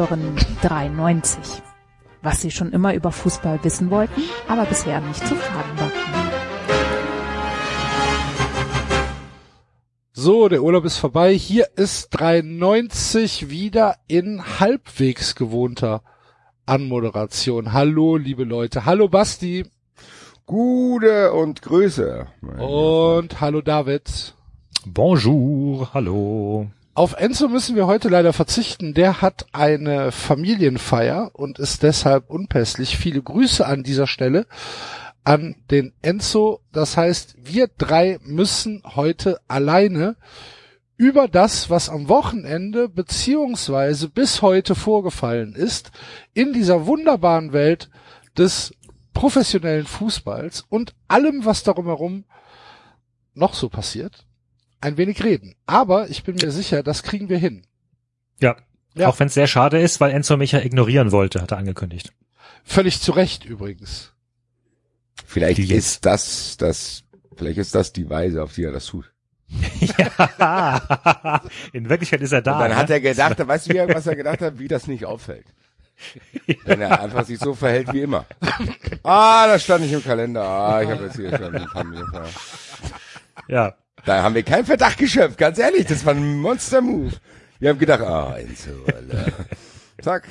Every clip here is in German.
Hören 93. Was Sie schon immer über Fußball wissen wollten, aber bisher nicht zu fragen war. So, der Urlaub ist vorbei. Hier ist 93 wieder in halbwegs gewohnter Anmoderation. Hallo, liebe Leute. Hallo, Basti. Gute und Grüße. Und hallo, David. Bonjour, hallo. Auf Enzo müssen wir heute leider verzichten. Der hat eine Familienfeier und ist deshalb unpässlich. Viele Grüße an dieser Stelle an den Enzo. Das heißt, wir drei müssen heute alleine über das, was am Wochenende beziehungsweise bis heute vorgefallen ist, in dieser wunderbaren Welt des professionellen Fußballs und allem, was darum herum noch so passiert, ein wenig reden. Aber ich bin mir sicher, das kriegen wir hin. Ja. ja. Auch wenn es sehr schade ist, weil Enzo mich ja ignorieren wollte, hat er angekündigt. Völlig zu Recht übrigens. Vielleicht die ist das, das, vielleicht ist das die Weise, auf die er das tut. ja, in Wirklichkeit ist er da. Und dann ne? hat er gedacht, weißt du, wie er, was er gedacht hat, wie das nicht auffällt. Wenn er einfach sich so verhält wie immer. Ah, das stand nicht im Kalender. Ah, ich habe jetzt hier schon ein paar Minuten. Ja. Da haben wir keinen Verdacht geschöpft, ganz ehrlich, das war ein Monster-Move. Wir haben gedacht, ah, Enzo, Alter. Zack.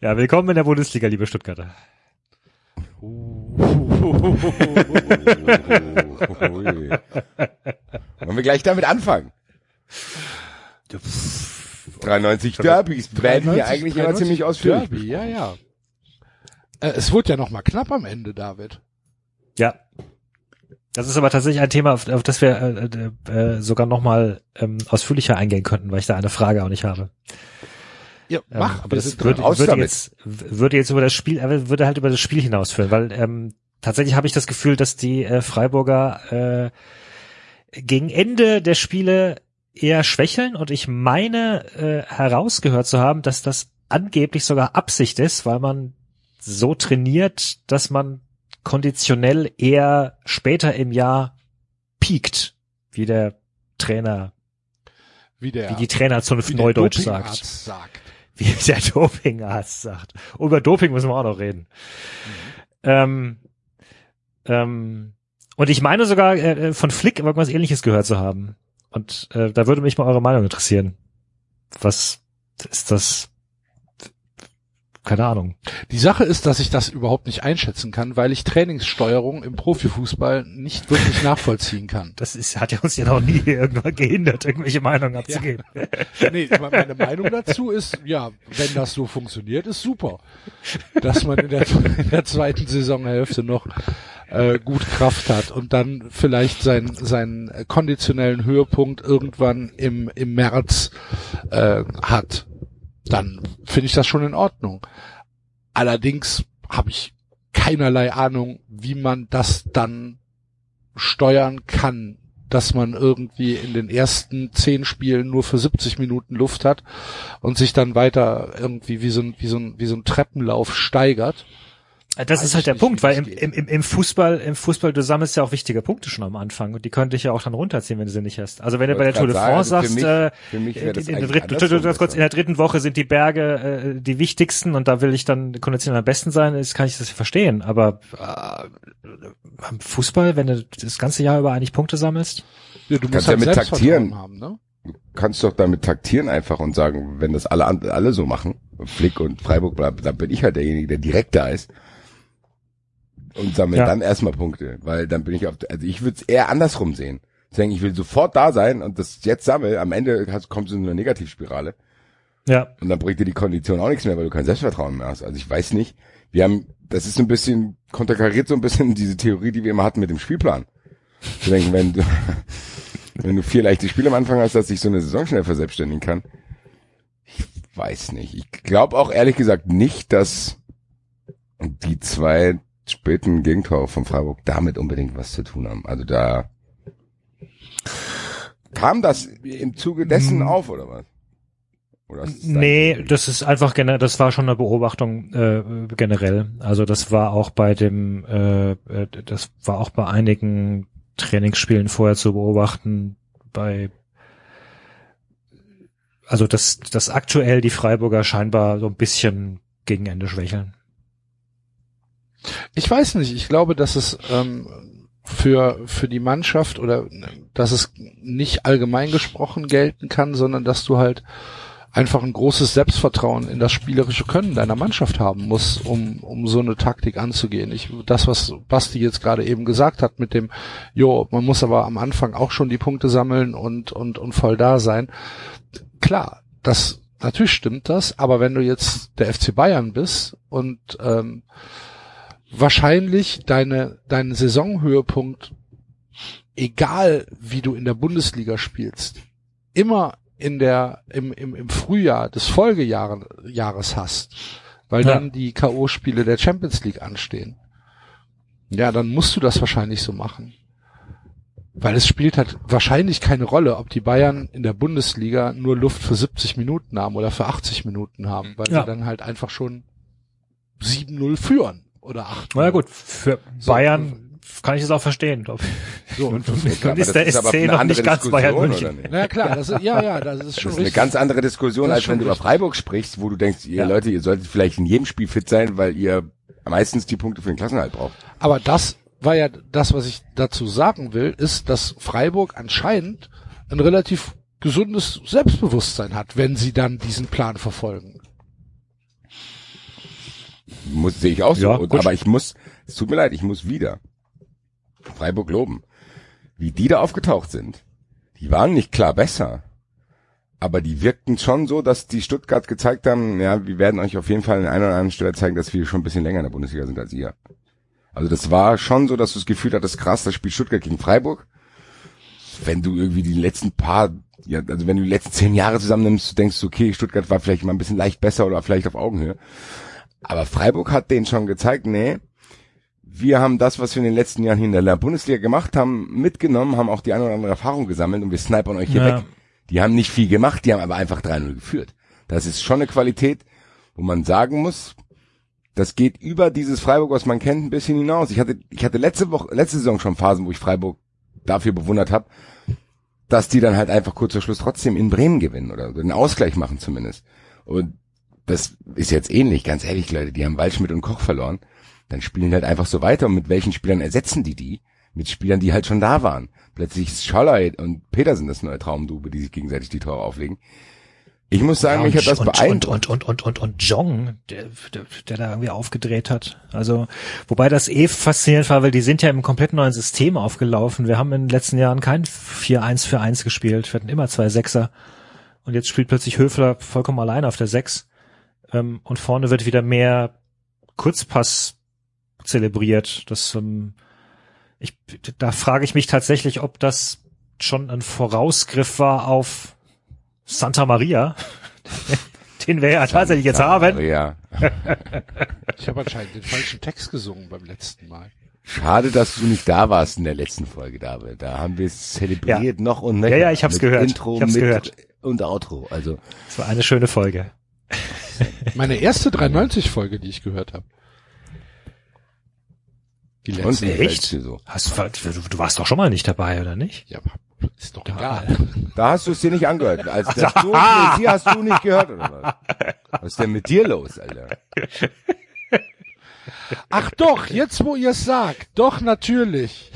Ja, willkommen in der Bundesliga, liebe Stuttgarter. Wollen wir gleich damit anfangen? 93 Derbys werden hier eigentlich immer ziemlich ausführlich. Derby, ja, ja. Äh, es wurde ja noch mal knapp am Ende, David. Ja. Das ist aber tatsächlich ein Thema, auf, auf das wir äh, äh, sogar noch mal ähm, ausführlicher eingehen könnten, weil ich da eine Frage auch nicht habe. Ja, mach. Ähm, aber das würde, würde jetzt würde jetzt über das Spiel, äh, würde halt über das Spiel hinausführen, weil ähm, tatsächlich habe ich das Gefühl, dass die äh, Freiburger äh, gegen Ende der Spiele eher schwächeln und ich meine äh, herausgehört zu haben, dass das angeblich sogar Absicht ist, weil man so trainiert, dass man konditionell eher später im Jahr piekt, wie der Trainer, wie, der, wie die Trainerzunft Neudeutsch sagt. sagt. Wie der Dopingarzt sagt. Über Doping müssen wir auch noch reden. Mhm. Ähm, ähm, und ich meine sogar äh, von Flick irgendwas ähnliches gehört zu haben. Und äh, da würde mich mal eure Meinung interessieren. Was ist das? Keine Ahnung. Die Sache ist, dass ich das überhaupt nicht einschätzen kann, weil ich Trainingssteuerung im Profifußball nicht wirklich nachvollziehen kann. Das ist, hat ja uns ja noch nie irgendwann gehindert, irgendwelche Meinungen abzugeben. Ja. Nee, meine Meinung dazu ist, ja, wenn das so funktioniert, ist super. Dass man in der, in der zweiten Saisonhälfte noch äh, gut Kraft hat und dann vielleicht seinen seinen konditionellen Höhepunkt irgendwann im im März äh, hat, dann finde ich das schon in Ordnung. Allerdings habe ich keinerlei Ahnung, wie man das dann steuern kann, dass man irgendwie in den ersten zehn Spielen nur für 70 Minuten Luft hat und sich dann weiter irgendwie wie so ein, wie so ein, wie so ein Treppenlauf steigert. Das ist halt der Punkt, weil im, im, im Fußball, im Fußball, du sammelst ja auch wichtige Punkte schon am Anfang und die könnte ich ja auch dann runterziehen, wenn du sie nicht hast. Also wenn du bei der Tour de France sagst, für mich, für mich in, der dritten, du, du, kurz, in der dritten Woche sind die Berge äh, die wichtigsten und da will ich dann konditionell am besten sein, ist, kann ich das verstehen. Aber äh, am Fußball, wenn du das ganze Jahr über eigentlich Punkte sammelst, ja, du musst kannst halt ja mit taktieren. Haben, ne? Du kannst doch damit taktieren einfach und sagen, wenn das alle alle so machen, Flick und Freiburg, dann bin ich halt derjenige, der direkt da ist und sammle ja. dann erstmal Punkte, weil dann bin ich auf, also ich würde es eher andersrum sehen. Sagen, ich will sofort da sein und das jetzt sammel, am Ende kommt es in eine Negativspirale. Ja. Und dann bringt dir die Kondition auch nichts mehr, weil du kein Selbstvertrauen mehr hast. Also ich weiß nicht. Wir haben, das ist so ein bisschen, konterkariert so ein bisschen diese Theorie, die wir immer hatten mit dem Spielplan. Zu denken, wenn du, wenn du vier leichte Spiele am Anfang hast, dass sich so eine Saison schnell verselbstständigen kann. Ich weiß nicht. Ich glaube auch ehrlich gesagt nicht, dass die zwei späten Gegentore von Freiburg damit unbedingt was zu tun haben. Also da kam das im Zuge dessen hm. auf oder was? Oder nee, das ist einfach generell, das war schon eine Beobachtung äh, generell. Also das war auch bei dem, äh, äh, das war auch bei einigen Trainingsspielen vorher zu beobachten. Bei also dass, dass aktuell die Freiburger scheinbar so ein bisschen gegen Ende schwächeln. Ich weiß nicht, ich glaube, dass es ähm, für, für die Mannschaft oder dass es nicht allgemein gesprochen gelten kann, sondern dass du halt einfach ein großes Selbstvertrauen in das spielerische Können deiner Mannschaft haben muss, um, um so eine Taktik anzugehen. Ich, das, was Basti jetzt gerade eben gesagt hat mit dem, jo, man muss aber am Anfang auch schon die Punkte sammeln und, und, und voll da sein. Klar, das, natürlich stimmt das, aber wenn du jetzt der FC Bayern bist und, ähm, wahrscheinlich deine, deinen Saisonhöhepunkt, egal wie du in der Bundesliga spielst, immer in der, im, im, im Frühjahr des Folgejahres hast, weil ja. dann die K.O.-Spiele der Champions League anstehen. Ja, dann musst du das wahrscheinlich so machen. Weil es spielt halt wahrscheinlich keine Rolle, ob die Bayern in der Bundesliga nur Luft für 70 Minuten haben oder für 80 Minuten haben, weil ja. sie dann halt einfach schon 7-0 führen oder 8. Na ja, gut, für so, Bayern kann ich es auch verstehen. Glaub. So, und, und, ist der SC noch nicht ganz Bayern München. Na ja, klar, das ist, ja, ja, das ist schon Das ist eine ganz andere Diskussion, als wenn du über Freiburg sprichst, wo du denkst, ihr ja. Leute, ihr solltet vielleicht in jedem Spiel fit sein, weil ihr meistens die Punkte für den Klassenhalt braucht. Aber das war ja das, was ich dazu sagen will, ist, dass Freiburg anscheinend ein relativ gesundes Selbstbewusstsein hat, wenn sie dann diesen Plan verfolgen. Muss, sehe ich auch so. Ja, aber ich muss, es tut mir leid, ich muss wieder Freiburg loben. Wie die da aufgetaucht sind. Die waren nicht klar besser. Aber die wirkten schon so, dass die Stuttgart gezeigt haben, ja, wir werden euch auf jeden Fall an einer oder anderen Stelle zeigen, dass wir schon ein bisschen länger in der Bundesliga sind als ihr. Also das war schon so, dass du das Gefühl hattest, krass, das Spiel Stuttgart gegen Freiburg. Wenn du irgendwie die letzten paar, ja, also wenn du die letzten zehn Jahre zusammennimmst, denkst du, okay, Stuttgart war vielleicht mal ein bisschen leicht besser oder vielleicht auf Augenhöhe. Aber Freiburg hat denen schon gezeigt, nee, wir haben das, was wir in den letzten Jahren hier in der Bundesliga gemacht haben, mitgenommen, haben auch die eine oder andere Erfahrung gesammelt und wir snipern euch hier ja. weg. Die haben nicht viel gemacht, die haben aber einfach 3-0 geführt. Das ist schon eine Qualität, wo man sagen muss, das geht über dieses Freiburg, was man kennt, ein bisschen hinaus. Ich hatte, ich hatte letzte Woche, letzte Saison schon Phasen, wo ich Freiburg dafür bewundert habe, dass die dann halt einfach kurz vor Schluss trotzdem in Bremen gewinnen oder einen Ausgleich machen zumindest. Und das ist jetzt ähnlich, ganz ehrlich, Leute, die haben Waldschmidt und Koch verloren. Dann spielen die halt einfach so weiter. Und mit welchen Spielern ersetzen die die? Mit Spielern, die halt schon da waren. Plötzlich ist Scholler und Petersen das neue Traumdube, die sich gegenseitig die Tore auflegen. Ich muss sagen, ja, mich hat das und, beeindruckt. Und, und, und, und, und, Jong, der, der, der da irgendwie aufgedreht hat. Also, wobei das eh faszinierend war, weil die sind ja im komplett neuen System aufgelaufen. Wir haben in den letzten Jahren kein 4-1 für 1 gespielt. Wir hatten immer zwei Sechser. Und jetzt spielt plötzlich Höfler vollkommen allein auf der Sechs. Ähm, und vorne wird wieder mehr Kurzpass zelebriert. Das, ähm, ich, da frage ich mich tatsächlich, ob das schon ein Vorausgriff war auf Santa Maria, den wir ja tatsächlich jetzt haben. Maria. ich habe anscheinend den falschen Text gesungen beim letzten Mal. Schade, dass du nicht da warst in der letzten Folge, David. Da haben wir es zelebriert ja. noch und Ja, ja, ich hab's gehört. Intro ich hab's mit gehört. und Outro. Also es war eine schöne Folge. Meine erste 93 Folge, die ich gehört habe. Die letzte. Und echt? So. Hast du, du warst doch schon mal nicht dabei, oder nicht? Ja, ist doch egal. Da hast du es dir nicht angehört. Als der Sturm hier hast du nicht gehört, oder was? Was ist denn mit dir los, Alter? Ach doch, jetzt wo ihr es sagt. Doch, natürlich.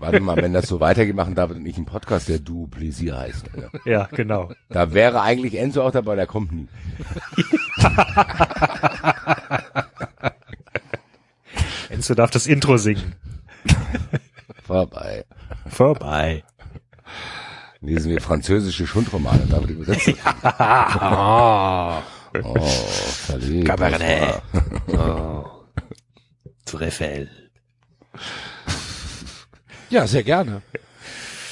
Warte mal, wenn das so weitergeht, machen David und ich einen Podcast, der Du Plaisir heißt. Alter. Ja, genau. Da wäre eigentlich Enzo auch dabei, der kommt nie. Enzo darf das Intro singen. Vorbei. Vorbei. Lesen wir französische Schundromane, David übersetzt. Ja. oh, verliebt. Cabernet. Oh. Trüffel. Ja, sehr gerne.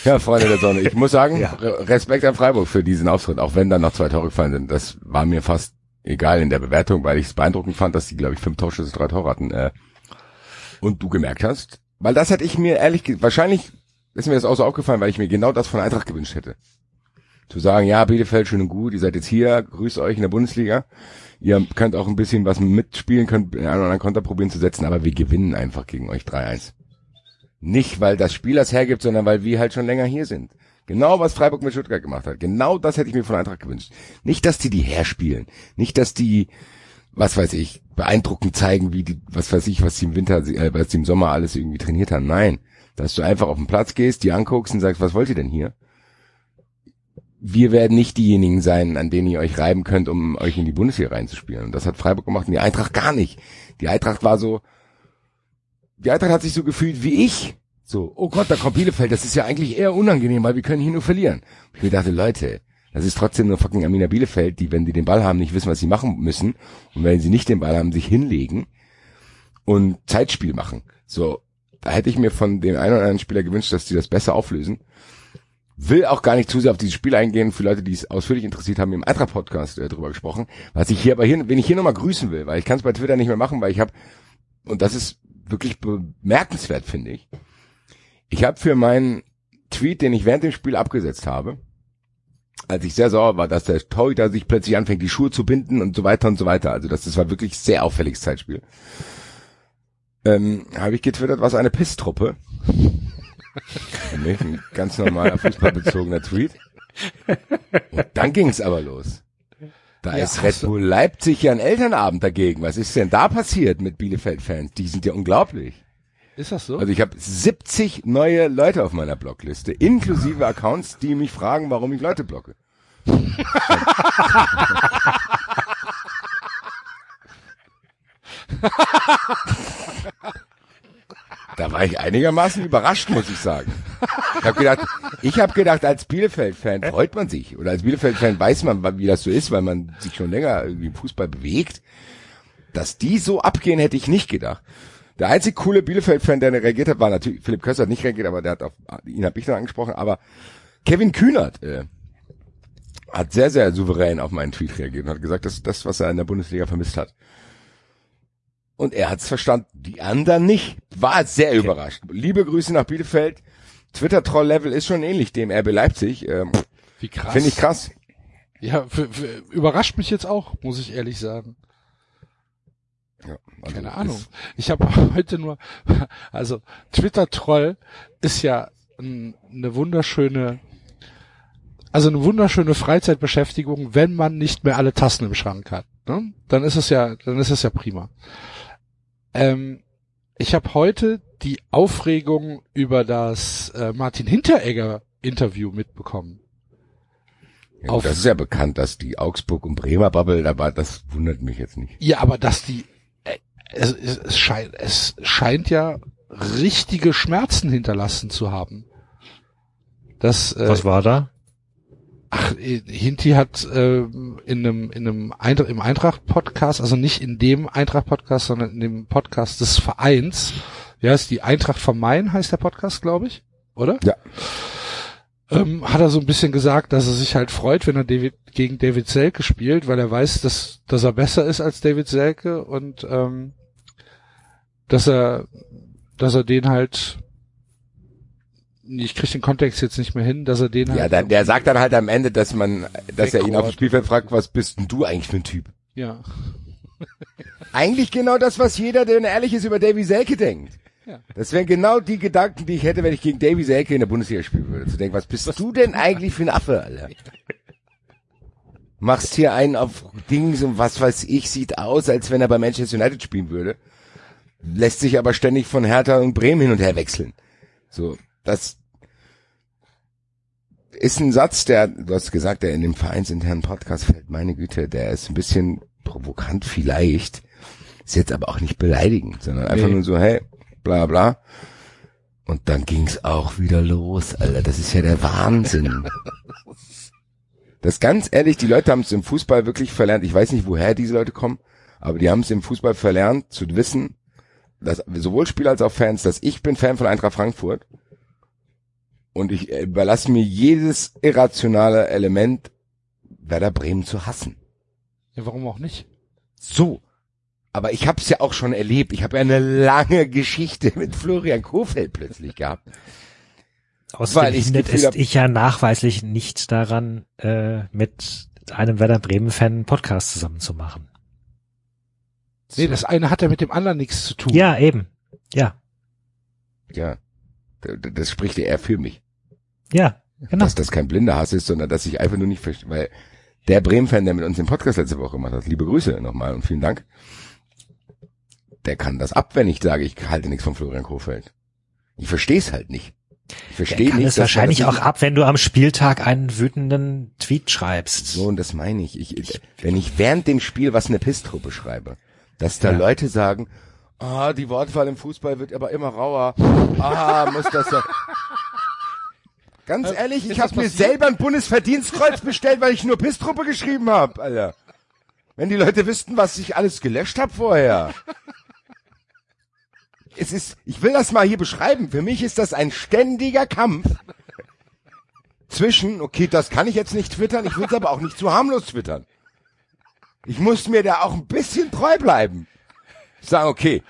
Ja, Freunde der Sonne. Ich muss sagen, ja. Respekt an Freiburg für diesen Auftritt, auch wenn dann noch zwei Tore gefallen sind. Das war mir fast egal in der Bewertung, weil ich es beeindruckend fand, dass die, glaube ich, fünf Torschüsse, drei Tore hatten. Äh, und du gemerkt hast, weil das hätte ich mir ehrlich, wahrscheinlich ist mir das auch so aufgefallen, weil ich mir genau das von Eintracht gewünscht hätte. Zu sagen, ja, Bielefeld, schön und gut, ihr seid jetzt hier, grüßt euch in der Bundesliga. Ihr könnt auch ein bisschen was mitspielen, könnt einen oder anderen Konter probieren zu setzen, aber wir gewinnen einfach gegen euch 3-1. Nicht, weil das Spiel das hergibt, sondern weil wir halt schon länger hier sind. Genau was Freiburg mit Stuttgart gemacht hat. Genau das hätte ich mir von Eintracht gewünscht. Nicht, dass die die herspielen. Nicht, dass die, was weiß ich, beeindruckend zeigen, wie die, was weiß ich, was sie im Winter, äh, was sie im Sommer alles irgendwie trainiert haben. Nein. Dass du einfach auf den Platz gehst, die anguckst und sagst, was wollt ihr denn hier? Wir werden nicht diejenigen sein, an denen ihr euch reiben könnt, um euch in die Bundesliga reinzuspielen. Und das hat Freiburg gemacht und die Eintracht gar nicht. Die Eintracht war so, die Eintracht hat sich so gefühlt wie ich. So, oh Gott, da kommt Bielefeld, das ist ja eigentlich eher unangenehm, weil wir können hier nur verlieren. Und ich dachte, Leute, das ist trotzdem nur fucking Amina Bielefeld, die, wenn die den Ball haben, nicht wissen, was sie machen müssen. Und wenn sie nicht den Ball haben, sich hinlegen und Zeitspiel machen. So, da hätte ich mir von dem einen oder anderen Spieler gewünscht, dass die das besser auflösen. Will auch gar nicht zu sehr auf dieses Spiel eingehen, für Leute, die es ausführlich interessiert haben, im Eintracht-Podcast äh, drüber gesprochen. Was ich hier aber hier, wenn ich hier nochmal grüßen will, weil ich kann es bei Twitter nicht mehr machen, weil ich habe, und das ist wirklich bemerkenswert, finde ich. Ich habe für meinen Tweet, den ich während dem Spiel abgesetzt habe, als ich sehr sauer war, dass der Torhüter sich plötzlich anfängt, die Schuhe zu binden und so weiter und so weiter. Also das, das war wirklich sehr auffälliges Zeitspiel. Ähm, habe ich getwittert, was eine Pisstruppe. Ein ganz normaler fußballbezogener Tweet. Und dann ging's aber los. Da ja, ist Red Bull Leipzig ja ein Elternabend dagegen. Was ist denn da passiert mit Bielefeld-Fans? Die sind ja unglaublich. Ist das so? Also ich habe 70 neue Leute auf meiner Blockliste, inklusive Accounts, die mich fragen, warum ich Leute blocke. da war ich einigermaßen überrascht, muss ich sagen. Ich habe gedacht, ich habe gedacht, als Bielefeld-Fan freut man sich oder als Bielefeld-Fan weiß man, wie das so ist, weil man sich schon länger irgendwie im Fußball bewegt. Dass die so abgehen, hätte ich nicht gedacht. Der einzig coole Bielefeld-Fan, der reagiert hat, war natürlich, Philipp Köster hat nicht reagiert, aber der hat auf, ihn habe ich dann angesprochen, aber Kevin Kühnert äh, hat sehr, sehr souverän auf meinen Tweet reagiert und hat gesagt, das ist das, was er in der Bundesliga vermisst hat. Und er hat's verstanden, die anderen nicht. War sehr okay. überrascht. Liebe Grüße nach Bielefeld. Twitter-Troll-Level ist schon ähnlich dem RB Leipzig. Ähm, Wie krass. Finde ich krass. Ja, überrascht mich jetzt auch, muss ich ehrlich sagen. Ja, also Keine Ahnung. Ich habe heute nur, also Twitter-Troll ist ja eine wunderschöne, also eine wunderschöne Freizeitbeschäftigung, wenn man nicht mehr alle Tassen im Schrank hat. Ne? Dann ist es ja, dann ist es ja prima. Ähm, ich habe heute die Aufregung über das äh, Martin Hinteregger Interview mitbekommen. Ja, Auf, das ist ja bekannt, dass die Augsburg und Bremer Bubble dabei, das wundert mich jetzt nicht. Ja, aber dass die es, es, es, scheint, es scheint ja richtige Schmerzen hinterlassen zu haben. Das, äh, Was war da? Ach, Hinti hat äh, in einem, in einem Eintracht, im Eintracht-Podcast, also nicht in dem Eintracht-Podcast, sondern in dem Podcast des Vereins, ja, ist die Eintracht vom Main, heißt der Podcast, glaube ich, oder? Ja ähm, hat er so ein bisschen gesagt, dass er sich halt freut, wenn er David, gegen David Selke spielt, weil er weiß, dass, dass er besser ist als David Selke und ähm, dass er, dass er den halt ich krieg den Kontext jetzt nicht mehr hin, dass er den ja, halt. Ja, der sagt dann halt am Ende, dass man, dass er ihn auf dem Spielfeld fragt, was bist denn du eigentlich für ein Typ? Ja. eigentlich genau das, was jeder, der ehrlich ist, über Davy Selke denkt. Das wären genau die Gedanken, die ich hätte, wenn ich gegen Davy Selke in der Bundesliga spielen würde. Zu denken, was bist was du denn eigentlich für ein Affe, Alter? Machst hier einen auf Dings und was weiß ich, sieht aus, als wenn er bei Manchester United spielen würde. Lässt sich aber ständig von Hertha und Bremen hin und her wechseln. So, das ist ein Satz, der, du hast gesagt, der in dem vereinsinternen Podcast fällt, meine Güte, der ist ein bisschen provokant vielleicht, ist jetzt aber auch nicht beleidigend, sondern einfach nee. nur so, hey, bla bla. Und dann ging's auch wieder los, Alter. Das ist ja der Wahnsinn. Das ganz ehrlich, die Leute haben es im Fußball wirklich verlernt. Ich weiß nicht, woher diese Leute kommen, aber die haben es im Fußball verlernt zu wissen, dass sowohl Spieler als auch Fans, dass ich bin Fan von Eintracht Frankfurt und ich überlasse mir jedes irrationale Element, Werder Bremen zu hassen. Ja, warum auch nicht? So. Aber ich habe es ja auch schon erlebt. Ich habe ja eine lange Geschichte mit Florian Kofeld plötzlich gehabt. Außerdem hindert es ich ja nachweislich nicht daran, äh, mit einem Werder Bremen-Fan Podcast zusammen zu machen. Nee, das eine hat ja mit dem anderen nichts zu tun. Ja, eben. Ja. Ja. Das spricht ja eher für mich. Ja, genau. Dass das kein blinder Hass ist, sondern dass ich einfach nur nicht verstehe, weil der Bremen-Fan, der mit uns den Podcast letzte Woche gemacht hat, liebe Grüße nochmal und vielen Dank, der kann das ab, wenn ich sage, ich halte nichts von Florian Kofeld. Ich verstehe es halt nicht. Ich verstehe kann nicht. es dass man wahrscheinlich auch ab, wenn du am Spieltag einen wütenden Tweet schreibst. So, und das meine ich. ich. Wenn ich während dem Spiel was eine Pisstruppe schreibe, dass da Ja. Leute sagen, ah, die Wortwahl im Fußball wird aber immer rauer. Ah, muss das ja. Ganz ehrlich, ist ich habe mir selber ein Bundesverdienstkreuz bestellt, weil ich nur Pisstruppe geschrieben habe, Alter. Wenn die Leute wüssten, was ich alles gelöscht habe vorher. Es ist, ich will das mal hier beschreiben. Für mich ist das ein ständiger Kampf zwischen, okay, das kann ich jetzt nicht twittern, ich will es aber auch nicht zu harmlos twittern. Ich muss mir da auch ein bisschen treu bleiben. Sagen, okay,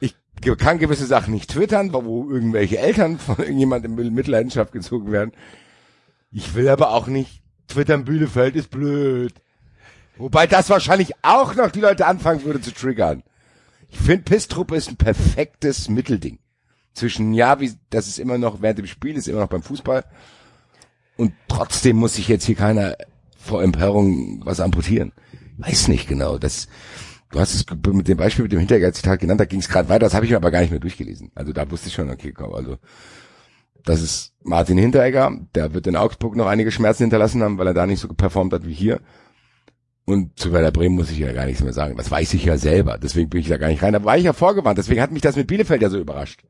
ich kann gewisse Sachen nicht twittern, wo- irgendwelche Eltern von irgendjemandem in Mitleidenschaft gezogen werden. Ich will aber auch nicht twittern, Bielefeld ist blöd. Wobei das wahrscheinlich auch noch die Leute anfangen würde zu triggern. Ich finde, Pisstruppe ist ein perfektes Mittelding. Zwischen, ja, wie, das ist immer noch während dem Spiel, ist immer noch beim Fußball. Und trotzdem muss sich jetzt hier keiner vor Empörung was amputieren. Weiß nicht genau. Das, du hast es mit dem Beispiel mit dem Hintergehzitat genannt, da ging es gerade weiter, das habe ich mir aber gar nicht mehr durchgelesen. Also da wusste ich schon, okay, komm, also das ist Martin Hinteregger, der wird in Augsburg noch einige Schmerzen hinterlassen haben, weil er da nicht so performt hat wie hier. Und zu Werder Bremen muss ich ja gar nichts mehr sagen. Das weiß ich ja selber. Deswegen bin ich da gar nicht rein. Da war ich ja vorgewarnt. Deswegen hat mich das mit Bielefeld ja so überrascht.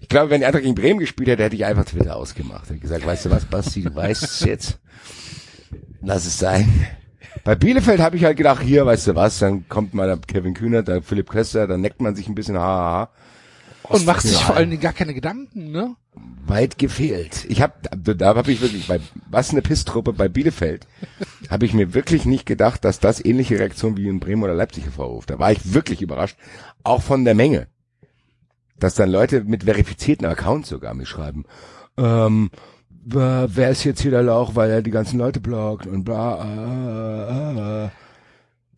Ich glaube, wenn Eintracht gegen Bremen gespielt hätte, hätte ich einfach Twitter ausgemacht. Hätte gesagt, weißt du was, Basti, du weißt es jetzt. Lass es sein. Bei Bielefeld habe ich halt gedacht, hier, weißt du was, dann kommt mal der Kevin Kühner, der Philipp Köster, dann neckt man sich ein bisschen, haha. Und macht sich vor allen Dingen gar keine Gedanken, ne? weit gefehlt. Ich habe da, da habe ich wirklich bei was eine Pisstruppe bei Bielefeld habe ich mir wirklich nicht gedacht, dass das ähnliche Reaktion wie in Bremen oder Leipzig hervorruft. Da war ich wirklich überrascht, auch von der Menge, dass dann Leute mit verifizierten Accounts sogar mir schreiben. Ähm, wer ist jetzt hier der Lauch, weil er die ganzen Leute blockt und bla. Äh, äh.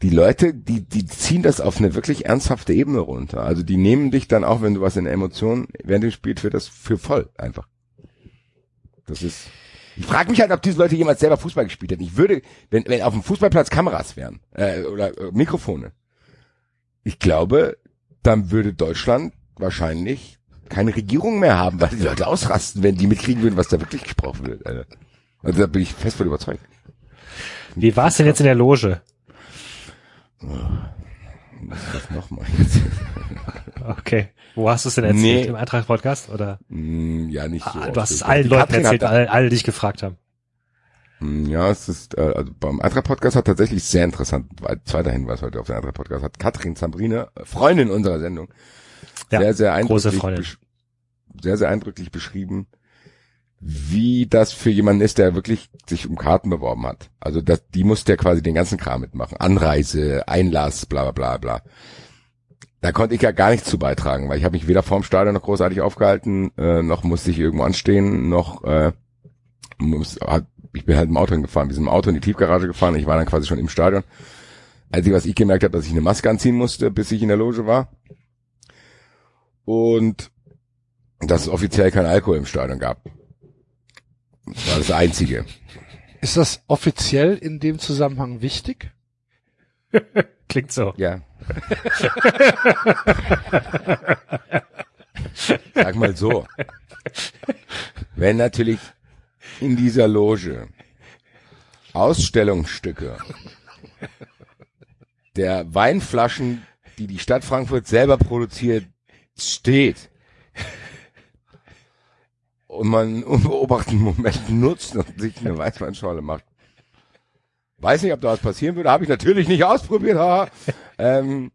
Die Leute, die, die ziehen das auf eine wirklich ernsthafte Ebene runter. Also die nehmen dich dann auch, wenn du was in Emotionen während dem Spiel für das für voll einfach. Das ist. Ich frage mich halt, ob diese Leute jemals selber Fußball gespielt hätten. Ich würde, wenn, wenn auf dem Fußballplatz Kameras wären äh, oder äh, Mikrofone, ich glaube, dann würde Deutschland wahrscheinlich keine Regierung mehr haben, weil die Leute ausrasten, wenn die mitkriegen würden, was da wirklich gesprochen wird. Alter. Also da bin ich fest von überzeugt. Wie war es denn jetzt in der Loge? Muss ich das nochmal jetzt? Okay. Wo hast du es denn erzählt? Nee. Im Eintracht-Podcast? Oder? Hm, ja, nicht so. Ah, du hast es allen Leuten erzählt, alle, alle dich gefragt haben. Hm, Ja, es ist, äh, also beim Eintracht-Podcast hat tatsächlich sehr interessant, zweiter Hinweis heute auf den Eintracht-Podcast, hat Katrin Zambrine, Freundin unserer Sendung, Ja, sehr, sehr eindrücklich, sehr, sehr eindrücklich beschrieben, wie das für jemanden ist, der wirklich sich um Karten beworben hat. Also das, die musste ja quasi den ganzen Kram mitmachen. Anreise, Einlass, bla bla bla bla. Da konnte ich ja gar nichts zu beitragen, weil ich habe mich weder vorm Stadion noch großartig aufgehalten, äh, noch musste ich irgendwo anstehen, noch äh, muss, hat, ich bin halt im Auto hingefahren, wir sind im Auto in die Tiefgarage gefahren, ich war dann quasi schon im Stadion. Einzige, was ich gemerkt habe, dass ich eine Maske anziehen musste, bis ich in der Loge war. Und dass es offiziell kein Alkohol im Stadion gab. Das war das Einzige. Ist das offiziell in dem Zusammenhang wichtig? Klingt so. Ja. Sag mal so. Wenn natürlich in dieser Loge Ausstellungsstücke der Weinflaschen, die die Stadt Frankfurt selber produziert, steht und man unbeobachteten Moment nutzt und sich eine Weißweinschorle macht. Weiß nicht, ob da was passieren würde. Habe ich natürlich nicht ausprobiert. ähm,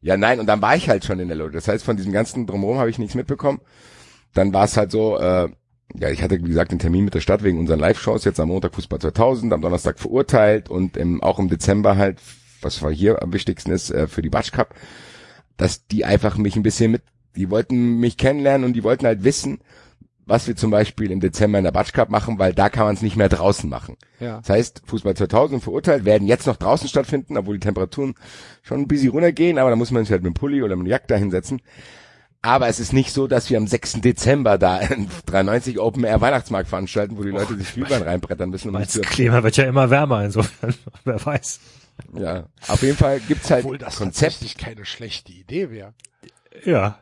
ja, nein, und dann war ich halt schon in der Loge. Das heißt, von diesem ganzen Drumherum habe ich nichts mitbekommen. Dann war es halt so, äh, ja, ich hatte, wie gesagt, den Termin mit der Stadt wegen unseren Live-Shows, jetzt am Montag Fußball 2000, am Donnerstag verurteilt und im, auch im Dezember halt, was war hier am wichtigsten ist, äh, für die Batsch Cup, dass die einfach mich ein bisschen mit, die wollten mich kennenlernen und die wollten halt wissen, was wir zum Beispiel im Dezember in der Batsch Cup machen, weil da kann man es nicht mehr draußen machen. Ja. Das heißt, Fußball 2000 verurteilt, werden jetzt noch draußen stattfinden, obwohl die Temperaturen schon ein bisschen runtergehen, aber da muss man sich halt mit dem Pulli oder mit dem Jack da hinsetzen. Aber es ist nicht so, dass wir am 6. Dezember da in 93 Open Air Weihnachtsmarkt veranstalten, wo die Leute sich Spielbahn reinbrettern müssen. Um Das zu- Klima wird ja immer wärmer, insofern, wer weiß. ja, auf jeden Fall gibt's halt Obwohl das Konzept. keine schlechte Idee wäre. Ja.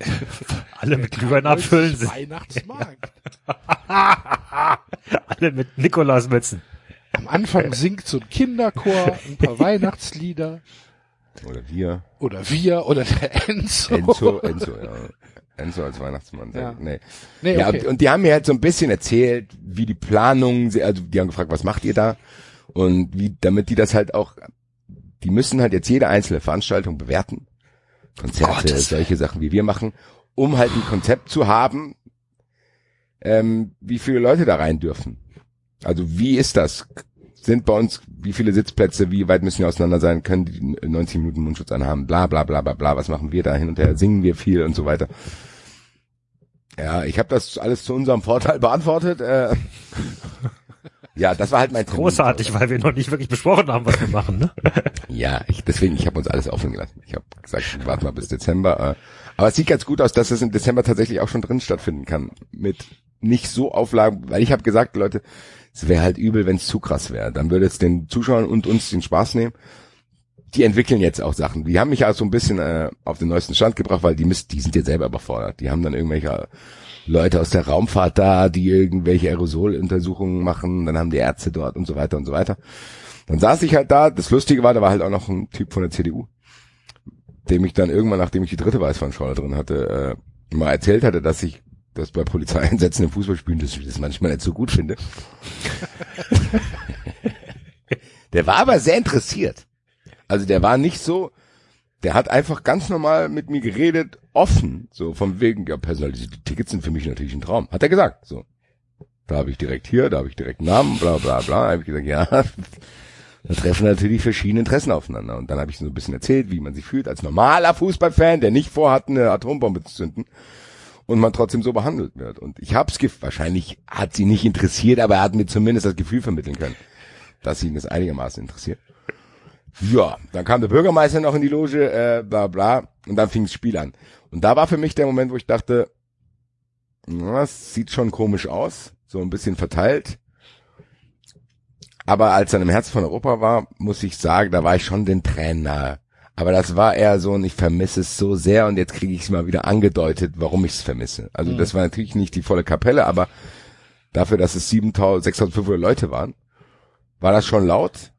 Alle mit Glühwein abfüllen sind, Weihnachtsmarkt. alle mit Nikolausmützen. Am Anfang singt so ein Kinderchor ein paar Weihnachtslieder. Oder wir. Oder wir oder der Enzo. Enzo, Enzo, ja. Enzo als Weihnachtsmann. Ja. Nee. Nee, Ja, okay. und die haben mir halt so ein bisschen erzählt, wie die Planung, also die haben gefragt, was macht ihr da? Und wie, damit die das halt auch, die müssen halt jetzt jede einzelne Veranstaltung bewerten. Konzerte, Gottes solche Sachen, wie wir machen, um halt ein Konzept zu haben, ähm, wie viele Leute da rein dürfen. Also wie ist das? Sind bei uns, wie viele Sitzplätze, wie weit müssen die auseinander sein, können die 90 Minuten Mundschutz anhaben, bla bla bla bla bla, was machen wir da hin und her, singen wir viel und so weiter. Ja, ich habe das alles zu unserem Vorteil beantwortet. Äh, ja, das war halt mein Termin. Großartig, weil wir noch nicht wirklich besprochen haben, was wir machen, ne? Ja, ich, deswegen, ich habe uns alles offen gelassen. Ich habe gesagt, warte mal bis Dezember. Äh, aber es sieht ganz gut aus, dass es im Dezember tatsächlich auch schon drin stattfinden kann. Mit nicht so Auflagen, weil ich habe gesagt, Leute, es wäre halt übel, wenn es zu krass wäre. Dann würde es den Zuschauern und uns den Spaß nehmen. Die entwickeln jetzt auch Sachen. Die haben mich auch so ein bisschen äh, auf den neuesten Stand gebracht, weil die müssen, die sind jetzt selber überfordert. Die haben dann irgendwelche Leute aus der Raumfahrt da, die irgendwelche Aerosoluntersuchungen machen. Dann haben die Ärzte dort und so weiter und so weiter. Dann saß ich halt da. Das Lustige war, da war halt auch noch ein Typ von der CDU, dem ich dann irgendwann, nachdem ich die dritte Weißweinschorle drin hatte, äh, mal erzählt hatte, dass ich das bei Polizeieinsätzen im Fußballspielen, dass ich das manchmal nicht so gut finde. der war aber sehr interessiert. Also der war nicht so, der hat einfach ganz normal mit mir geredet, offen, so von wegen, ja, personalisierte Tickets sind für mich natürlich ein Traum. Hat er gesagt, so. Da habe ich direkt hier, da habe ich direkt Namen, bla bla bla. Da habe ich gesagt, ja, da treffen natürlich verschiedene Interessen aufeinander. Und dann habe ich so ein bisschen erzählt, wie man sich fühlt als normaler Fußballfan, der nicht vorhat, eine Atombombe zu zünden und man trotzdem so behandelt wird. Und ich hab's wahrscheinlich hat sie nicht interessiert, aber er hat mir zumindest das Gefühl vermitteln können, dass ihn das einigermaßen interessiert. Ja, dann kam der Bürgermeister noch in die Loge, äh, bla bla, und dann fing das Spiel an. Und da war für mich der Moment, wo ich dachte, na, das sieht schon komisch aus, so ein bisschen verteilt. Aber als er im Herz von Europa war, muss ich sagen, da war ich schon den Tränen nahe. Aber das war eher so ein, ich vermisse es so sehr und jetzt kriege ich es mal wieder angedeutet, warum ich es vermisse. Also das war natürlich nicht die volle Kapelle, aber dafür, dass es 7.000, 6.500 Leute waren, war das schon laut.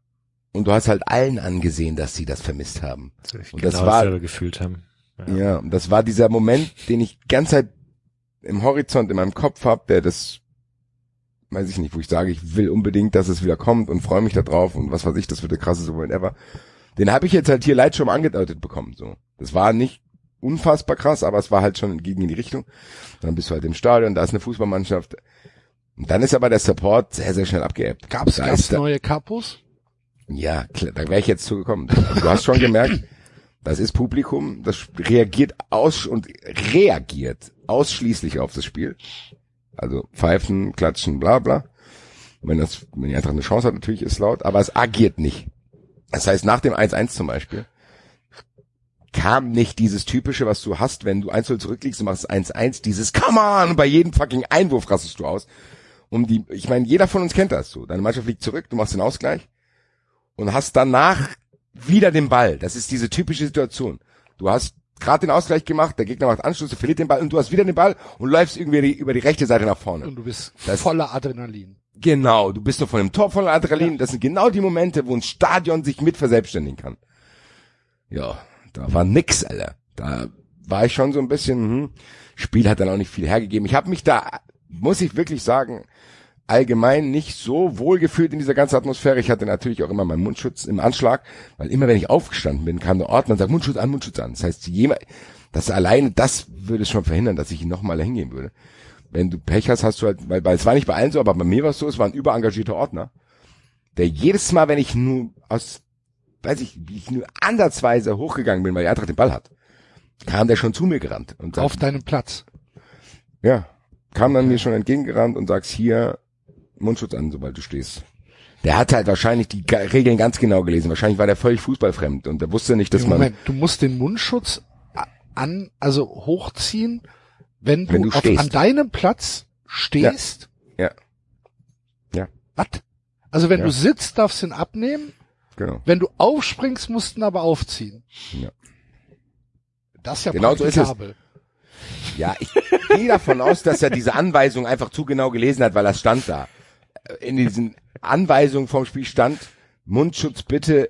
Und du hast halt allen angesehen, dass sie das vermisst haben. Und das genau war- dasselbe gefühlt haben. Ja, und das war dieser Moment, den ich die ganze Zeit im Horizont in meinem Kopf hab, der das, weiß ich nicht, wo ich sage, ich will unbedingt, dass es wieder kommt und freue mich da drauf und was weiß ich, das wird der krasseste Moment ever. Den habe ich jetzt halt hier leicht schon angedeutet bekommen. So, das war nicht unfassbar krass, aber es war halt schon gegen in die Richtung. Dann bist du halt im Stadion, da ist eine Fußballmannschaft. Und dann ist aber der Support sehr, sehr schnell abgeebbt. Gab's, Da gab's neue Kapos? Ja, da wäre ich jetzt zugekommen. Du hast schon gemerkt, das ist Publikum, das reagiert aus und reagiert ausschließlich auf das Spiel. Also pfeifen, klatschen, bla bla. Wenn das, wenn die einfach eine Chance hat, natürlich ist laut, aber es agiert nicht. Das heißt, nach dem 1-1 zum Beispiel kam nicht dieses typische, was du hast, wenn du 1-0 zurückliegst und machst 1-1, dieses Come on, bei jedem fucking Einwurf rastest du aus. Um die, ich meine, jeder von uns kennt das so. Deine Mannschaft liegt zurück, du machst den Ausgleich und hast danach wieder den Ball. Das ist diese typische Situation. Du hast gerade den Ausgleich gemacht, der Gegner macht Anschluss, du verliert den Ball und du hast wieder den Ball und läufst irgendwie die, über die rechte Seite nach vorne. Und du bist Das- voller Adrenalin. Genau, du bist noch von dem Tor voller Adrenalin. Das sind genau die Momente, wo ein Stadion sich mit verselbstständigen kann. Ja, da war nix, Alter. Da war ich schon so ein bisschen, hm, Spiel hat dann auch nicht viel hergegeben. Ich habe mich da, muss ich wirklich sagen, allgemein nicht so wohl gefühlt in dieser ganzen Atmosphäre. Ich hatte natürlich auch immer meinen Mundschutz im Anschlag, weil immer wenn ich aufgestanden bin, kam der Ordner und sagt Mundschutz an, Mundschutz an. Das heißt, jemand, das alleine, das würde schon verhindern, dass ich ihn nochmal hingehen würde. Wenn du Pech hast, hast du halt, weil, weil es war nicht bei allen so, aber bei mir war es so, es war ein überengagierter Ordner, der jedes Mal, wenn ich nur aus, weiß ich, wie ich nur ansatzweise hochgegangen bin, weil die Eintracht den Ball hat, kam der schon zu mir gerannt und sagt, Auf deinem Platz. ja, kam dann mir schon entgegengerannt und sagst hier Mundschutz an, sobald du stehst. Der hat halt wahrscheinlich die Regeln ganz genau gelesen. Wahrscheinlich war der völlig fußballfremd und der wusste nicht, dass man Moment, du musst den Mundschutz an, also hochziehen, wenn du, Wenn du auf, an deinem Platz stehst? Ja. Ja. Was? Also wenn Ja. du sitzt, darfst du ihn abnehmen. Genau. Wenn du aufspringst, musst du ihn aber aufziehen. Ja. Das ist ja Genau so ist es. praktikabel. Ja, ich gehe davon aus, dass er diese Anweisung einfach zu genau gelesen hat, weil das stand da. In diesen Anweisungen vom Spiel stand, Mundschutz bitte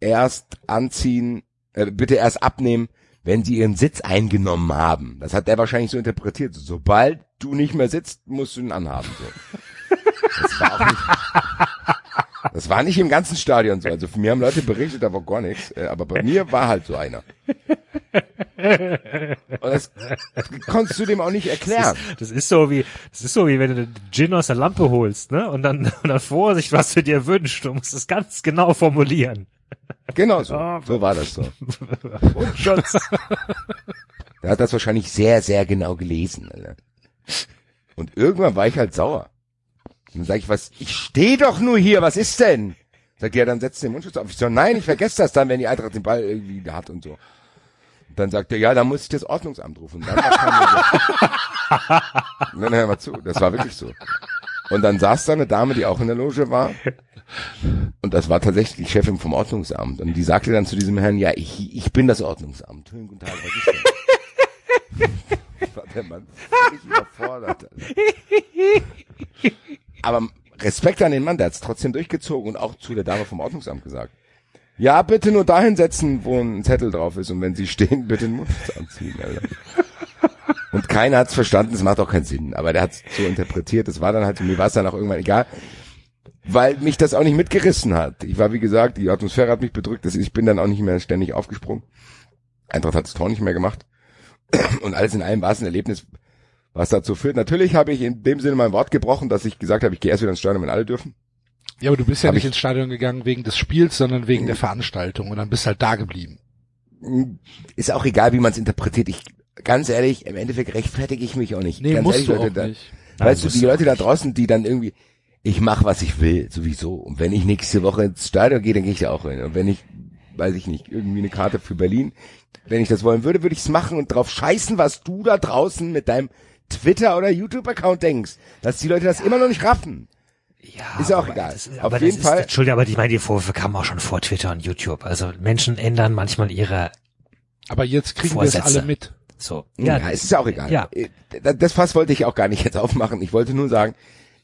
erst anziehen, äh, bitte erst abnehmen, wenn sie ihren Sitz eingenommen haben. Das hat er wahrscheinlich so interpretiert. Sobald du nicht mehr sitzt, musst du ihn anhaben. So. Das war auch nicht, das war nicht im ganzen Stadion so. Also für mir haben Leute berichtet, da war gar nichts. Äh, Aber bei mir war halt so einer. Und das konntest du dem auch nicht erklären. Das ist so wie, das ist so wie wenn du den Gin aus der Lampe holst, ne? Und dann, und dann Vorsicht, was du dir wünschst. Du musst es ganz genau formulieren. Genau so. Ah, So war das so. Und Schutz. Der hat das wahrscheinlich sehr, sehr genau gelesen. Alter. Und irgendwann war ich halt sauer. Dann sag ich, was, ich stehe doch nur hier, was ist denn? Sagt er, dann setzt den Mundschutz auf. Ich so, nein, ich vergesse das dann, wenn die Eintracht den Ball irgendwie hat und so. Und dann sagt er, ja, dann muss ich das Ordnungsamt rufen. Und dann. Nein, hör mal zu, das war wirklich so. Und dann saß da eine Dame, die auch in der Loge war. Und das war tatsächlich die Chefin vom Ordnungsamt. Und die sagte dann zu diesem Herrn, ja, ich, ich bin das Ordnungsamt. Schönen guten Tag, was ist denn? war der Mann völlig überfordert. Alter. Aber Respekt an den Mann, der hat es trotzdem durchgezogen und auch zu der Dame vom Ordnungsamt gesagt. Ja, bitte nur dahin setzen, wo ein Zettel drauf ist und wenn Sie stehen, bitte den Mundschutz anziehen. Alter. Und keiner hat's verstanden, es macht auch keinen Sinn, aber der hat's so interpretiert, das war dann halt, mir war es dann auch irgendwann egal, weil mich das auch nicht mitgerissen hat. Ich war, wie gesagt, die Atmosphäre hat mich bedrückt, das- ich bin dann auch nicht mehr ständig aufgesprungen. Eintracht hat das Tor nicht mehr gemacht. Und alles in allem war es ein Erlebnis, was dazu führt. Natürlich habe ich in dem Sinne mein Wort gebrochen, dass ich gesagt habe, ich gehe erst wieder ins Stadion, wenn alle dürfen. Ja, aber du bist ja Hab nicht ich- ins Stadion gegangen wegen des Spiels, sondern wegen der Veranstaltung und dann bist halt da geblieben. Ist auch egal, wie man es interpretiert. Ich, ganz ehrlich, im Endeffekt rechtfertige ich mich auch nicht. Nee, ganz musst ehrlich, du Leute, auch da, nicht. Weißt du, die Leute da draußen, die dann irgendwie, ich mache, was ich will, sowieso. Und wenn ich nächste Woche ins Stadion gehe, dann gehe ich da auch hin. Und wenn ich, weiß ich nicht, irgendwie eine Karte für Berlin, wenn ich das wollen würde, würde ich es machen und drauf scheißen, was du da draußen mit deinem Twitter- oder YouTube-Account denkst. Dass die Leute das immer noch nicht raffen. Ja, Ist ja auch egal. Das, Auf aber jeden das Fall- Ist, Entschuldigung, aber ich meine, die Vorwürfe kamen auch schon vor Twitter und YouTube. Also Menschen ändern manchmal ihre, Aber jetzt kriegen wir es Vorsätze. alle mit. so. Ja, es ist ja auch egal. Ja. Äh, Das das Fass wollte ich auch gar nicht jetzt aufmachen. Ich wollte nur sagen,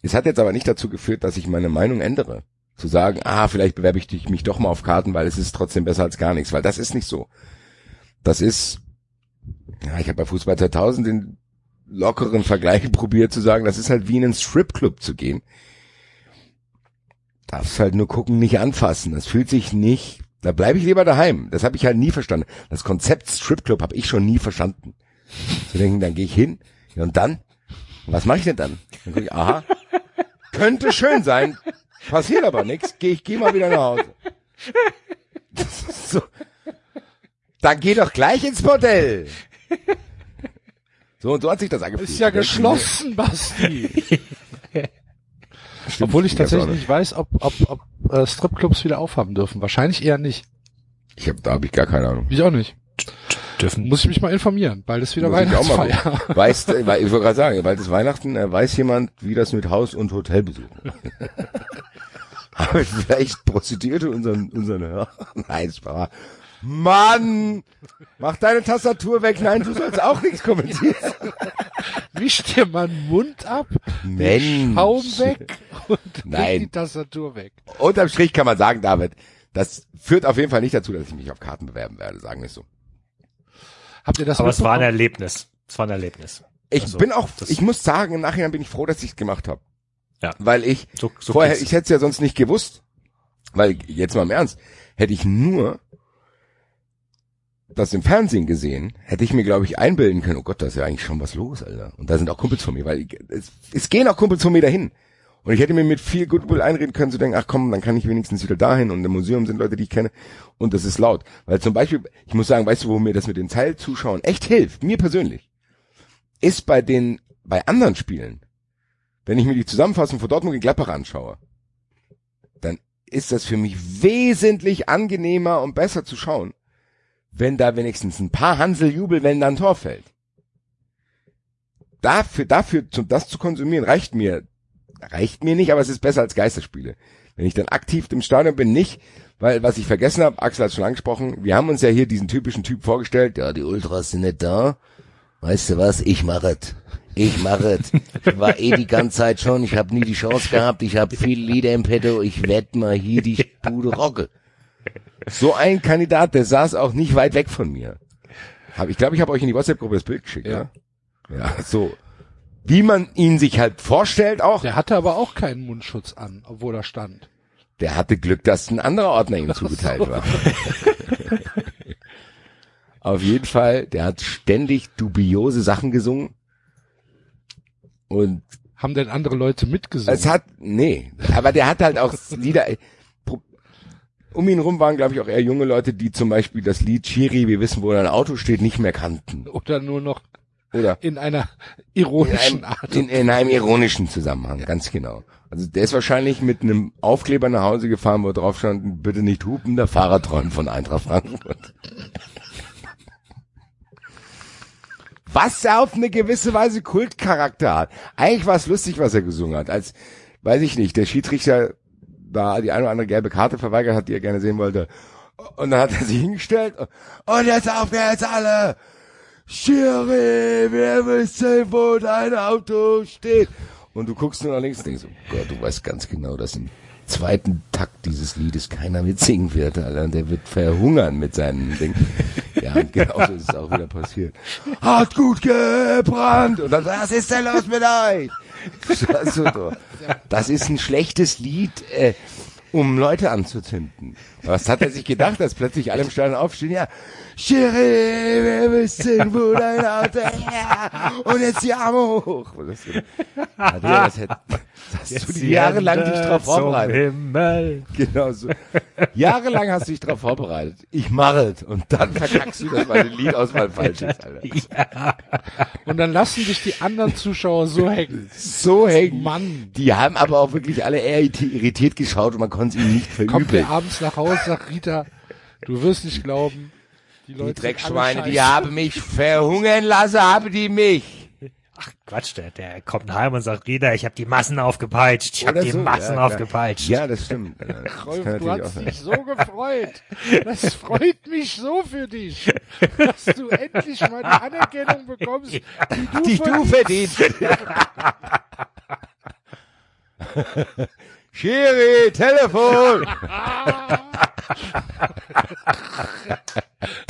es hat jetzt aber nicht dazu geführt, dass ich meine Meinung ändere. Zu sagen, ah, vielleicht bewerbe ich dich- mich doch mal auf Karten, weil es ist trotzdem besser als gar nichts. Weil das ist nicht so. Das ist, ja, ich habe bei Fußball 2000 den lockeren Vergleich probiert zu sagen, das ist halt wie in einen Stripclub zu gehen. Darfst halt nur gucken, nicht anfassen. Das fühlt sich nicht, da bleibe ich lieber daheim. Das habe ich halt nie verstanden. Das Konzept Stripclub habe ich schon nie verstanden. Zu denken, dann gehe ich hin, und dann? Was mache ich denn dann? Dann guck ich, aha, könnte schön sein, passiert aber nichts, geh ich geh mal wieder nach Hause. Das ist so. Dann geh doch gleich ins Bordell. So und so hat sich das angefühlt. Ist ja geschlossen, Basti. stimmt, Obwohl ich tatsächlich nicht weiß, ob, ob, ob äh, Stripclubs wieder aufhaben dürfen. Wahrscheinlich eher nicht. Ich hab, da habe ich gar keine Ahnung. Ich auch nicht. Dürfen. Muss ich mich mal informieren. Bald ist wieder Muss ich auch mal Weihnachtsfeier. Weißt, äh, ich wollte gerade sagen, bald ist Weihnachten, äh, weiß jemand, wie das mit Haus- und Hotelbesuchen ist? Haben vielleicht Prostituierte unseren, unseren Hörer? Nein, es war, Mann! Mach deine Tastatur weg. Nein, du sollst auch nichts kommentieren. Wisch dir mal den Mund ab, den Mensch. Schaum weg und Nein. die Tastatur weg. Unterm Strich kann man sagen, David, das führt auf jeden Fall nicht dazu, dass ich mich auf Karten bewerben werde, sagen wir es so. Habt ihr das Aber es war ein? Erlebnis. Es war ein Erlebnis. Ich Also, bin auch, ich muss sagen, im Nachhinein bin ich froh, dass ich es gemacht habe. Ja. Weil ich So, so vorher, geht's. ich hätte es ja sonst nicht gewusst. Weil, jetzt mal im Ernst, hätte ich nur das im Fernsehen gesehen, hätte ich mir, glaube ich, einbilden können, oh Gott, da ist ja eigentlich schon was los, Alter. Und da sind auch Kumpels von mir, weil ich, es, es gehen auch Kumpels von mir dahin. Und ich hätte mir mit viel Goodwill einreden können, zu denken, ach komm, dann kann ich wenigstens wieder dahin und im Museum sind Leute, die ich kenne und das ist laut. Weil zum Beispiel, ich muss sagen, weißt du, wo mir das mit den Teilzuschauern echt hilft, mir persönlich, ist bei den, bei anderen Spielen, wenn ich mir die Zusammenfassung von Dortmund gegen Gladbach anschaue, dann ist das für mich wesentlich angenehmer und besser zu schauen, wenn da wenigstens ein paar Hansel jubel, wenn da ein Tor fällt. Dafür, dafür, das zu konsumieren, reicht mir, reicht mir nicht, aber es ist besser als Geisterspiele. Wenn ich dann aktiv im Stadion bin, nicht, weil, was ich vergessen habe, Axel hat schon angesprochen, wir haben uns ja hier diesen typischen Typ vorgestellt, ja, die Ultras sind nicht da. Weißt du was, ich mach es. Ich mach es. Ich war eh die ganze Zeit schon, ich habe nie die Chance gehabt, ich habe viele Lieder im Petto, ich werd mal hier die Bude rocke. So ein Kandidat, der saß auch nicht weit weg von mir. Hab, ich glaube, ich habe euch in die WhatsApp-Gruppe das Bild geschickt, ja. ja. Ja, so. Wie man ihn sich halt vorstellt auch. Der hatte aber auch keinen Mundschutz an, obwohl er stand. Der hatte Glück, dass ein anderer Ordner ihm zugeteilt war. Auf jeden Fall, der hat ständig dubiose Sachen gesungen. Und haben denn andere Leute mitgesungen? Es hat, nee, aber der hat halt auch Lieder, um ihn rum waren, glaube ich, auch eher junge Leute, die zum Beispiel das Lied Chiri, wir wissen, wo dein Auto steht, nicht mehr kannten. Oder nur noch Oder in einer ironischen in einem, Art. in, in einem ironischen Zusammenhang, ganz genau. Also der ist wahrscheinlich mit einem Aufkleber nach Hause gefahren, wo drauf stand, bitte nicht hupen, der Fahrer träumt von Eintracht Frankfurt. Was er auf eine gewisse Weise Kultcharakter hat. Eigentlich war es lustig, was er gesungen hat. Als, weiß ich nicht, der Schiedsrichter da die eine oder andere gelbe Karte verweigert hat, die er gerne sehen wollte. Und dann hat er sich hingestellt und jetzt auf geht's alle! Schiri, wir wissen, wo dein Auto steht. Und du guckst nur nach links und denkst, oh Gott, du weißt ganz genau, dass im zweiten Takt dieses Liedes keiner mitsingen wird, Alter. Und der wird verhungern mit seinen Ding. Ja, und genau so ist es auch wieder passiert. Hat gut gebrannt. Und dann, was ist denn los mit euch? Also, das ist ein schlechtes Lied, äh, um Leute anzuzünden. Was hat er sich gedacht, dass plötzlich alle im Stadion aufstehen? Ja, Schiri, wir wissen, wo dein Auto ja. Und jetzt die Arme hoch. Das, hat er, das, hätte, das hast du die jahrelang dich drauf vorbereitet. Himmel. Genau so. Jahrelang hast du dich drauf vorbereitet. Ich mache es. Und dann verkackst du, dass meine Liedauswahl falsch ist, Alter. Und dann lassen sich die anderen Zuschauer so hängen. So hängen. Mann. Die haben aber auch wirklich alle eher irritiert geschaut und man konnte es ihnen nicht Kommt verübeln. der abends nach Hause, sagt Rita, du wirst nicht glauben, die Die Leute Dreckschweine, sind die haben mich verhungern lassen, haben die mich. Ach Quatsch, der, der kommt heim und sagt, Rita, ich habe die Massen aufgepeitscht. Ich habe die so, Massen ja, aufgepeitscht. Ja, das stimmt. Das Rolf, du hast dich so gefreut. Das freut mich so für dich, dass du endlich mal die Anerkennung bekommst, die du, Die du verdienst. Schiri, Telefon.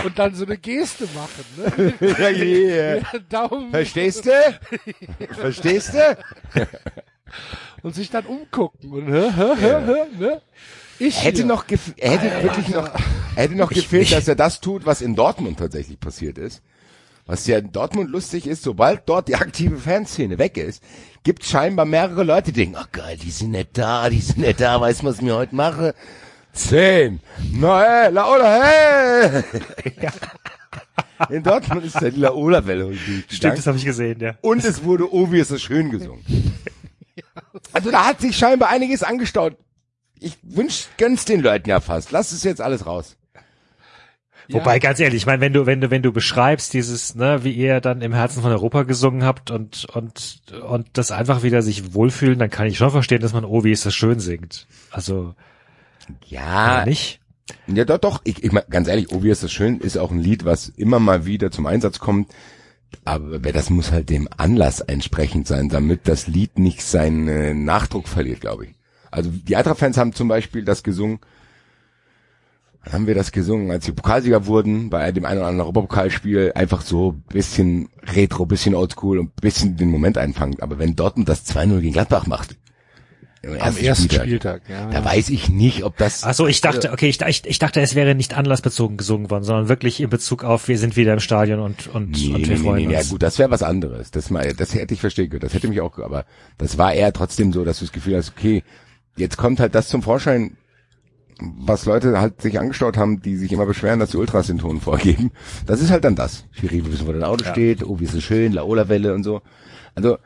Und dann so eine Geste machen, ne? ja, yeah. Daumen Verstehst du? Verstehst du? und sich dann umgucken und hä, hä, hä, ne? Ich Hätte hier. noch, hätte wirklich noch, hätte noch gefehlt, dass er das tut, was in Dortmund tatsächlich passiert ist. Was ja in Dortmund lustig ist, sobald dort die aktive Fanszene weg ist, gibt scheinbar mehrere Leute, die denken, ach geil, die sind nicht da, die sind nicht da, weißt du, was ich mir heute mache? Zehn. Na, hey, Laola, hey! In Dortmund ist ja die Laola-Welle heute Stimmt, das habe ich gesehen, ja. Und es wurde Oh, wie ist das schön gesungen. Also da hat sich scheinbar einiges angestaut. Ich wünsch, gönn's den Leuten ja fast. Lass es jetzt alles raus. Wobei, ganz ehrlich, ich meine, wenn du, wenn du, wenn du beschreibst, dieses, ne, wie ihr dann im Herzen von Europa gesungen habt und, und, und das einfach wieder sich wohlfühlen, dann kann ich schon verstehen, dass man, oh, wie ist das schön singt. Also, Ja, nicht? ja doch, doch. Ich, ich mein, ganz ehrlich, Oh, wie ist das schön, ist auch ein Lied, was immer mal wieder zum Einsatz kommt. Aber das muss halt dem Anlass entsprechend sein, damit das Lied nicht seinen äh, Nachdruck verliert, glaube ich. Also die Eintracht-Fans haben zum Beispiel das gesungen, Wann haben wir das gesungen, als wir Pokalsieger wurden, bei dem einen oder anderen Europapokalspiel, einfach so bisschen retro, bisschen oldschool und bisschen den Moment einfangen. Aber wenn Dortmund das 2-0 gegen Gladbach macht, am ersten Spieltag, ja. da weiß ich nicht, ob das... Ach so, ich dachte, okay, ich, ich, ich dachte, es wäre nicht anlassbezogen gesungen worden, sondern wirklich in Bezug auf, wir sind wieder im Stadion und, und, Nee, und wir nee, freuen nee, ja uns. gut, das wäre was anderes. Das, mal, das hätte ich verstehen können. Das hätte mich auch, aber das war eher trotzdem so, dass du das Gefühl hast, okay, jetzt kommt halt das zum Vorschein, was Leute halt sich angestaut haben, die sich immer beschweren, dass die Ultras den Ton vorgeben. Das ist halt dann das. Schiri, wir wissen, wo dein Auto steht, oh, wie ist es schön, Laola-Welle und so. Also,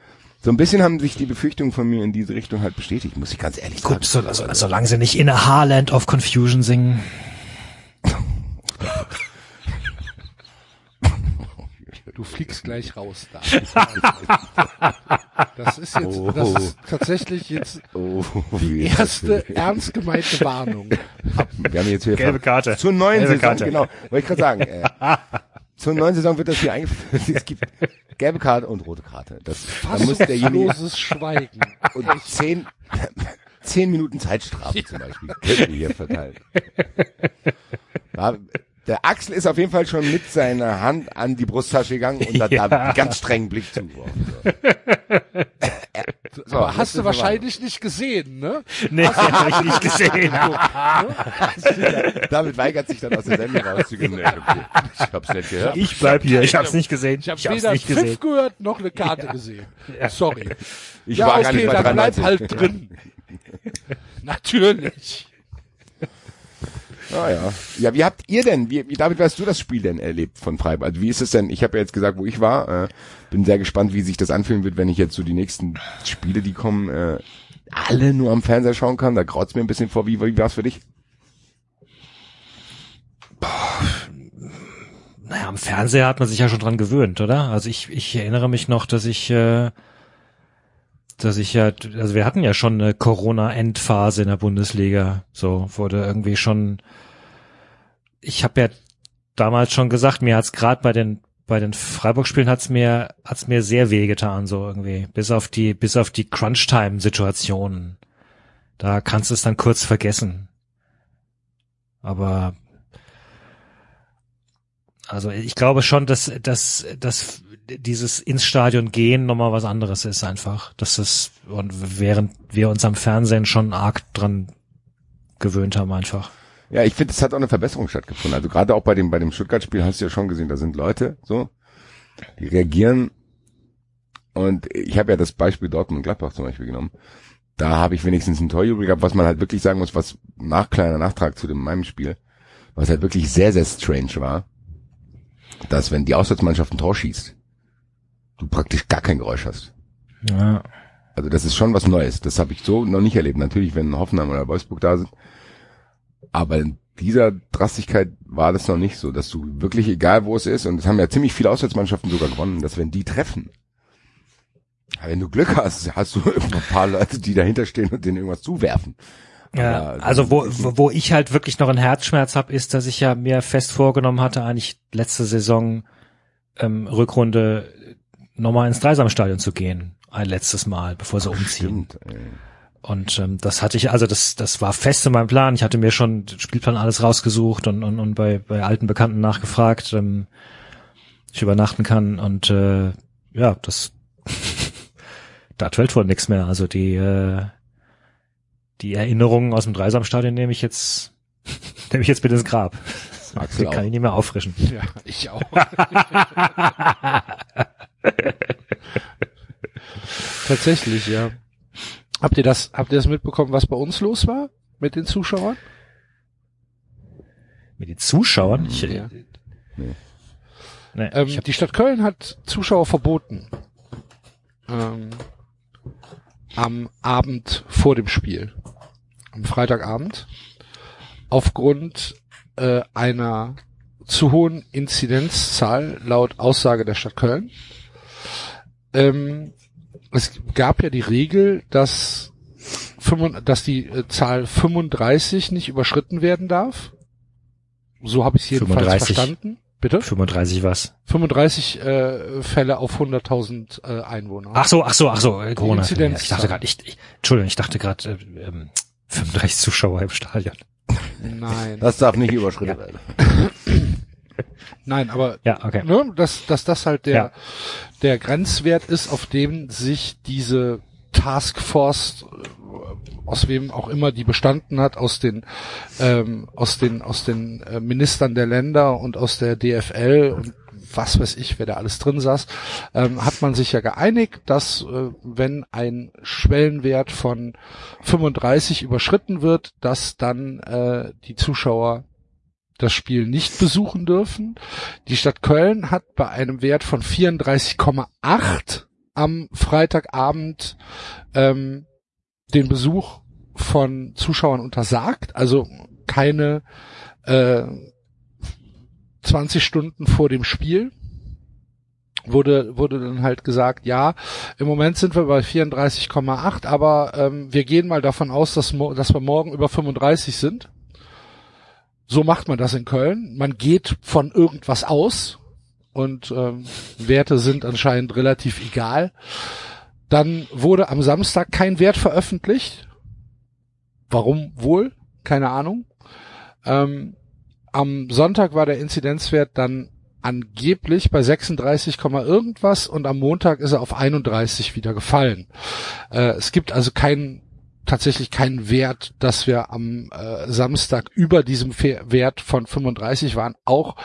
so ein bisschen haben sich die Befürchtungen von mir in diese Richtung halt bestätigt, muss ich ganz ehrlich Gut, so, sagen. also, solange sie nicht in a Haarland of Confusion singen. gleich raus da. Das ist jetzt, Oh. das ist tatsächlich jetzt Oh, die erste ernst gemeinte Warnung. Wir haben jetzt hier Gelbe Karte. Zur neuen Gelbe Saison, Karte. genau. Wollte ich gerade sagen. Äh, zur neuen Saison wird das hier eingeführt. Es gibt gelbe Karte und rote Karte. Das da muss derjenige Fassungsloses Schweigen. und zehn, zehn Minuten Zeitstrafe zum Beispiel können wir hier verteilen. Ja, der Axel ist auf jeden Fall schon mit seiner Hand an die Brusttasche gegangen und hat Ja. da einen ganz strengen Blick zugeworfen. So. Aber hast du wahrscheinlich nicht gesehen, ne? Nee, hab ich nicht gesehen. Verwarnung. Damit weigert sich dann aus der Sendung rauszugehen. Nee, okay. Ich hab's nicht gehört. Ich bleib hier. Ich hab's nicht gesehen. Ich habe Ich hab's weder nicht Pfiff gesehen. gehört noch eine Karte gesehen. Sorry. Ich ja, war gar okay, nicht bei dann bleib 93. halt drin. Natürlich. Ah, ja. ja, wie habt ihr denn, wie, wie David, wie hast du das Spiel denn erlebt von Freiburg? Also wie ist es denn, ich habe ja jetzt gesagt, wo ich war, äh, bin sehr gespannt, wie sich das anfühlen wird, wenn ich jetzt so die nächsten Spiele, die kommen, äh, alle nur am Fernseher schauen kann. Da graut's mir ein bisschen vor. Wie, wie war's für dich? Naja, am Fernseher hat man sich ja schon dran gewöhnt, oder? Also ich, ich erinnere mich noch, dass ich, äh, dass ich ja, also wir hatten ja schon eine Corona-Endphase in der Bundesliga. So wurde irgendwie schon. Ich habe ja damals schon gesagt, mir hat's gerade bei den bei den Freiburg-Spielen hat's mir hat's mir sehr wehgetan, so irgendwie. Bis auf die bis auf die Crunch-Time-Situationen. Da kannst du es dann kurz vergessen. Aber also ich glaube schon, dass, dass, dass dieses ins Stadion gehen nochmal was anderes ist einfach. Das, und während wir uns am Fernsehen schon arg dran gewöhnt haben einfach. Ja, ich finde, es hat auch eine Verbesserung stattgefunden. Also gerade auch bei dem, bei dem Stuttgart-Spiel hast du ja schon gesehen, da sind Leute, so, die reagieren. Und ich habe ja das Beispiel Dortmund und Gladbach zum Beispiel genommen. Da habe ich wenigstens ein Torjubel gehabt, was man halt wirklich sagen muss, was nach kleiner Nachtrag zu dem meinem Spiel, was halt wirklich sehr, sehr strange war, dass wenn die Auswärtsmannschaft ein Tor schießt, du praktisch gar kein Geräusch hast. Ja. Also das ist schon was Neues. Das habe ich so noch nicht erlebt. Natürlich, wenn Hoffenheim oder Wolfsburg da sind. Aber in dieser Drastigkeit war das noch nicht so, dass du wirklich, egal wo es ist, und das haben ja ziemlich viele Auswärtsmannschaften sogar gewonnen, dass wenn die treffen, wenn du Glück hast, hast du ein paar Leute, die dahinter stehen und denen irgendwas zuwerfen. Ja, Aber also wo wo ich halt wirklich noch einen Herzschmerz habe, ist, dass ich ja mir fest vorgenommen hatte, eigentlich letzte Saison ähm, Rückrunde nochmal ins Dreisamstadion zu gehen. Ein letztes Mal, bevor sie umziehen. Stimmt. Und ähm, das hatte ich, also das, das war fest in meinem Plan. Ich hatte mir schon den Spielplan alles rausgesucht und, und, und bei, bei alten Bekannten nachgefragt, ähm, ich übernachten kann. Und äh, ja, das da fällt wohl nichts mehr. Also die, äh, die Erinnerungen aus dem Dreisamstadion nehme ich jetzt, nehme ich jetzt bitte ins Grab. Axel Die kann auch. ich nicht mehr auffrischen. Ja, ich auch. Tatsächlich, ja. Habt ihr das, habt ihr das mitbekommen, was bei uns los war mit den Zuschauern? Mit den Zuschauern? Ich, Ja. nee. Nee, Ähm, die Stadt Köln hat Zuschauer verboten. Ähm, am Abend vor dem Spiel. Am Freitagabend. Aufgrund äh, einer zu hohen Inzidenzzahl laut Aussage der Stadt Köln. Ähm, es gab ja die Regel, dass, 35 dass die äh, Zahl 35 nicht überschritten werden darf. So habe ich es jedenfalls 35. verstanden. Bitte? 35 was? 35 äh, Fälle auf 100.000 äh, Einwohner. Ach so, ach so, ach so, äh, Corona. Inzidenz- Ich dachte gerade, ich, ich, Entschuldigung, ich dachte gerade, äh, ähm, 35 Zuschauer im Stadion. Nein. Das darf nicht überschritten werden. Nein, aber Ja, okay. ne, dass, dass das halt der, Ja. der Grenzwert ist, auf dem sich diese Taskforce, äh, aus wem auch immer die bestanden hat, aus den, ähm, aus den, aus den äh, Ministern der Länder und aus der DFL und was weiß ich, wer da alles drin saß, ähm, hat man sich ja geeinigt, dass äh, wenn ein Schwellenwert von 35 überschritten wird, dass dann äh, die Zuschauer das Spiel nicht besuchen dürfen. Die Stadt Köln hat bei einem Wert von 34,8 am Freitagabend ähm, den Besuch von Zuschauern untersagt, also keine äh, 20 Stunden vor dem Spiel. wurde wurde dann halt gesagt, ja, im Moment sind wir bei 34,8, aber ähm, wir gehen mal davon aus, dass, dass wir morgen über 35 sind. So macht man das in Köln. Man geht von irgendwas aus und ähm, Werte sind anscheinend relativ egal. Dann wurde am Samstag kein Wert veröffentlicht. Warum wohl? Keine Ahnung. Ähm, am Sonntag war der Inzidenzwert dann angeblich bei 36, irgendwas und am Montag ist er auf 31 wieder gefallen. Äh, es gibt also keinen tatsächlich keinen Wert, dass wir am äh, Samstag über diesem Wert von 35 waren, auch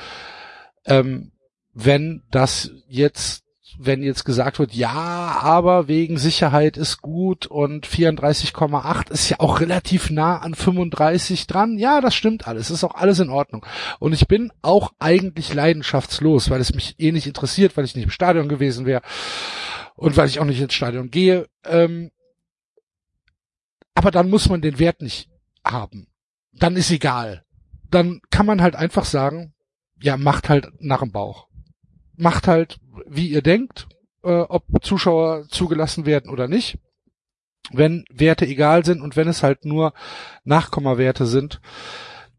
ähm, wenn das jetzt wenn jetzt gesagt wird, ja, aber wegen Sicherheit ist gut und 34,8 ist ja auch relativ nah an 35 dran. Ja, das stimmt alles. Ist auch alles in Ordnung. Und ich bin auch eigentlich leidenschaftslos, weil es mich eh nicht interessiert, weil ich nicht im Stadion gewesen wäre und weil ich auch nicht ins Stadion gehe. Ähm, aber dann muss man den Wert nicht haben. Dann ist egal. Dann kann man halt einfach sagen, ja, macht halt nach dem Bauch macht halt, wie ihr denkt, äh, ob Zuschauer zugelassen werden oder nicht. Wenn Werte egal sind und wenn es halt nur Nachkommawerte sind,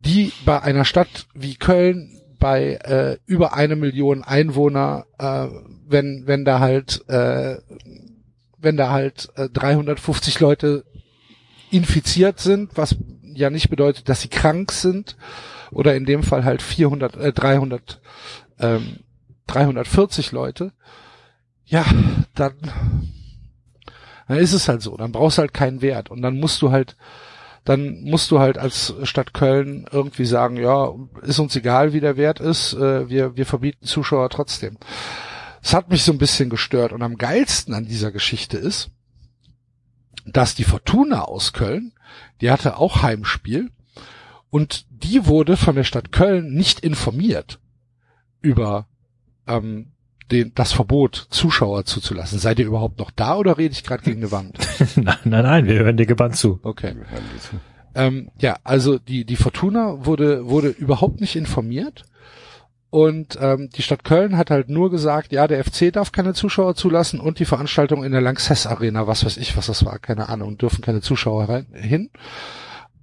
die bei einer Stadt wie Köln bei äh, über eine Million Einwohner, äh, wenn wenn da halt äh, wenn da halt äh, 350 Leute infiziert sind, was ja nicht bedeutet, dass sie krank sind oder in dem Fall halt 400 äh, 300 ähm, 340 Leute, ja, dann, dann ist es halt so. Dann brauchst du halt keinen Wert. Und dann musst du halt, dann musst du halt als Stadt Köln irgendwie sagen, ja, ist uns egal, wie der Wert ist, äh, wir, wir verbieten Zuschauer trotzdem. Das hat mich so ein bisschen gestört. Und am geilsten an dieser Geschichte ist, dass die Fortuna aus Köln, die hatte auch Heimspiel und die wurde von der Stadt Köln nicht informiert über ähm, den, das Verbot, Zuschauer zuzulassen. Seid ihr überhaupt noch da oder rede ich gerade gegen eine Wand? nein, nein, nein, wir hören dir gebannt zu. Okay. Ähm, ja, also die, die Fortuna wurde, wurde überhaupt nicht informiert. Und ähm, die Stadt Köln hat halt nur gesagt, ja, der FC darf keine Zuschauer zulassen und die Veranstaltung in der Lanxess Arena, was weiß ich, was das war, keine Ahnung, dürfen keine Zuschauer rein, hin.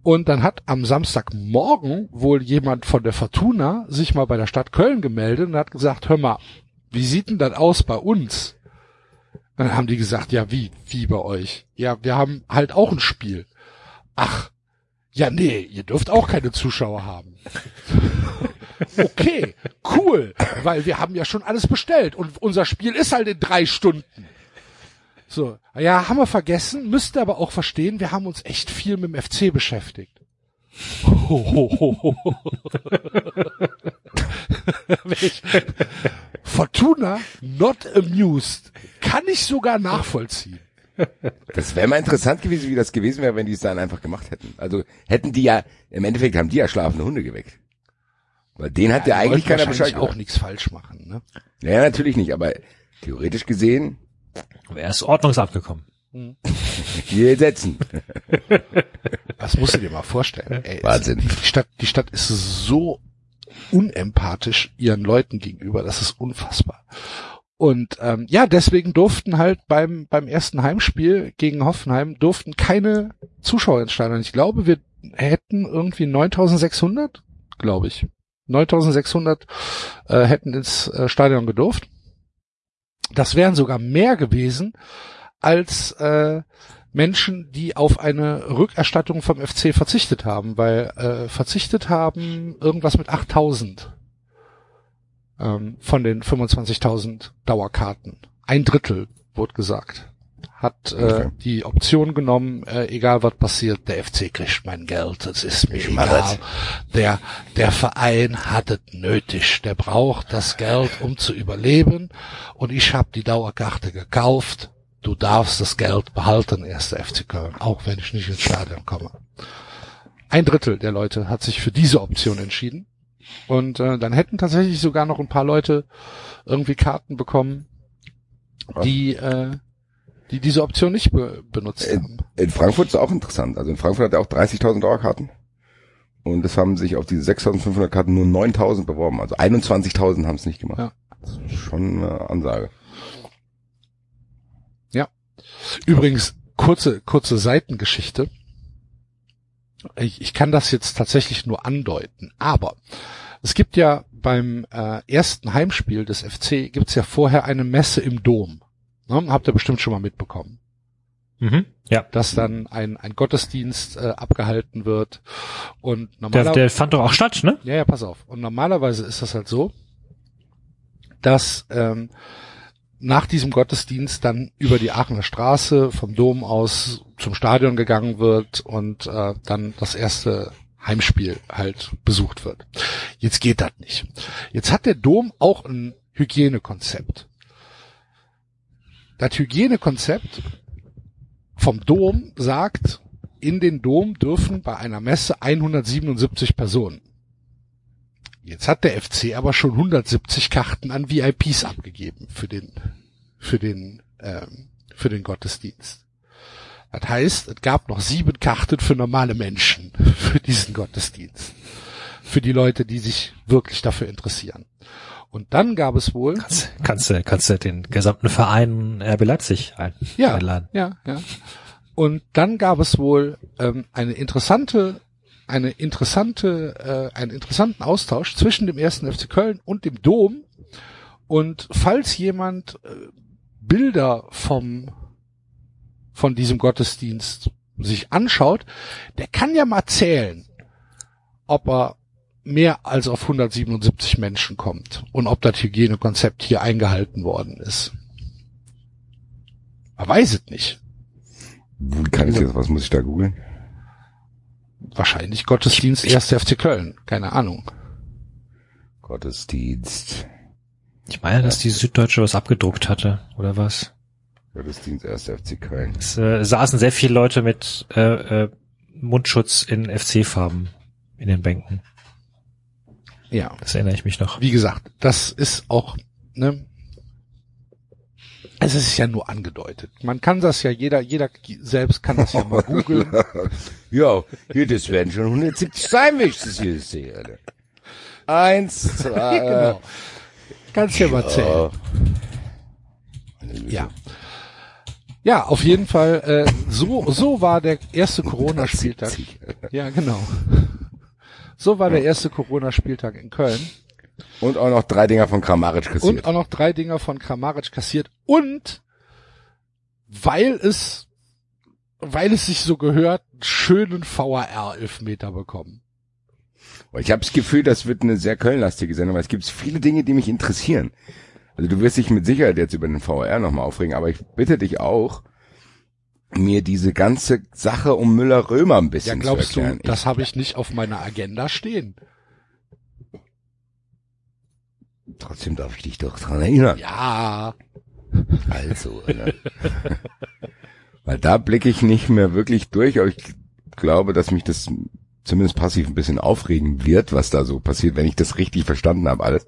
Und dann hat am Samstagmorgen wohl jemand von der Fortuna sich mal bei der Stadt Köln gemeldet und hat gesagt, hör mal, wie sieht denn das aus bei uns? Dann haben die gesagt, ja, wie, wie bei euch? Ja, wir haben halt auch ein Spiel. Ach, ja, nee, ihr dürft auch keine Zuschauer haben. okay, cool, weil wir haben ja schon alles bestellt und unser Spiel ist halt in drei Stunden. So, ja, haben wir vergessen, müsst aber auch verstehen, wir haben uns echt viel mit dem FC beschäftigt. Fortuna not amused. Kann ich sogar nachvollziehen. Das wäre mal interessant gewesen, wie das gewesen wäre, wenn die es dann einfach gemacht hätten. Also hätten die ja, im Endeffekt haben die ja schlafende Hunde geweckt. Weil den hat ja, ja eigentlich keiner Bescheid auch nichts falsch machen, ne? Ja, natürlich nicht, aber theoretisch gesehen er ist ordnungsamt gekommen. Hier setzen. Was musst du dir mal vorstellen? Ey, Wahnsinn. die Stadt, die Stadt ist so unempathisch ihren Leuten gegenüber. Das ist unfassbar. Und ähm, ja, deswegen durften halt beim beim ersten Heimspiel gegen Hoffenheim durften keine Zuschauer ins Stadion. Ich glaube, wir hätten irgendwie 9.600, glaube ich, 9.600 äh, hätten ins äh, Stadion gedurft. Das wären sogar mehr gewesen als äh, Menschen, die auf eine Rückerstattung vom FC verzichtet haben, weil äh, verzichtet haben irgendwas mit 8000 ähm, von den 25.000 Dauerkarten. Ein Drittel, wurde gesagt hat äh, okay. die Option genommen, äh, egal was passiert, der FC kriegt mein Geld, das ist mir ich egal. Der, der Verein hat es nötig, der braucht das Geld, um zu überleben und ich habe die Dauerkarte gekauft, du darfst das Geld behalten, erster FC Köln, auch wenn ich nicht ins Stadion komme. Ein Drittel der Leute hat sich für diese Option entschieden und äh, dann hätten tatsächlich sogar noch ein paar Leute irgendwie Karten bekommen, die äh, die diese Option nicht be benutzt in, haben. In Frankfurt ist auch interessant. Also in Frankfurt hat er auch 30.000 Dauerkarten. Und es haben sich auf diese 6.500 Karten nur 9.000 beworben. Also 21.000 haben es nicht gemacht. Ja. Das ist schon eine Ansage. Übrigens, kurze, kurze Seitengeschichte. Ich, ich kann das jetzt tatsächlich nur andeuten, aber es gibt ja beim äh, ersten Heimspiel des FC gibt's ja vorher eine Messe im Dom. Ne? Habt ihr bestimmt schon mal mitbekommen. Mhm. Ja. Dass dann ein, ein Gottesdienst äh, abgehalten wird und Der, normalerweise der fand doch auch statt, ne? ja, ja, pass auf. Und normalerweise ist das halt so, dass ähm, nach diesem Gottesdienst dann über die Aachener Straße vom Dom aus zum Stadion gegangen wird und äh, dann das erste Heimspiel halt besucht wird. Jetzt geht das nicht. Jetzt hat der Dom auch ein Hygienekonzept. Das Hygienekonzept vom Dom sagt, in den Dom dürfen bei einer Messe 177 Personen. Jetzt hat der FC aber schon 170 Karten an VIPs abgegeben für den für den ähm, für den Gottesdienst. Das heißt, es gab noch sieben Karten für normale Menschen für diesen Gottesdienst. Für die Leute, die sich wirklich dafür interessieren. Und dann gab es wohl, Kannst, kannst du, kannst du den gesamten Verein RB Leipzig ein, ja, einladen. ja, ja. Und dann gab es wohl ähm, eine interessante, eine interessante, äh, einen interessanten Austausch zwischen dem ersten FC Köln und dem Dom. Und falls jemand äh, Bilder vom von diesem Gottesdienst sich anschaut, der kann ja mal zählen, ob er mehr als auf 177 Menschen kommt und ob das Hygienekonzept hier eingehalten worden ist. Man weiß es nicht. Wie kann ich jetzt, was muss ich da googeln? Wahrscheinlich Gottesdienst 1. FC Köln. Keine Ahnung. Gottesdienst. Ich meine, dass die Süddeutsche was abgedruckt hatte, oder was? Gottesdienst 1. FC Köln. Es äh, saßen sehr viele Leute mit äh, äh, Mundschutz in FC-Farben in den Bänken. Ja. Das erinnere ich mich noch. Wie gesagt, das ist auch, ne? Es ist ja nur angedeutet. Man kann das ja, jeder, jeder selbst kann das ja mal googeln. ja, hier, das werden schon 170 sein, wenn ich das hier sehe. Alter. Eins, zwei, genau. Kannst ja mal zählen. äh, Ja. Ja, auf jeden Fall, äh, so, so war der erste Corona-Spieltag. 70. Ja, genau. So war der erste Corona-Spieltag in Köln. Und auch noch drei Dinger von Kramaric Und kassiert. auch noch drei Dinger von Kramaric kassiert. Und weil es, weil es sich so gehört, einen schönen VAR-Elfmeter bekommen. Ich habe das Gefühl, das wird eine sehr Kölnlastige Sendung, weil es gibt viele Dinge, die mich interessieren. Also du wirst dich mit Sicherheit jetzt über den VR nochmal aufregen, aber ich bitte dich auch, mir diese ganze Sache um Müller-Römer ein Ja, bisschen glaubst zu erklären. du, das habe ich nicht auf meiner Agenda stehen. trotzdem darf ich dich doch dran erinnern. Ja, Also, ne? weil da blicke ich nicht mehr wirklich durch, aber ich glaube, dass mich das zumindest passiv ein bisschen aufregen wird, was da so passiert, wenn ich das richtig verstanden habe alles.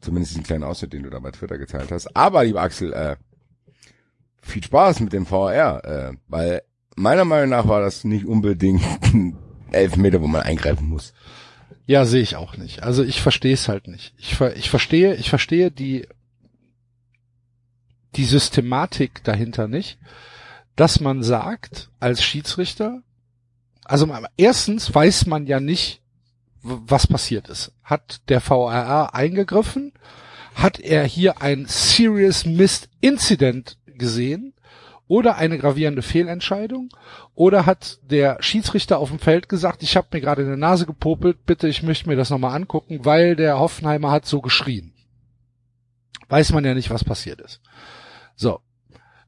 Zumindest diesen kleinen Ausschnitt, den du da bei Twitter geteilt hast. Aber, lieber Axel, äh, viel Spaß mit dem VR, äh, weil meiner Meinung nach war das nicht unbedingt ein Elfmeter, wo man eingreifen muss. ja, sehe ich auch nicht. Also ich verstehe es halt nicht. Ich, ver ich verstehe, ich verstehe die die Systematik dahinter nicht, dass man sagt als Schiedsrichter, also erstens weiß man ja nicht, was passiert ist. Hat der VRR eingegriffen? Hat er hier ein Serious Missed Incident gesehen? Oder eine gravierende Fehlentscheidung? Oder hat der Schiedsrichter auf dem Feld gesagt, ich habe mir gerade in der Nase gepopelt, bitte, ich möchte mir das nochmal angucken, weil der Hoffenheimer hat so geschrien. Weiß man ja nicht, was passiert ist. So,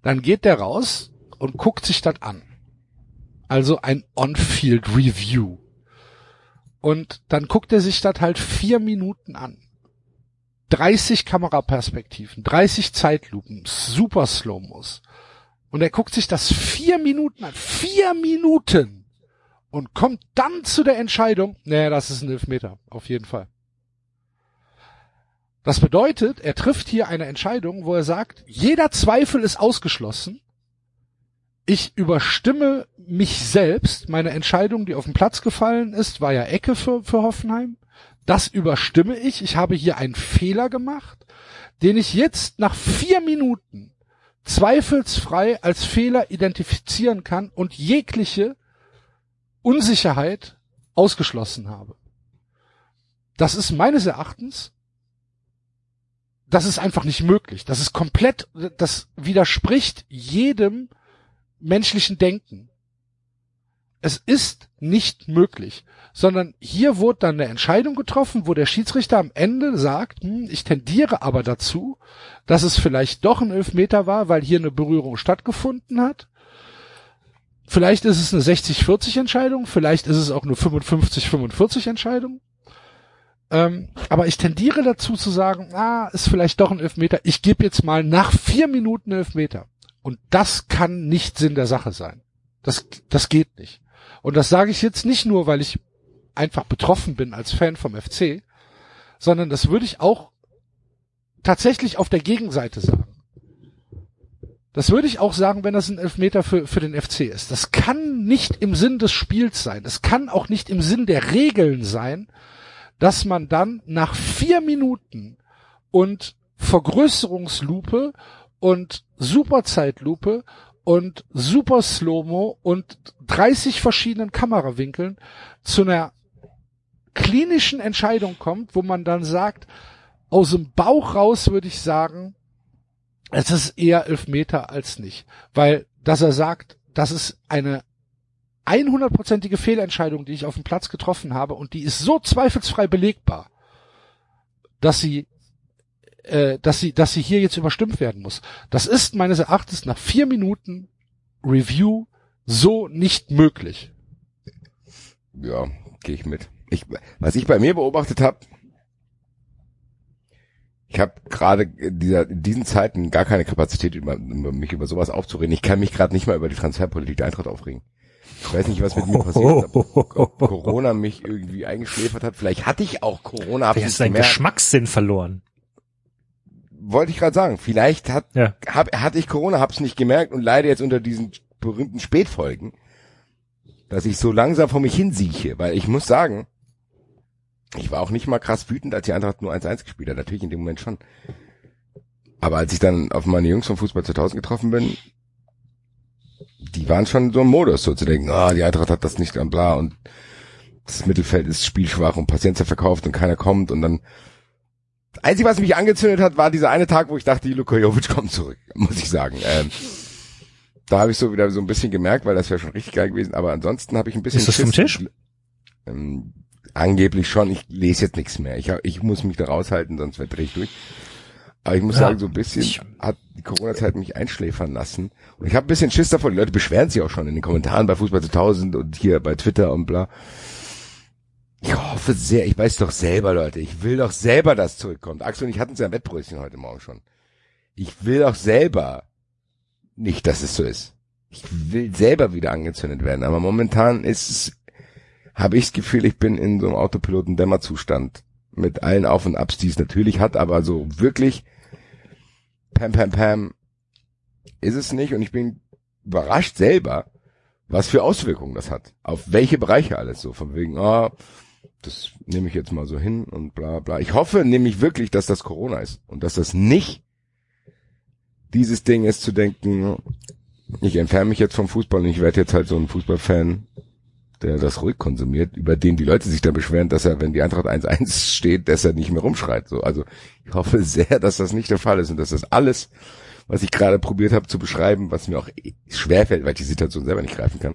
dann geht der raus und guckt sich das an. Also ein On-Field Review. Und dann guckt er sich das halt vier Minuten an. 30 Kameraperspektiven, 30 Zeitlupen, super Slow-Mos. Und er guckt sich das vier Minuten an. Vier Minuten! Und kommt dann zu der Entscheidung, naja, das ist ein Elfmeter, auf jeden Fall. Das bedeutet, er trifft hier eine Entscheidung, wo er sagt, jeder Zweifel ist ausgeschlossen. Ich überstimme mich selbst. Meine Entscheidung, die auf den Platz gefallen ist, war ja Ecke für, für Hoffenheim. Das überstimme ich. Ich habe hier einen Fehler gemacht, den ich jetzt nach vier Minuten zweifelsfrei als Fehler identifizieren kann und jegliche Unsicherheit ausgeschlossen habe. Das ist meines Erachtens, das ist einfach nicht möglich. Das ist komplett, das widerspricht jedem menschlichen Denken. Es ist nicht möglich, sondern hier wurde dann eine Entscheidung getroffen, wo der Schiedsrichter am Ende sagt, hm, ich tendiere aber dazu, dass es vielleicht doch ein Elfmeter war, weil hier eine Berührung stattgefunden hat. Vielleicht ist es eine 60-40 Entscheidung, vielleicht ist es auch eine 55-45 Entscheidung. Ähm, aber ich tendiere dazu zu sagen, ah, ist vielleicht doch ein Elfmeter. Ich gebe jetzt mal nach vier Minuten Elfmeter. Und das kann nicht Sinn der Sache sein. Das, das geht nicht. Und das sage ich jetzt nicht nur, weil ich einfach betroffen bin als Fan vom FC, sondern das würde ich auch tatsächlich auf der Gegenseite sagen. Das würde ich auch sagen, wenn das ein Elfmeter für, für den FC ist. Das kann nicht im Sinn des Spiels sein. Das kann auch nicht im Sinn der Regeln sein, dass man dann nach vier Minuten und Vergrößerungslupe und Superzeitlupe und Super Slow-Mo und 30 verschiedenen Kamerawinkeln zu einer klinischen Entscheidung kommt, wo man dann sagt, aus dem Bauch raus würde ich sagen, es ist eher Elfmeter als nicht. Weil, dass er sagt, das ist eine 100%ige Fehlentscheidung, die ich auf dem Platz getroffen habe und die ist so zweifelsfrei belegbar, dass sie äh, dass sie, dass sie hier jetzt überstimmt werden muss. Das ist meines Erachtens nach vier Minuten Review so nicht möglich. Ja, gehe ich mit. Ich, was ich bei mir beobachtet habe, ich habe gerade in, dieser, in diesen Zeiten gar keine Kapazität, über, mich über sowas aufzureden. Ich kann mich gerade nicht mal über die Transferpolitik der Eintracht aufregen. Ich weiß nicht, was mit mir passiert ist, ob Corona mich irgendwie eingeschläfert hat. Vielleicht hatte ich auch Corona. Vielleicht hast deinen Geschmackssinn verloren wollte ich gerade sagen, vielleicht hat, ja. hab, hatte ich Corona, hab's nicht gemerkt und leide jetzt unter diesen berühmten Spätfolgen, dass ich so langsam vor mich hinsieche, weil ich muss sagen, ich war auch nicht mal krass wütend, als die Eintracht nur 1-1 gespielt hat, natürlich in dem Moment schon. Aber als ich dann auf meine Jungs vom Fußball 2000 getroffen bin, die waren schon so im Modus, so zu denken, ah, oh, die Eintracht hat das nicht und bla und das Mittelfeld ist spielschwach und Patienten verkauft und keiner kommt und dann Einzige, was mich angezündet hat, war dieser eine Tag, wo ich dachte, Luka Jovic kommt zurück, muss ich sagen. Ähm, da habe ich so wieder so ein bisschen gemerkt, weil das wäre schon richtig geil gewesen, aber ansonsten habe ich ein bisschen... Ist das vom Tisch? Ähm, angeblich schon, ich lese jetzt nichts mehr. Ich, ich muss mich da raushalten, sonst drehe ich durch. Aber ich muss ja, sagen, so ein bisschen hat die Corona-Zeit mich einschläfern lassen. Und ich habe ein bisschen Schiss davon. Die Leute beschweren sich auch schon in den Kommentaren bei Fußball 2000 und hier bei Twitter und bla. Ich hoffe sehr, ich weiß doch selber, Leute, ich will doch selber, dass zurückkommt. Axel und ich hatten es ja im Wettbrötchen heute Morgen schon. Ich will doch selber nicht, dass es so ist. Ich will selber wieder angezündet werden, aber momentan ist es, habe ich das Gefühl, ich bin in so einem Autopiloten-Dämmerzustand mit allen Auf und Abs, die es natürlich hat, aber so wirklich pam pam pam ist es nicht und ich bin überrascht selber, was für Auswirkungen das hat. Auf welche Bereiche alles so. Von wegen, ah, oh, das nehme ich jetzt mal so hin und bla bla. Ich hoffe nämlich wirklich, dass das Corona ist und dass das nicht dieses Ding ist zu denken, ich entferne mich jetzt vom Fußball und ich werde jetzt halt so ein Fußballfan, der das ruhig konsumiert, über den die Leute sich dann beschweren, dass er, wenn die Eintracht 1-1 steht, dass er nicht mehr rumschreit. So, also ich hoffe sehr, dass das nicht der Fall ist und dass das alles, was ich gerade probiert habe zu beschreiben, was mir auch schwerfällt, weil ich die Situation selber nicht greifen kann,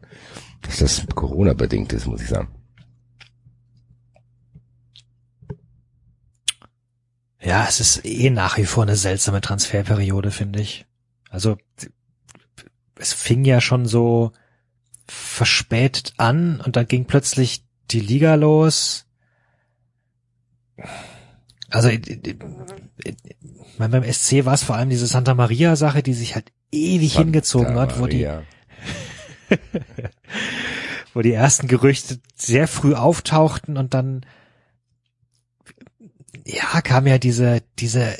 dass das Corona bedingt ist, muss ich sagen. Ja, es ist eh nach wie vor eine seltsame Transferperiode, finde ich. Also es fing ja schon so verspätet an und dann ging plötzlich die Liga los. Also beim SC war es vor allem diese Santa Maria Sache, die sich halt ewig Santa hingezogen hat, wo die wo die ersten Gerüchte sehr früh auftauchten und dann ja, kam ja diese, diese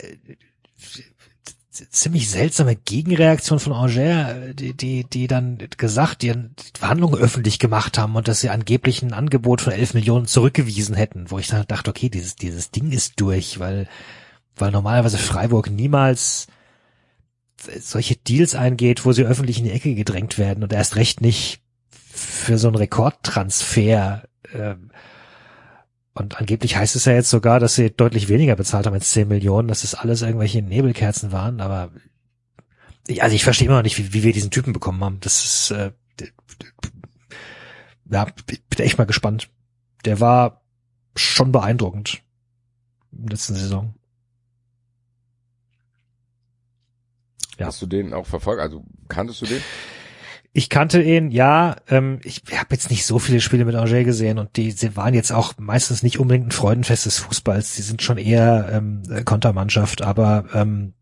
ziemlich seltsame Gegenreaktion von Angers, die, die, die dann gesagt, die Verhandlungen öffentlich gemacht haben und dass sie angeblich ein Angebot von 11 Millionen zurückgewiesen hätten, wo ich dann dachte, okay, dieses, dieses Ding ist durch, weil, weil normalerweise Freiburg niemals solche Deals eingeht, wo sie öffentlich in die Ecke gedrängt werden und erst recht nicht für so einen Rekordtransfer. Ähm, und angeblich heißt es ja jetzt sogar, dass sie deutlich weniger bezahlt haben als 10 Millionen, dass es alles irgendwelche Nebelkerzen waren, aber ich, also ich verstehe immer noch nicht, wie, wie wir diesen Typen bekommen haben. Das ist äh, ja, bin echt mal gespannt. Der war schon beeindruckend in der letzten Saison. Ja. Hast du den auch verfolgt? Also kanntest du den? Ich kannte ihn, ja. Ähm, ich habe jetzt nicht so viele Spiele mit Angers gesehen und die, die waren jetzt auch meistens nicht unbedingt ein Freudenfest des Fußballs. Die sind schon eher ähm, Kontermannschaft, aber ähm,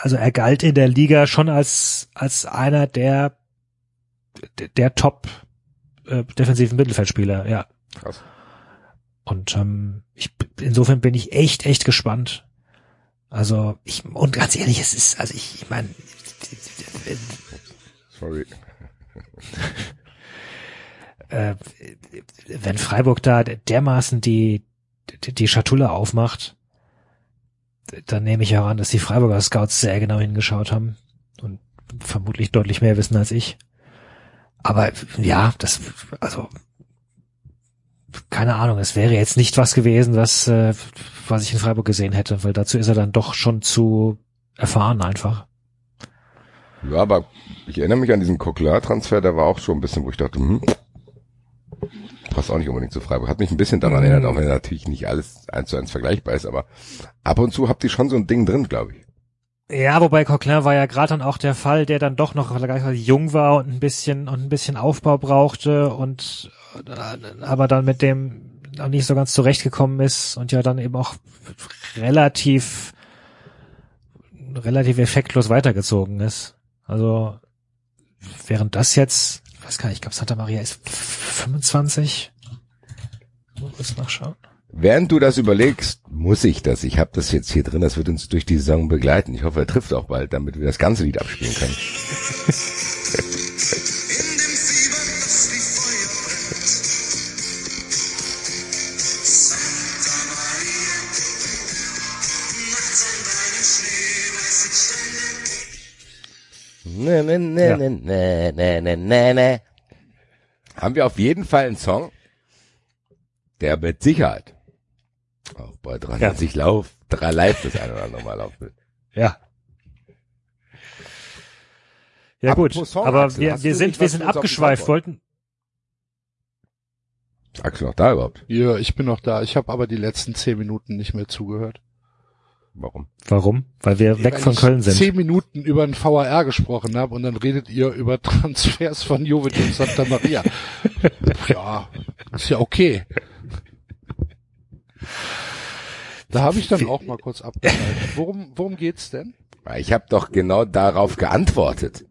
also er galt in der Liga schon als als einer der der Top äh, defensiven Mittelfeldspieler, ja. Krass. Und ähm, ich, insofern bin ich echt echt gespannt, also ich und ganz ehrlich, es ist, also ich, ich meine, sorry. äh, wenn Freiburg da dermaßen die, die, Schatulle aufmacht, dann nehme ich auch an, dass die Freiburger Scouts sehr genau hingeschaut haben und vermutlich deutlich mehr wissen als ich. Aber ja, das, also keine Ahnung, es wäre jetzt nicht was gewesen, was, äh, was ich in Freiburg gesehen hätte, weil dazu ist er dann doch schon zu erfahren einfach. Ja, aber ich erinnere mich an diesen Coquelin-Transfer, der war auch schon ein bisschen, wo ich dachte, hm, passt auch nicht unbedingt zu Freiburg. Hat mich ein bisschen daran erinnert, auch wenn natürlich nicht alles eins zu eins vergleichbar ist, aber ab und zu habt ihr schon so ein Ding drin, glaube ich. Ja, wobei Coquelin war ja gerade dann auch der Fall, der dann doch noch jung war und ein bisschen und ein bisschen Aufbau brauchte und aber dann mit dem noch nicht so ganz zurechtgekommen ist und ja dann eben auch relativ relativ effektlos weitergezogen ist. Also während das jetzt, ich weiß gar nicht, ich glaube Santa Maria ist 25. Muss nachschauen. Während du das überlegst, muss ich das. Ich habe das jetzt hier drin, das wird uns durch die Saison begleiten. Ich hoffe, er trifft auch bald, damit wir das ganze Lied abspielen können. Ne, ne, ne, ja. ne, ne, ne, ne, ne, ne. Haben wir auf jeden Fall einen Song, der mit Sicherheit auch bei 93 ja. Lauf, drei Live das eine oder andere Mal laufen will. Ja. Ja Apropos gut, Song, aber Axel, wir, wir sind, wir sind abgeschweift, wollten. Axel noch da überhaupt? Ja, ich bin noch da. Ich habe aber die letzten zehn Minuten nicht mehr zugehört. Warum? Warum? Weil wir ja, weg von Köln sind. zehn Minuten über ein VAR gesprochen habe und dann redet ihr über Transfers von Jovic und Santa Maria. ja, ist ja okay. Da habe ich dann auch mal kurz abgeschaltet. Worum, worum geht's denn? Ich habe doch genau darauf geantwortet.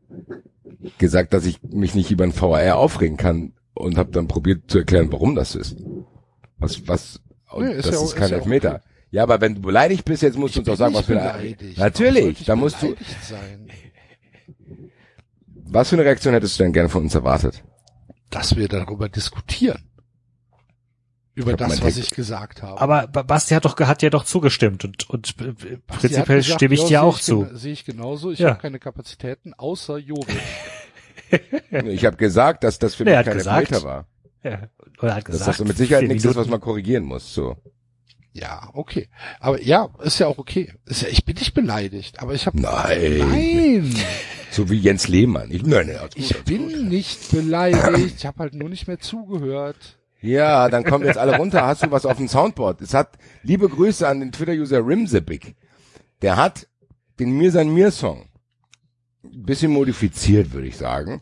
Gesagt, dass ich mich nicht über ein VAR aufregen kann und habe dann probiert zu erklären, warum das ist. Was, was, nee, ist das ja, ist kein ist Elfmeter. Ja okay. Ja, aber wenn du beleidigt bist, jetzt musst du uns doch sagen, was für eine... Natürlich, da musst du... Sein? Was für eine Reaktion hättest du denn gerne von uns erwartet? Dass wir darüber diskutieren. Über das, was ich gesagt habe. Aber Basti hat doch hat ja doch zugestimmt und und prinzipiell gesagt, stimme ich ja, dir auch zu. Sehe ich genauso. Ich ja. habe keine Kapazitäten außer Jovic. ich habe gesagt, dass das für mich keine Meter war. Ja. Oder hat gesagt, dass das mit Sicherheit nichts ist, was man korrigieren muss. So. Ja, okay. Aber ja, ist ja auch okay. Ist ja, ich bin nicht beleidigt, aber ich habe Nein. Nein. So wie Jens Lehmann. Ich, nein, nein, ich bin gut. nicht beleidigt. Ich habe halt nur nicht mehr zugehört. Ja, dann kommen jetzt alle runter. Hast du was auf dem Soundboard? Es hat liebe Grüße an den Twitter-User Rimzipik. Der hat den Mir sein Mir Song ein bisschen modifiziert, würde ich sagen.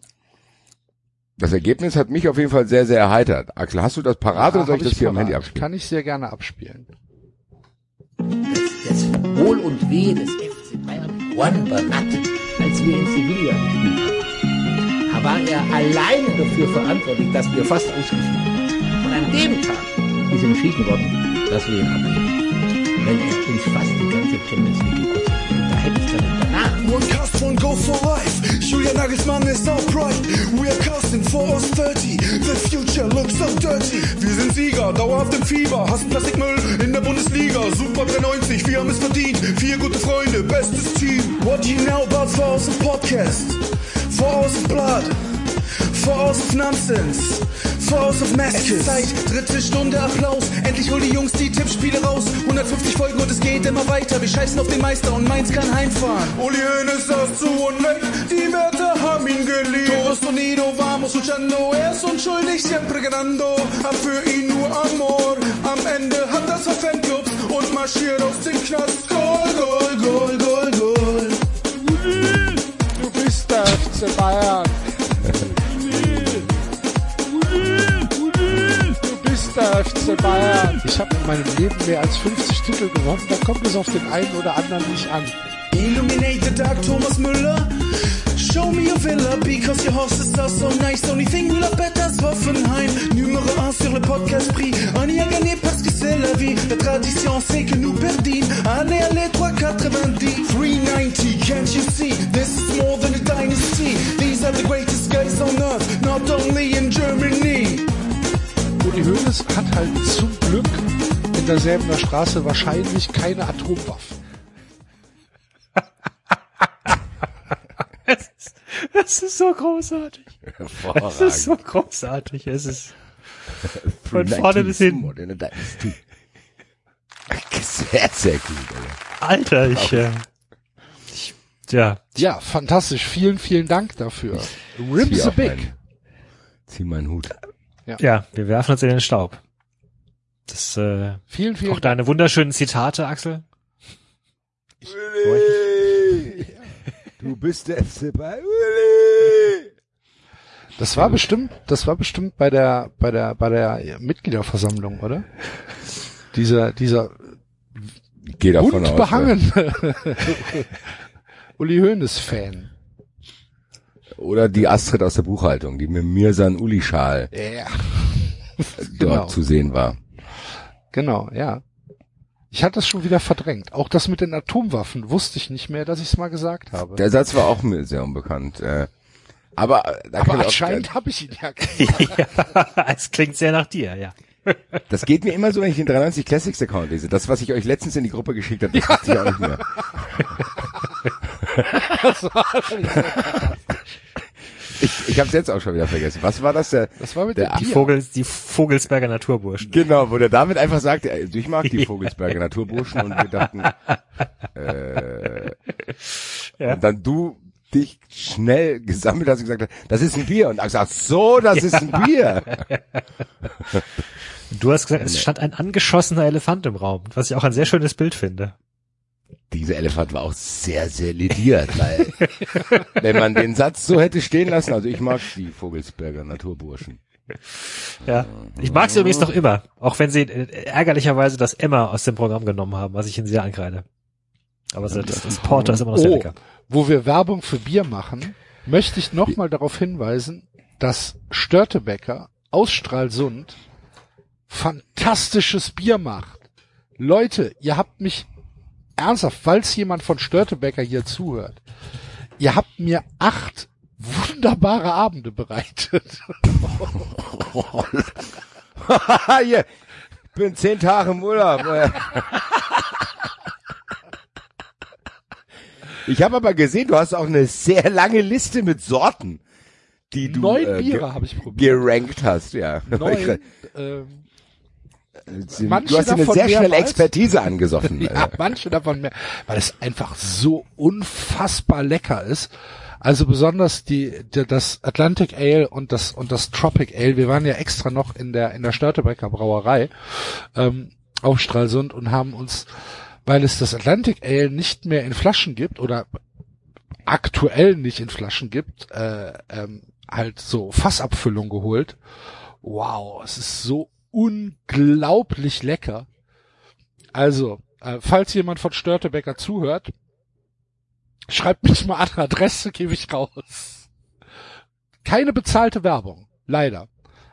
Das Ergebnis hat mich auf jeden Fall sehr, sehr erheitert. Axel, hast du das parat ja, oder soll ich das hier parat. am Handy abspielen? Kann ich sehr gerne abspielen. Das, das Wohl und Weh des FC Bayern One beraten, als wir in Sevilla gespielt haben. War er alleine dafür verantwortlich, dass wir fast ausgeschieden sind. Und an dem Tag ist entschieden worden, dass wir ihn abgeben. wenn er uns fast die ganze Champions League gekostet hätte. One cast, one go for life. Julian Nagelsmann is our pride. We are casting for us 30. The future looks so dirty. Wir sind Sieger, dauerhaft im Fieber. Hassen Plastikmüll in der Bundesliga. Super 93, wir haben es verdient. Vier gute Freunde, bestes Team. What you know about For Us Podcast? For Us Blood. For Us of Nonsense. For Us of Masses. Zeit, dritte Stunde Applaus. Endlich hol die Jungs die Tippspiele raus. 150 Folgen und es geht immer weiter. Wir scheißen auf den Meister und Mainz kann heimfahren. Uli Hoeneß saß zu Unrecht. Die Werte haben ihn geliebt. Torres Sonido, vamos luchando. Er ist unschuldig, siempre ganando. Hab für ihn nur Amor. Am Ende hat das Fanclubs und marschiert aus dem Knast. Goal, Goal, Goal, Goal, Goal. Du bist der FC Bayern. Der FC Bayern. Ich habe in meinem Leben mehr als 50 Titel gewonnen. Da kommt es auf den einen oder anderen nicht an. Illuminate the dark, Thomas Müller. Show me your villa because your horses are so nice. Only thing will have better as Hoffenheim. Numéro 1 sur le podcast prix. On y a gagné parce que c'est la vie. La tradition c'est que nous perdîmes. Allez, allez, 3,90. 390, can't you see? This is more than a dynasty. These are the greatest guys on earth. Not only in Germany. Uli Hoeneß hat halt zum Glück in derselben Straße wahrscheinlich keine Atomwaffen. Das ist so großartig. Das ist so großartig. Es ist von vorne bis hinten. Sehr, sehr gut, Alter. Alter, ich, äh, ich ja, Ja, fantastisch. Vielen, vielen Dank dafür. Rims Zieh a big. meinen- Zieh meinen Hut. Ja, wir werfen uns in den Staub. Das, äh, Vielen, vielen auch deine wunderschönen Zitate, Axel. Uli, du bist der FC Bayern. Uli. Das war bestimmt, das war bestimmt bei der, bei der, bei der Mitgliederversammlung, oder? Dieser, dieser Geh davon bunt aus. behangene Uli Hoeneß Fan. Oder die Astrid aus der Buchhaltung, die mit Mirsan Uli-Schal Ja. dort Genau. zu sehen war. Genau, ja. Ich hatte das schon wieder verdrängt. Auch das mit den Atomwaffen wusste ich nicht mehr, dass ich es mal gesagt habe. Der Satz war auch mir sehr unbekannt. Äh, aber da Aber anscheinend habe ich ihn ja gesagt. ja, es klingt sehr nach dir, ja. Das geht mir immer so, wenn ich den 93 Classics Account lese. Das, was ich euch letztens in die Gruppe geschickt habe, das ja. ich auch nicht mehr. Ich ich habe es jetzt auch schon wieder vergessen. Was war das? Der, Das war mit der dem Die. Vogels, die Vogelsberger Naturburschen. Genau, wo der David einfach sagte, ich mag die Vogelsberger Naturburschen und wir dachten, äh, Ja. und dann du dich schnell gesammelt hast und gesagt hast, das ist ein Bier. Und ich gesagt, so, das ist ein Bier. Du hast gesagt, es stand ein angeschossener Elefant im Raum, was ich auch ein sehr schönes Bild finde. Dieser Elefant war auch sehr, sehr lediert, weil wenn man den Satz so hätte stehen lassen, also ich mag die Vogelsberger Naturburschen. Ja. Ich mag sie übrigens noch immer, auch wenn sie äh, ärgerlicherweise das Emma aus dem Programm genommen haben, was ich ihnen sehr ankreide. Aber so, das, das Porter ist immer noch sehr Oh, lecker. wo wir Werbung für Bier machen, möchte ich nochmal darauf hinweisen, dass Störtebecker aus Stralsund fantastisches Bier macht. Leute, ihr habt mich ernsthaft, falls jemand von Störtebecker hier zuhört, ihr habt mir acht wunderbare Abende bereitet. Ich bin zehn Tage im Urlaub. Ich habe aber gesehen, du hast auch eine sehr lange Liste mit Sorten, die du Neun äh, Biere ge- habe ich probiert. gerankt hast. Ja. Neun, ähm, du manche hast dir eine davon sehr schnell mehrmals. Expertise angesoffen. Ja, manche davon mehr, weil es einfach so unfassbar lecker ist. Also besonders die, die das Atlantic Ale und das und das Tropic Ale. Wir waren ja extra noch in der in der Störtebecker Brauerei ähm, auf Stralsund und haben uns, weil es das Atlantic Ale nicht mehr in Flaschen gibt oder aktuell nicht in Flaschen gibt, äh, ähm, halt so Fassabfüllung geholt. Wow, es ist so unglaublich lecker. Also, äh, falls jemand von Störtebecker zuhört, schreibt mich mal an Adresse, gebe ich raus. Keine bezahlte Werbung, leider.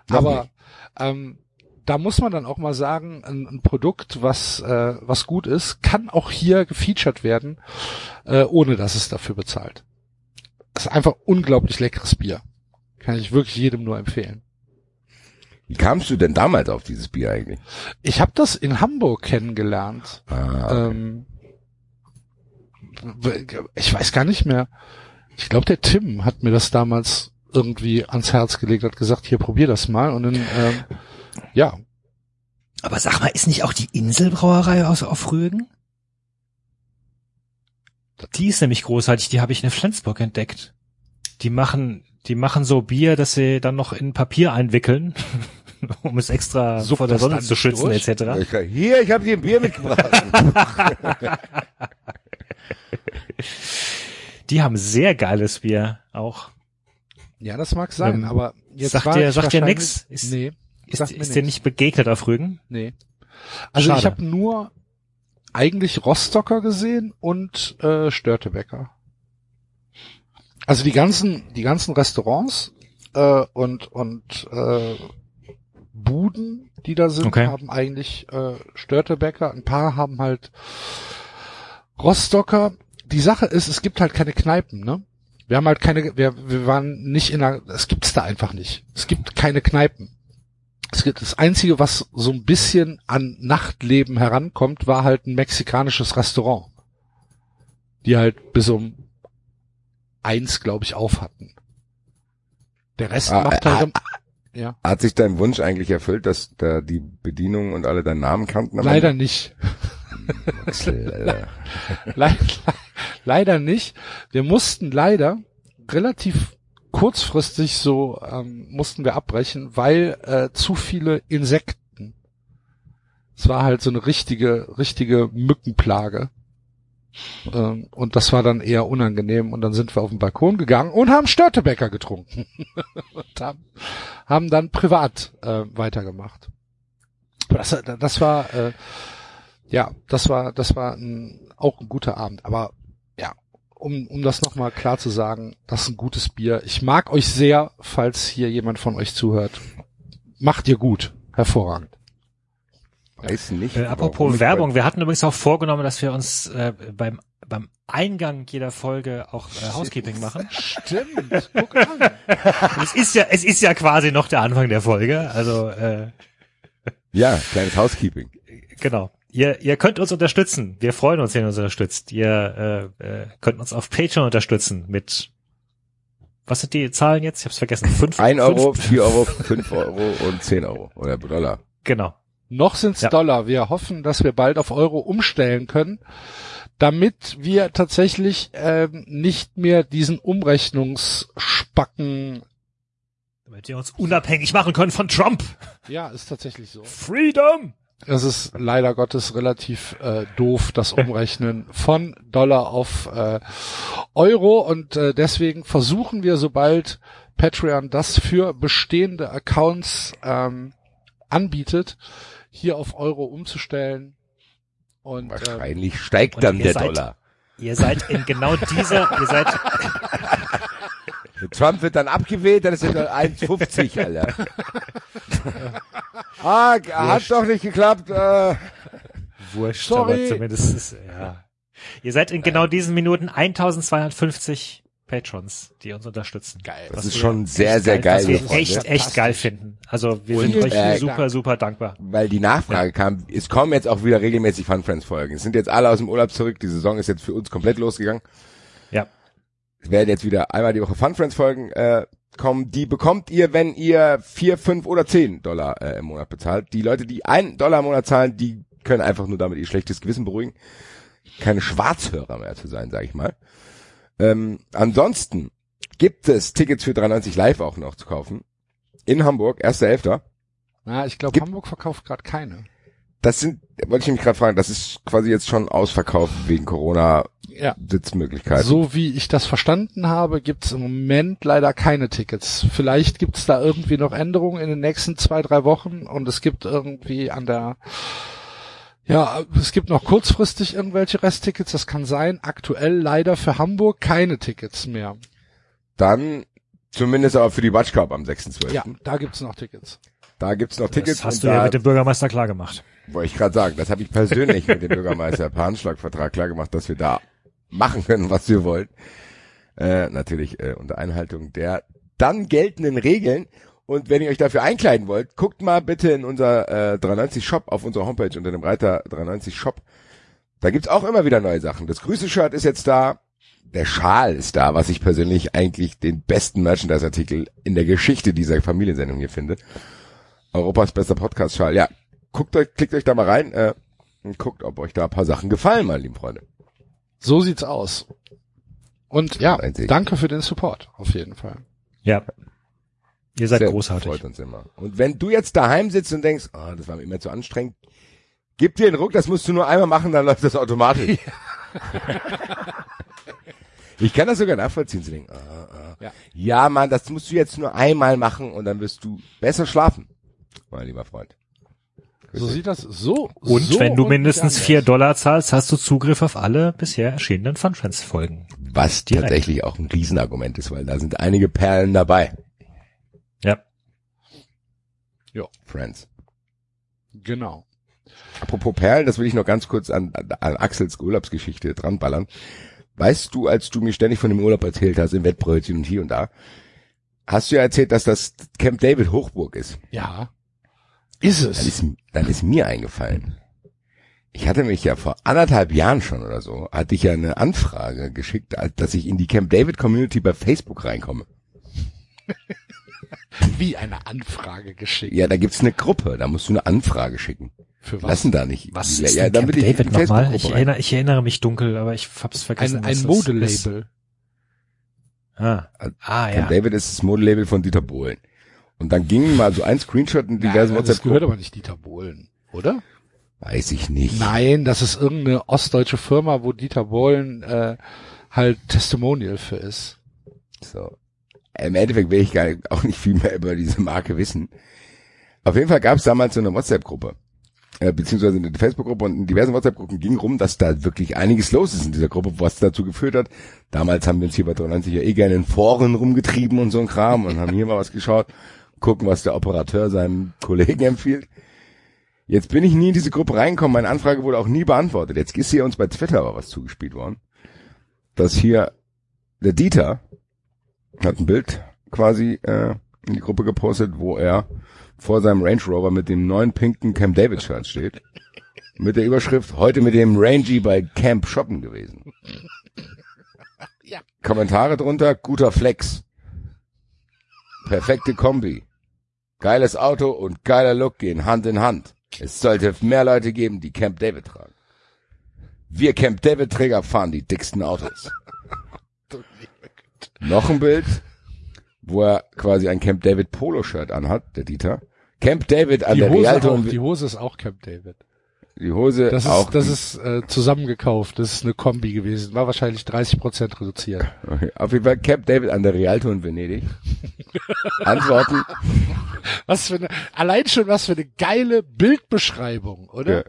Noch Aber ähm, da muss man dann auch mal sagen, ein, ein Produkt, was, äh, was gut ist, kann auch hier gefeatured werden, äh, ohne dass es dafür bezahlt. Das ist einfach unglaublich leckeres Bier. Kann ich wirklich jedem nur empfehlen. Wie kamst du denn damals auf dieses Bier eigentlich? Ich habe das in Hamburg kennengelernt. Ah, Ähm, ich weiß gar nicht mehr. Ich glaube, der Tim hat mir das damals irgendwie ans Herz gelegt, hat gesagt, hier probier das mal und dann, ähm, ja, Aber sag mal, ist nicht auch die Inselbrauerei aus auf Rügen? Die ist nämlich großartig, die habe ich in Flensburg entdeckt. Die machen, die machen so Bier, dass sie dann noch in Papier einwickeln, um es extra Suppt vor der Sonne zu schützen, durch? etc. Ich, hier, ich habe dir ein Bier mitgebracht. Die haben sehr geiles Bier auch. ja, das mag sein, Ähm, aber jetzt sagt war dir- ich sagt dir nix? Ist- nee, Ist, ist dir nix. nicht begegnet auf Rügen? Nee. Also ich Schade. habe nur eigentlich Rostocker gesehen und äh, Störtebecker. Also die ganzen, die ganzen Restaurants äh, und und äh, Buden, die da sind, Okay. haben eigentlich äh, Störtebecker. Ein paar haben halt Rostocker. Die Sache ist, es gibt halt keine Kneipen, ne? Wir haben halt keine, wir, wir waren nicht in einer, es gibt's da einfach nicht. Es gibt keine Kneipen. Es gibt das einzige, was so ein bisschen an Nachtleben herankommt, war halt ein mexikanisches Restaurant, die halt bis um eins, glaube ich, auf hatten. Der Rest Ah, macht äh, halt, ja, Hat sich dein Wunsch eigentlich erfüllt, dass da die Bedienung und alle deinen Namen kannten? leider nicht. Le leider nicht. Wir mussten leider relativ kurzfristig so ähm, mussten wir abbrechen, weil äh, zu viele Insekten. Es war halt so eine richtige, richtige Mückenplage. Ähm, und das war dann eher unangenehm. Und dann sind wir auf den Balkon gegangen und haben Störtebäcker getrunken. und haben, haben dann privat äh, weitergemacht. Das, das war äh, ja, das war, das war ein, auch ein guter Abend. Aber ja, um, um das nochmal klar zu sagen, das ist ein gutes Bier. Ich mag euch sehr, falls hier jemand von euch zuhört. Macht ihr gut. Hervorragend. Weiß nicht. Äh, apropos Werbung, wir hatten übrigens auch vorgenommen, dass wir uns äh, beim beim Eingang jeder Folge auch äh, Housekeeping machen. Stimmt. Guck an. Es ist ja es ist ja quasi noch der Anfang der Folge, also äh, Ja, kleines Housekeeping. genau. Ihr, ihr könnt uns unterstützen. Wir freuen uns, wenn ihr uns unterstützt. Ihr äh, äh, könnt uns auf Patreon unterstützen mit was sind die Zahlen jetzt? Ich hab's vergessen. Fünf, Ein Euro, vier Euro, fünf Euro und zehn Euro. Oder Dollar. Genau. Noch sind's Ja. Dollar. Wir hoffen, dass wir bald auf Euro umstellen können, damit wir tatsächlich ähm, nicht mehr diesen Umrechnungsspacken. Damit wir uns unabhängig machen können von Trump. Ja, ist tatsächlich so. Freedom! Es ist leider Gottes relativ äh, doof, das Umrechnen von Dollar auf äh, Euro und äh, deswegen versuchen wir, sobald Patreon das für bestehende Accounts ähm, anbietet, hier auf Euro umzustellen. Und ähm, Wahrscheinlich steigt und dann ihr der seid- Dollar. Ihr seid in genau dieser, ihr seid, Trump wird dann abgewählt, dann ist Dollar 1,50, Alter. ah, hat doch nicht geklappt. Äh. wurscht, Sorry. aber zumindest ist, ja. Ihr seid in genau diesen Minuten 1250 Patrons, die uns unterstützen. geil. Das Was ist schon sehr, echt sehr geil, Was ihr wir Freunde. echt, echt geil finden. Also wir Und, sind euch äh, super, super dankbar. weil die Nachfrage kam, es kommen jetzt auch wieder regelmäßig Fun Friends Folgen. Es sind jetzt alle aus dem Urlaub zurück, die Saison ist jetzt für uns komplett losgegangen. Ja. Es werden jetzt wieder einmal die Woche Fun Friends Folgen äh, kommen. Die bekommt ihr, wenn ihr vier, fünf oder zehn Dollar äh, im Monat bezahlt. Die Leute, die einen Dollar im Monat zahlen, die können einfach nur damit ihr schlechtes Gewissen beruhigen. Keine Schwarzhörer mehr zu sein, sage ich mal. Ähm, ansonsten gibt es Tickets für 93 Live auch noch zu kaufen. In Hamburg, 1.11. Na, ich glaube, Gibt- Hamburg verkauft gerade keine. Das sind, wollte ich mich gerade fragen, das ist quasi jetzt schon ausverkauft wegen Corona Ja. Sitzmöglichkeiten. So wie ich das verstanden habe, gibt's im Moment leider keine Tickets. Vielleicht gibt's da irgendwie noch Änderungen in den nächsten zwei, drei Wochen und es gibt irgendwie an der ja, es gibt noch kurzfristig irgendwelche Resttickets, das kann sein. Aktuell leider für Hamburg keine Tickets mehr. Dann zumindest aber für die Watch Cup am 6.12. Ja, da gibt's noch Tickets. Da gibt's noch Tickets. Das hast und du ja mit dem Bürgermeister klar gemacht. wollte ich gerade sagen, das habe ich persönlich mit dem Bürgermeister per Handschlagvertrag klar gemacht, dass wir da machen können, was wir wollen. Äh, natürlich äh, unter Einhaltung der dann geltenden Regeln. Und wenn ihr euch dafür einkleiden wollt, guckt mal bitte in unser äh, 390 Shop auf unserer Homepage unter dem Reiter 390 Shop. Da gibt's auch immer wieder neue Sachen. Das Grüße-Shirt ist jetzt da. Der Schal ist da, was ich persönlich eigentlich den besten Merchandise-Artikel in der Geschichte dieser Familiensendung hier finde. Europas bester Podcast-Schal. Ja, guckt euch, klickt euch da mal rein äh, und guckt, ob euch da ein paar Sachen gefallen, meine lieben Freunde. So sieht's aus. Und ja, danke für den Support, auf jeden Fall. Ja. Ihr seid Sehr großartig. Freut uns immer. Und wenn du jetzt daheim sitzt und denkst, oh, das war mir immer zu anstrengend, gib dir einen Ruck, das musst du nur einmal machen, dann läuft das automatisch. ich kann das sogar nachvollziehen, zu denken, ah, ah. Ja. ja, Mann, das musst du jetzt nur einmal machen und dann wirst du besser schlafen, mein lieber Freund. So sieht das so. Und so wenn du und mindestens vier. Dollar zahlst, hast du Zugriff auf alle bisher erschienenen Funfriends-Folgen. Was Direkt. tatsächlich auch ein Riesenargument ist, weil da sind einige Perlen dabei, Ja. Friends. Genau. Apropos Perlen, das will ich noch ganz kurz an, an Axels Urlaubsgeschichte dranballern. Weißt du, als du mir ständig von dem Urlaub erzählt hast, im Wettbrötchen und hier und da, hast du ja erzählt, dass das Camp David Hochburg ist. Ja. Ist Dann es. ist, dann ist mir eingefallen. Ich hatte mich ja vor anderthalb Jahren schon oder so, hatte ich ja eine Anfrage geschickt, dass ich in die Camp David Community bei Facebook reinkomme. Wie eine Anfrage geschickt. Ja, da gibt's eine Gruppe, da musst du eine Anfrage schicken. Für was? Lassen da nicht. Was ja, ist ja, denn damit Camp David nochmal? Ich erinnere, ich erinnere mich dunkel, aber ich hab's vergessen. Ein, ein. Modelabel. Ah, ah ja. Camp David ist das Modelabel von Dieter Bohlen. Und dann ging mal so ein Screenshot in diversen Ja, das gehört aber nicht Dieter Bohlen, oder? Weiß ich nicht. Nein, das ist irgendeine ostdeutsche Firma, wo Dieter Bohlen äh, halt Testimonial für ist. So. Im Endeffekt will ich gar nicht, auch nicht viel mehr über diese Marke wissen. Auf jeden Fall gab es damals so eine WhatsApp-Gruppe. Äh, beziehungsweise eine Facebook-Gruppe und in diversen WhatsApp-Gruppen ging rum, dass da wirklich einiges los ist in dieser Gruppe, was dazu geführt hat. Damals haben wir uns hier bei 93 ja eh gerne in Foren rumgetrieben und so ein Kram und haben hier mal was geschaut, gucken, was der Operateur seinem Kollegen empfiehlt. Jetzt bin ich nie in diese Gruppe reingekommen, meine Anfrage wurde auch nie beantwortet. Jetzt ist hier uns bei Twitter aber was zugespielt worden. Dass hier der Dieter hat ein Bild quasi äh, in die Gruppe gepostet, wo er vor seinem Range Rover mit dem neuen pinken Camp David Shirt steht. Mit der Überschrift, heute mit dem Rangy bei Camp shoppen gewesen. Ja. Kommentare drunter, guter Flex. Perfekte Kombi. Geiles Auto und geiler Look gehen Hand in Hand. Es sollte mehr Leute geben, die Camp David tragen. Wir Camp David Träger fahren die dicksten Autos. Noch ein Bild, wo er quasi ein Camp David Polo Shirt anhat, der Dieter. Camp David an Die der Hose, Rialto auch, die Hose ist auch Camp David. die Hose Das ist, auch. das ist äh, zusammengekauft. Das ist eine Kombi gewesen. War wahrscheinlich 30 Prozent reduziert. okay. Auf jeden Fall Camp David an der Rialto in Venedig. Antworten. Was für eine, allein schon was für eine geile Bildbeschreibung, oder? Ja.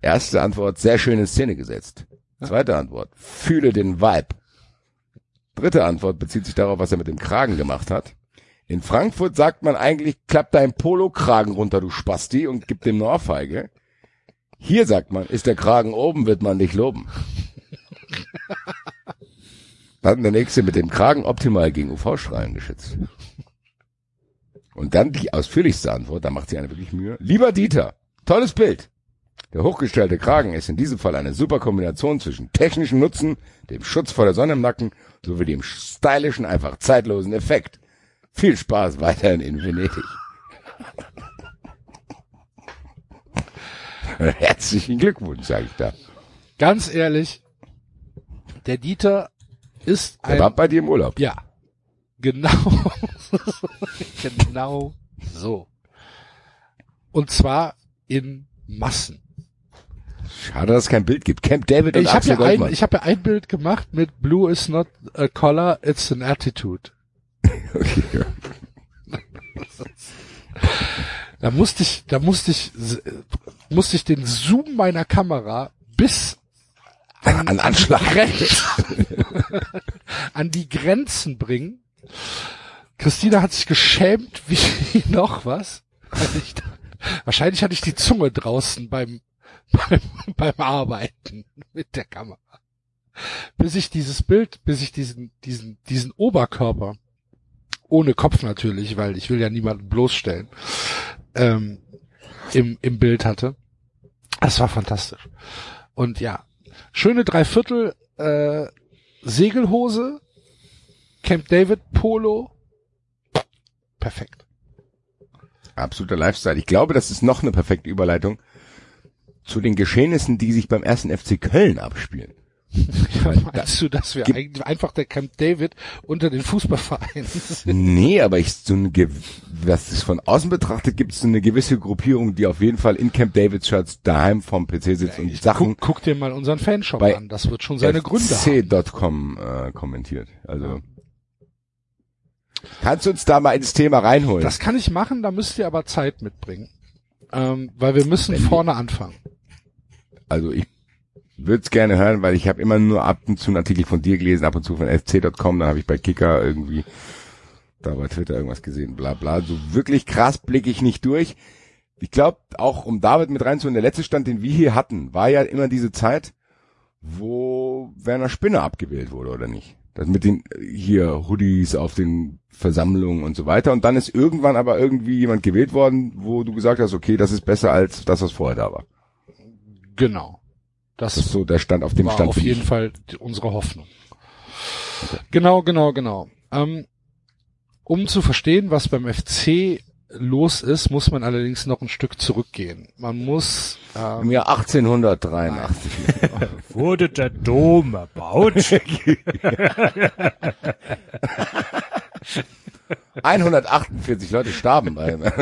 Erste Antwort, sehr schön in Szene gesetzt. Zweite Antwort, fühle den Vibe. Dritte Antwort bezieht sich darauf, was er mit dem Kragen gemacht hat. In Frankfurt sagt man eigentlich, klapp dein Polo-Kragen runter, du Spasti, und gib dem eine Ohrfeige. Hier sagt man, ist der Kragen oben, wird man dich loben. Dann der nächste mit dem Kragen optimal gegen UV-Strahlen geschützt. Und dann die ausführlichste Antwort, da macht sie eine wirklich Mühe. Lieber Dieter, tolles Bild. Der hochgestellte Kragen ist in diesem Fall eine super Kombination zwischen technischem Nutzen, dem Schutz vor der Sonne im Nacken sowie dem stylischen, einfach zeitlosen Effekt. Viel Spaß weiterhin in Venedig. Herzlichen Glückwunsch, sage ich da. Ganz ehrlich, der Dieter ist Er ein, war bei dir im Urlaub. ja, genau, genau so. Und zwar in Massen. Schade, dass es kein Bild gibt. Camp David und Ich habe Axel ja, ein, Goldmann. ich hab ja ein Bild gemacht mit Blue is not a color, it's an attitude. Okay, ja. Da musste ich, da musste ich, musste ich den Zoom meiner Kamera bis An Anschlag. Grenz, an die Grenzen bringen. Christina hat sich geschämt wie noch was. weil ich wahrscheinlich hatte ich die Zunge draußen beim, beim, beim Arbeiten mit der Kamera. Bis ich dieses Bild, bis ich diesen, diesen, diesen Oberkörper, ohne Kopf natürlich, weil ich will ja niemanden bloßstellen, ähm, im, im Bild hatte. Das war fantastisch. Und ja, schöne Dreiviertel, äh, Segelhose, Camp David Polo, perfekt. Absoluter Lifestyle. Ich glaube, das ist noch eine perfekte Überleitung zu den Geschehnissen, die sich beim ersten FC Köln abspielen. Ja, meinst du, dass wir eigentlich einfach der Camp David unter den Fußballvereinen sind? Nee, aber ich so eine, was es von außen betrachtet, gibt es so eine gewisse Gruppierung, die auf jeden Fall in Camp David Shirts daheim vom PC sitzt und Sachen Guck, guck dir mal unseren Fanshop an, das wird schon seine Gründe haben. fc.com äh, kommentiert. Also kannst du uns da mal ins Thema reinholen? Das kann ich machen, da müsst ihr aber Zeit mitbringen. Ähm, weil wir müssen Wenn vorne anfangen. Also ich würde es gerne hören, weil ich habe immer nur ab und zu einen Artikel von dir gelesen, ab und zu von fc.com, dann habe ich bei Kicker irgendwie da bei Twitter irgendwas gesehen, bla bla. So wirklich krass blicke ich nicht durch. Ich glaube, auch um David mit reinzuholen, der letzte Stand, den wir hier hatten, war ja immer diese Zeit, wo Werner Spinner abgewählt wurde, oder nicht? Das mit den hier Hoodies auf den Versammlungen und so weiter. Und dann ist irgendwann aber irgendwie jemand gewählt worden, wo du gesagt hast, okay, das ist besser als das, was vorher da war. Genau. Das, Das ist so der Stand, auf dem war Stand auf jeden ich. Fall unsere Hoffnung. Genau, genau, genau. Ähm, um zu verstehen, was beim FC los ist, muss man allerdings noch ein Stück zurückgehen. Man muss Im ähm, Jahr 1883. Wurde der Dom erbaut? 148 Leute starben. bei-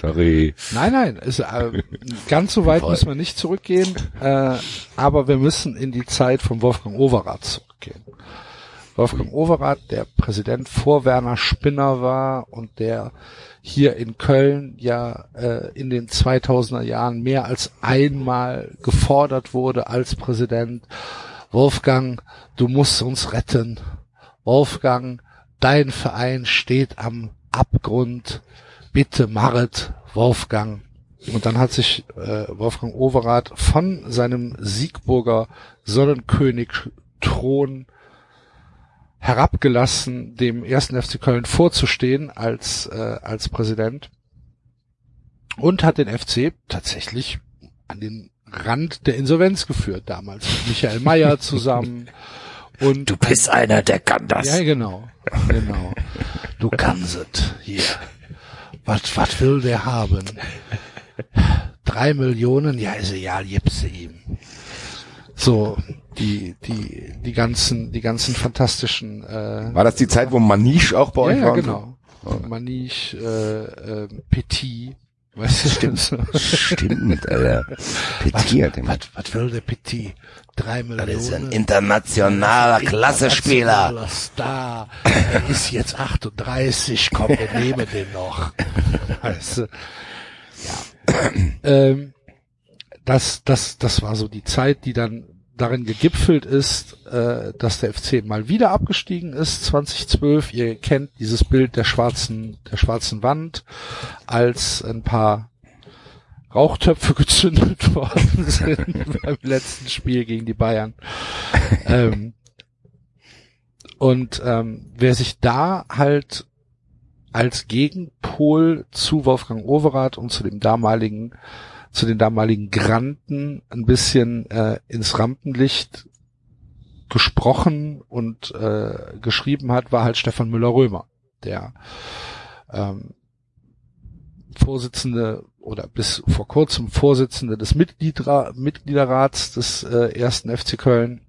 Sorry. Nein, nein, ist, äh, ganz so weit Voll. muss man nicht zurückgehen, äh, aber wir müssen in die Zeit von Wolfgang Overath zurückgehen. Wolfgang Overath, der Präsident vor Werner Spinner war und der hier in Köln ja äh, in den 2000er Jahren mehr als einmal gefordert wurde als Präsident. Wolfgang, du musst uns retten. Wolfgang, dein Verein steht am Abgrund. Bitte Marit, Wolfgang. Und dann hat sich äh, Wolfgang Overath von seinem Siegburger Sonnenkönig Thron herabgelassen, dem ersten FC Köln vorzustehen als, äh, als Präsident und hat den FC tatsächlich an den Rand der Insolvenz geführt damals mit Michael Mayer zusammen und Du bist einer, der kann das. ja, genau. Genau. Du kannst es. Hier. Was, was will der haben? Drei Millionen? Ja, ist egal, gibst du ihm. So, die, die, die ganzen, die ganzen fantastischen, äh, War das die Zeit, wo Manish auch bei ja, euch ja, war? und genau. Manish, äh, äh, Petit, weißt du, stimmt. So? Stimmt, Alter. Petiert. Was, was will der Petit? Drei Millionen. Das ist ein internationaler Klassespieler. Internationaler Star. Er ist jetzt 38, komm, wir nehmen den noch. Weißt du? Ja. Ähm, das, das, das war so die Zeit, die dann darin gegipfelt ist, äh, dass der FC mal wieder abgestiegen ist, 2012. Ihr kennt dieses Bild der schwarzen, der schwarzen Wand, als ein paar Rauchtöpfe gezündet worden sind beim letzten Spiel gegen die Bayern. ähm, und ähm, wer sich da halt als Gegenpol zu Wolfgang Overath und zu dem damaligen, zu den damaligen Granten ein bisschen äh, ins Rampenlicht gesprochen und äh, geschrieben hat, war halt Stefan Müller-Römer, der ähm, Vorsitzende oder bis vor kurzem Vorsitzende des Mitgliedra Mitgliederrats des äh, ersten FC Köln.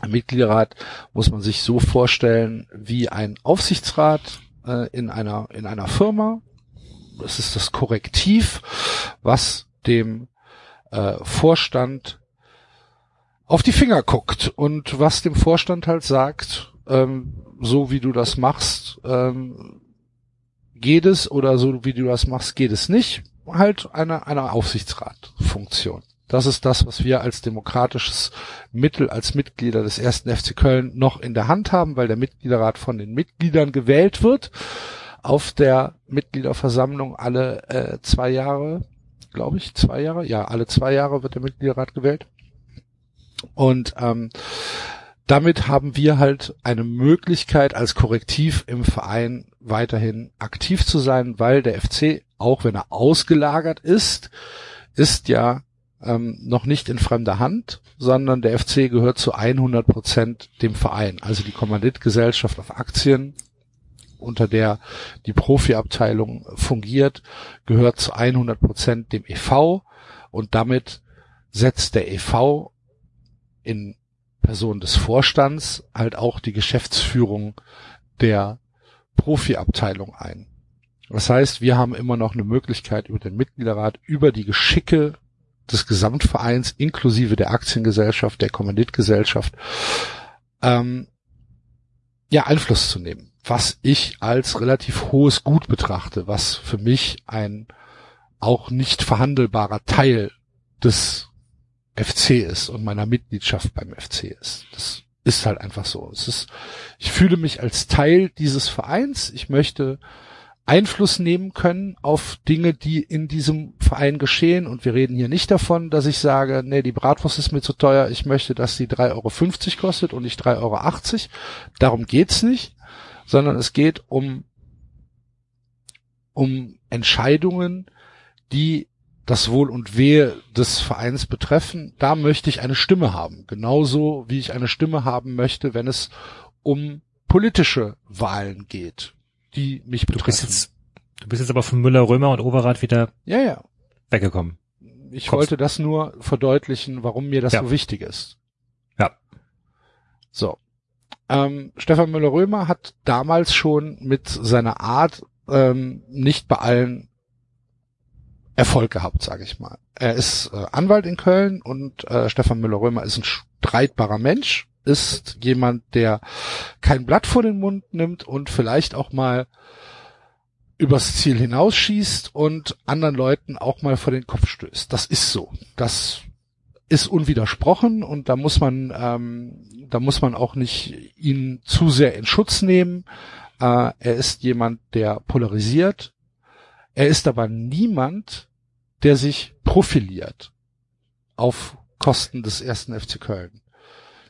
Ein Mitgliederrat muss man sich so vorstellen wie ein Aufsichtsrat äh, in einer in einer Firma. Das ist das Korrektiv, was dem äh, Vorstand auf die Finger guckt und was dem Vorstand halt sagt, ähm, so wie du das machst, ähm, geht es oder so wie du das machst, geht es nicht. Halt eine, eine Aufsichtsratfunktion. Das ist das, was wir als demokratisches Mittel, als Mitglieder des ersten FC Köln noch in der Hand haben, weil der Mitgliederrat von den Mitgliedern gewählt wird. Auf der Mitgliederversammlung alle äh, zwei Jahre, glaube ich, zwei Jahre, ja, alle zwei Jahre wird der Mitgliederrat gewählt. Und ähm, damit haben wir halt eine Möglichkeit als Korrektiv im Verein weiterhin aktiv zu sein, weil der FC, auch wenn er ausgelagert ist, ist ja ähm, noch nicht in fremder Hand, sondern der FC gehört zu 100 Prozent dem Verein. Also die Kommanditgesellschaft auf Aktien, unter der die Profiabteilung fungiert, gehört zu 100 Prozent dem EV und damit setzt der EV in Person des Vorstands halt auch die Geschäftsführung der Profiabteilung ein. Das heißt, wir haben immer noch eine Möglichkeit über den Mitgliederrat, über die Geschicke des Gesamtvereins inklusive der Aktiengesellschaft, der Kommanditgesellschaft, ähm, ja, Einfluss zu nehmen. Was ich als relativ hohes Gut betrachte, was für mich ein auch nicht verhandelbarer Teil des FC ist und meiner Mitgliedschaft beim FC ist. Das ist halt einfach so. Es ist, ich fühle mich als Teil dieses Vereins. Ich möchte Einfluss nehmen können auf Dinge, die in diesem Verein geschehen. Und wir reden hier nicht davon, dass ich sage, nee, die Bratwurst ist mir zu teuer, ich möchte, dass sie 3,50 Euro kostet und nicht 3,80 Euro. Darum geht's nicht, sondern es geht um, um Entscheidungen, die das Wohl und Wehe des Vereins betreffen. Da möchte ich eine Stimme haben. Genauso wie ich eine Stimme haben möchte, wenn es um politische Wahlen geht die mich du betreffen. bist jetzt, du bist jetzt aber von Müller, Römer und Overath wieder ja, ja. weggekommen. Ich Kommst- wollte das nur verdeutlichen, warum mir das Ja. so wichtig ist. Ja. So. Ähm, Stefan Müller-Römer hat damals schon mit seiner Art ähm, nicht bei allen Erfolg gehabt, sage ich mal. Er ist äh, Anwalt in Köln und äh, Stefan Müller-Römer ist ein streitbarer Mensch, ist jemand, der kein Blatt vor den Mund nimmt und vielleicht auch mal übers Ziel hinausschießt und anderen Leuten auch mal vor den Kopf stößt. Das ist so. Das ist unwidersprochen und da muss man, ähm, da muss man auch nicht ihn zu sehr in Schutz nehmen. Äh, er ist jemand, der polarisiert. Er ist aber niemand, der sich profiliert auf Kosten des ersten FC Köln.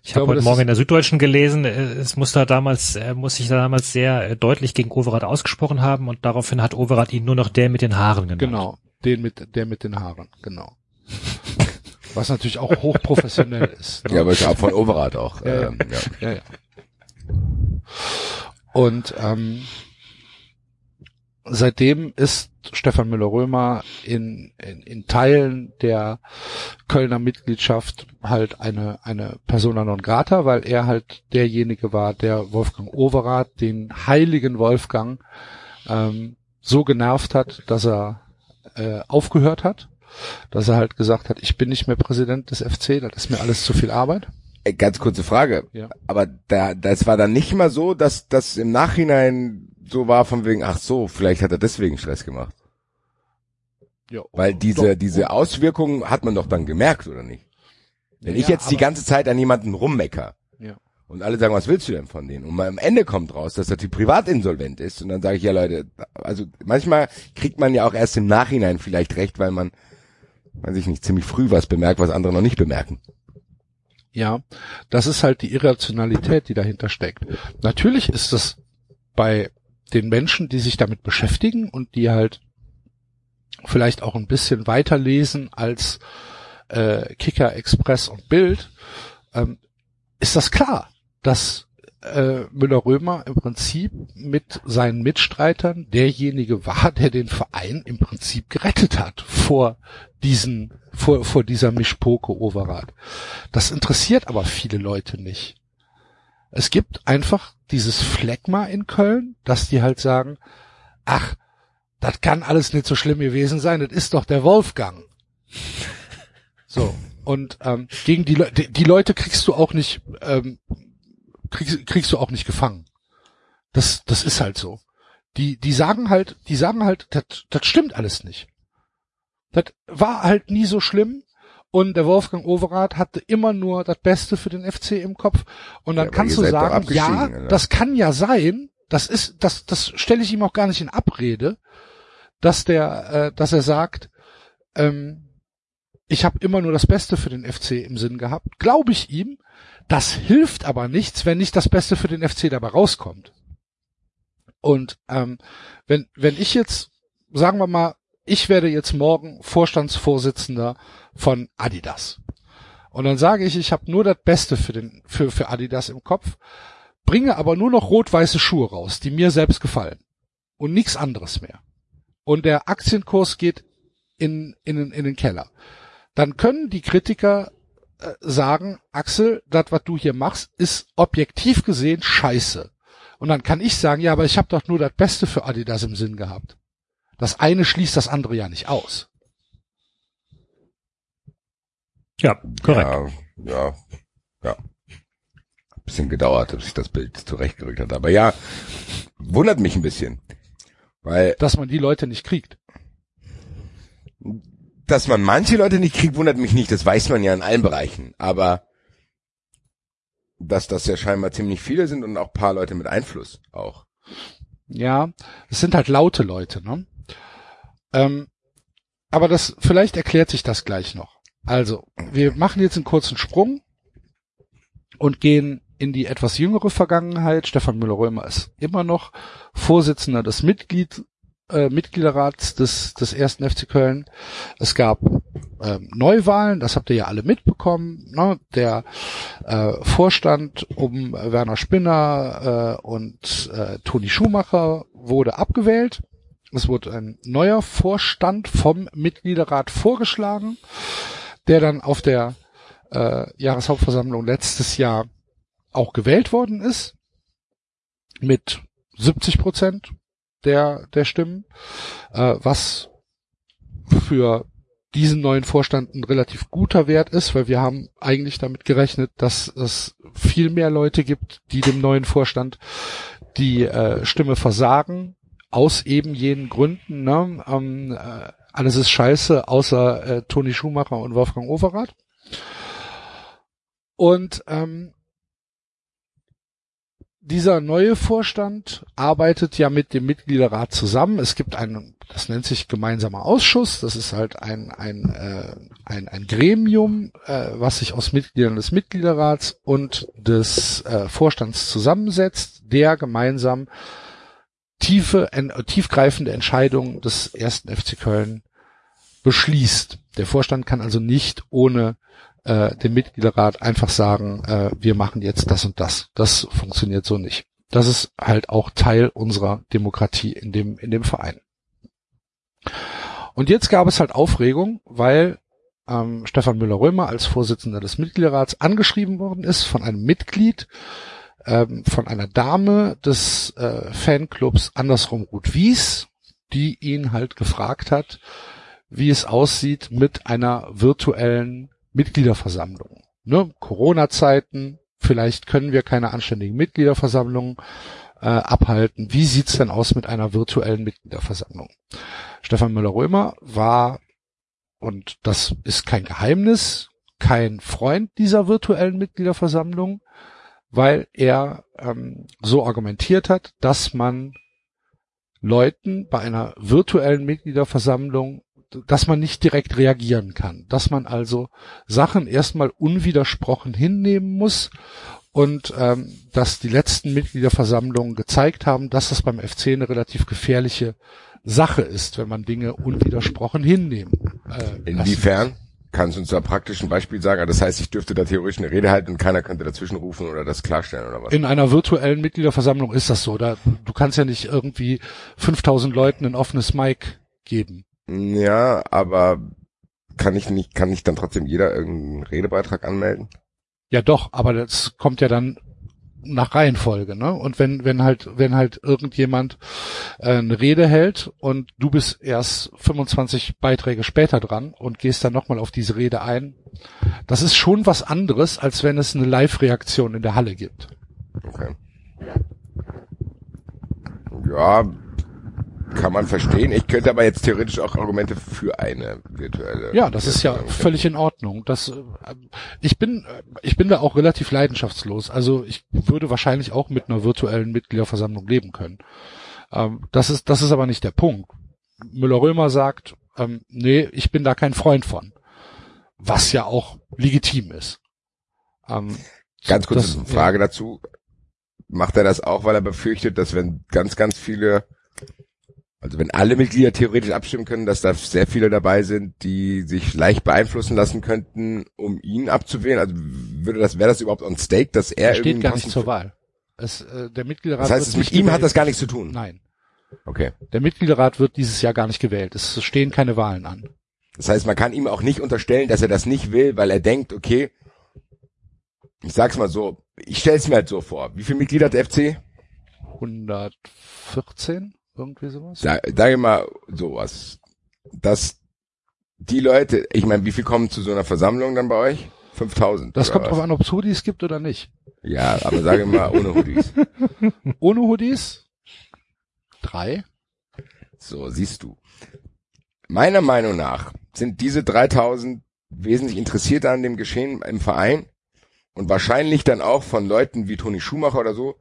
Ich habe glaube, heute Morgen in der Süddeutschen gelesen, äh, es muss da damals, er muss sich da damals sehr äh, deutlich gegen Overath ausgesprochen haben und daraufhin hat Overath ihn nur noch der mit den Haaren genannt. Genau, den mit, der mit den Haaren, genau. Was natürlich auch hochprofessionell ist. ne? Ja, aber ist auch von Overath auch. Ja. ähm, ja. Ja, ja. Und ähm, seitdem ist Stefan Müller-Römer in, in, in Teilen der Kölner Mitgliedschaft halt eine, eine Persona non grata, weil er halt derjenige war, der Wolfgang Overath, den heiligen Wolfgang, ähm, so genervt hat, dass er äh, aufgehört hat, dass er halt gesagt hat, ich bin nicht mehr Präsident des FC, das ist mir alles zu viel Arbeit. Ganz kurze Frage. Ja. Aber da, das war dann nicht mal so, dass das im Nachhinein so war von wegen, ach so, vielleicht hat er deswegen Stress gemacht. Ja, Weil diese, doch. diese Auswirkungen hat man doch dann gemerkt, oder nicht? Wenn Ja, ich jetzt die ganze Zeit an jemanden rummecker Ja. und alle sagen, was willst du denn von denen? Und am Ende kommt raus, dass der Typ privat insolvent ist und dann sage ich, ja Leute, also manchmal kriegt man ja auch erst im Nachhinein vielleicht recht, weil man, weiß ich nicht, ziemlich früh was bemerkt, was andere noch nicht bemerken. Ja, das ist halt die Irrationalität, die dahinter steckt. Natürlich ist es bei den Menschen, die sich damit beschäftigen und die halt vielleicht auch ein bisschen weiterlesen als äh, Kicker, Express und Bild, ähm, ist das klar, dass äh, Müller-Römer im Prinzip mit seinen Mitstreitern derjenige war, der den Verein im Prinzip gerettet hat vor diesen, vor, vor dieser Mischpoke Overath. Das interessiert aber viele Leute nicht. Es gibt einfach dieses Phlegma in Köln, dass die halt sagen, ach, das kann alles nicht so schlimm gewesen sein, das ist doch der Wolfgang. So. Und ähm, gegen die, Le die, die Leute kriegst du auch nicht, ähm, kriegst, kriegst du auch nicht gefangen. Das, das ist halt so. Die, die sagen halt, die sagen halt, das, das stimmt alles nicht. Das war halt nie so schlimm. Und der Wolfgang Overath hatte immer nur das Beste für den FC im Kopf. Und dann Ja, kannst du sagen, ja, oder? das kann ja sein, das ist, das, das stelle ich ihm auch gar nicht in Abrede, dass der, äh, dass er sagt, ähm, ich habe immer nur das Beste für den FC im Sinn gehabt. Glaube ich ihm. Das hilft aber nichts, wenn nicht das Beste für den FC dabei rauskommt. Und ähm, wenn, wenn ich jetzt, sagen wir mal, ich werde jetzt morgen Vorstandsvorsitzender von Adidas. Und dann sage ich, ich habe nur das Beste für, den, für, für Adidas im Kopf, bringe aber nur noch rot-weiße Schuhe raus, die mir selbst gefallen. Und nichts anderes mehr. Und der Aktienkurs geht in, in, in den Keller. Dann können die Kritiker äh, sagen, Axel, das, was du hier machst, ist objektiv gesehen scheiße. Und dann kann ich sagen, ja, aber ich habe doch nur das Beste für Adidas im Sinn gehabt. Das eine schließt das andere ja nicht aus. Ja, korrekt. Ja, ja, ja. Bisschen gedauert, bis sich das Bild zurechtgerückt hat. Aber ja, wundert mich ein bisschen. Weil, Dass man die Leute nicht kriegt. Dass man manche Leute nicht kriegt, wundert mich nicht. Das weiß man ja in allen Bereichen. Aber, dass das ja scheinbar ziemlich viele sind und auch paar Leute mit Einfluss auch. Ja, es sind halt laute Leute, ne? Ähm, aber das, vielleicht erklärt sich das gleich noch. Also, wir machen jetzt einen kurzen Sprung und gehen in die etwas jüngere Vergangenheit. Stefan Müller-Römer ist immer noch Vorsitzender des Mitglied, äh, Mitgliederrats des, des ersten FC Köln. Es gab ähm, Neuwahlen, das habt ihr ja alle mitbekommen. Ne? Der äh, Vorstand um Werner Spinner äh, und äh, Toni Schumacher wurde abgewählt. Es wurde ein neuer Vorstand vom Mitgliederrat vorgeschlagen, der dann auf der äh, Jahreshauptversammlung letztes Jahr auch gewählt worden ist mit 70 Prozent der der Stimmen, äh, was für diesen neuen Vorstand ein relativ guter Wert ist, weil wir haben eigentlich damit gerechnet, dass es viel mehr Leute gibt, die dem neuen Vorstand die äh, Stimme versagen, aus eben jenen Gründen. Ne? Ähm, äh, alles ist scheiße, außer äh, Toni Schumacher und Wolfgang Overath. Und ähm, dieser neue Vorstand arbeitet ja mit dem Mitgliederrat zusammen. Es gibt einen, das nennt sich gemeinsamer Ausschuss. Das ist halt ein ein äh, ein, ein Gremium, äh, was sich aus Mitgliedern des Mitgliederrats und des äh, Vorstands zusammensetzt, der gemeinsam tiefe, en, tiefgreifende Entscheidungen des ersten FC Köln beschließt. Der Vorstand kann also nicht ohne äh, dem Mitgliederrat einfach sagen, äh, wir machen jetzt das und das. Das funktioniert so nicht. Das ist halt auch Teil unserer Demokratie in dem, in dem Verein. Und jetzt gab es halt Aufregung, weil ähm, Stefan Müller-Römer als Vorsitzender des Mitgliederrats angeschrieben worden ist von einem Mitglied, ähm, von einer Dame des äh, Fanclubs Andersrum Ruth Wies, die ihn halt gefragt hat, wie es aussieht mit einer virtuellen Mitgliederversammlung. Ne? Corona-Zeiten, vielleicht können wir keine anständigen Mitgliederversammlungen äh, abhalten. Wie sieht's denn aus mit einer virtuellen Mitgliederversammlung? Stefan Müller-Römer war, und das ist kein Geheimnis, kein Freund dieser virtuellen Mitgliederversammlung, weil er ähm, so argumentiert hat, dass man Leuten bei einer virtuellen Mitgliederversammlung dass man nicht direkt reagieren kann, dass man also Sachen erstmal unwidersprochen hinnehmen muss und ähm, dass die letzten Mitgliederversammlungen gezeigt haben, dass das beim FC eine relativ gefährliche Sache ist, wenn man Dinge unwidersprochen hinnehmen. Äh, Inwiefern? Kannst du uns da praktisch ein Beispiel sagen? Das heißt, ich dürfte da theoretisch eine Rede halten und keiner könnte dazwischen rufen oder das klarstellen oder was? In einer virtuellen Mitgliederversammlung ist das so. Da, du kannst ja nicht irgendwie 5000 Leuten ein offenes Mic geben. Ja, aber kann ich nicht, kann nicht dann trotzdem jeder irgendeinen Redebeitrag anmelden? Ja doch, aber das kommt ja dann nach Reihenfolge, ne? Und wenn wenn halt wenn halt irgendjemand äh, eine Rede hält und du bist erst 25 Beiträge später dran und gehst dann nochmal auf diese Rede ein, das ist schon was anderes, als wenn es eine Live-Reaktion in der Halle gibt. Okay. Ja, kann man verstehen. Ich könnte aber jetzt theoretisch auch Argumente für eine virtuelle. Ja, das ist ja völlig in Ordnung. Das, äh, ich bin, äh, ich bin da auch relativ leidenschaftslos. Also ich würde wahrscheinlich auch mit einer virtuellen Mitgliederversammlung leben können. Ähm, das ist, das ist aber nicht der Punkt. Müller-Römer sagt, ähm, nee, ich bin da kein Freund von. Was ja auch legitim ist. Ähm, Ganz kurz eine Frage dazu. Macht er das auch, weil er befürchtet, dass wenn ganz, ganz viele, also wenn alle Mitglieder theoretisch abstimmen können, dass da sehr viele dabei sind, die sich leicht beeinflussen lassen könnten, um ihn abzuwählen? Also würde das, wäre das überhaupt on stake, dass er Er steht gar nicht zur Wahl. Es, äh, der Mitgliederrat Das heißt, es mit ihm hat gewählt. das gar nichts zu tun. Nein. Okay. Der Mitgliederrat wird dieses Jahr gar nicht gewählt. Es stehen keine Wahlen an. Das heißt, man kann ihm auch nicht unterstellen, dass er das nicht will, weil er denkt, okay, ich sag's mal so, ich stell's mir halt so vor. Wie viele Mitglieder hat der FC? 114? Irgendwie sowas? Sag, sag ich mal sowas. Dass die Leute, ich meine, wie viel kommen zu so einer Versammlung dann bei euch? 5000. Das kommt was? drauf an, ob es Hoodies gibt oder nicht. Ja, aber sage mal ohne Hoodies. Ohne Hoodies? Drei? So, siehst du. Meiner Meinung nach sind diese 3000 wesentlich interessierter an dem Geschehen im Verein und wahrscheinlich dann auch von Leuten wie Toni Schumacher oder so.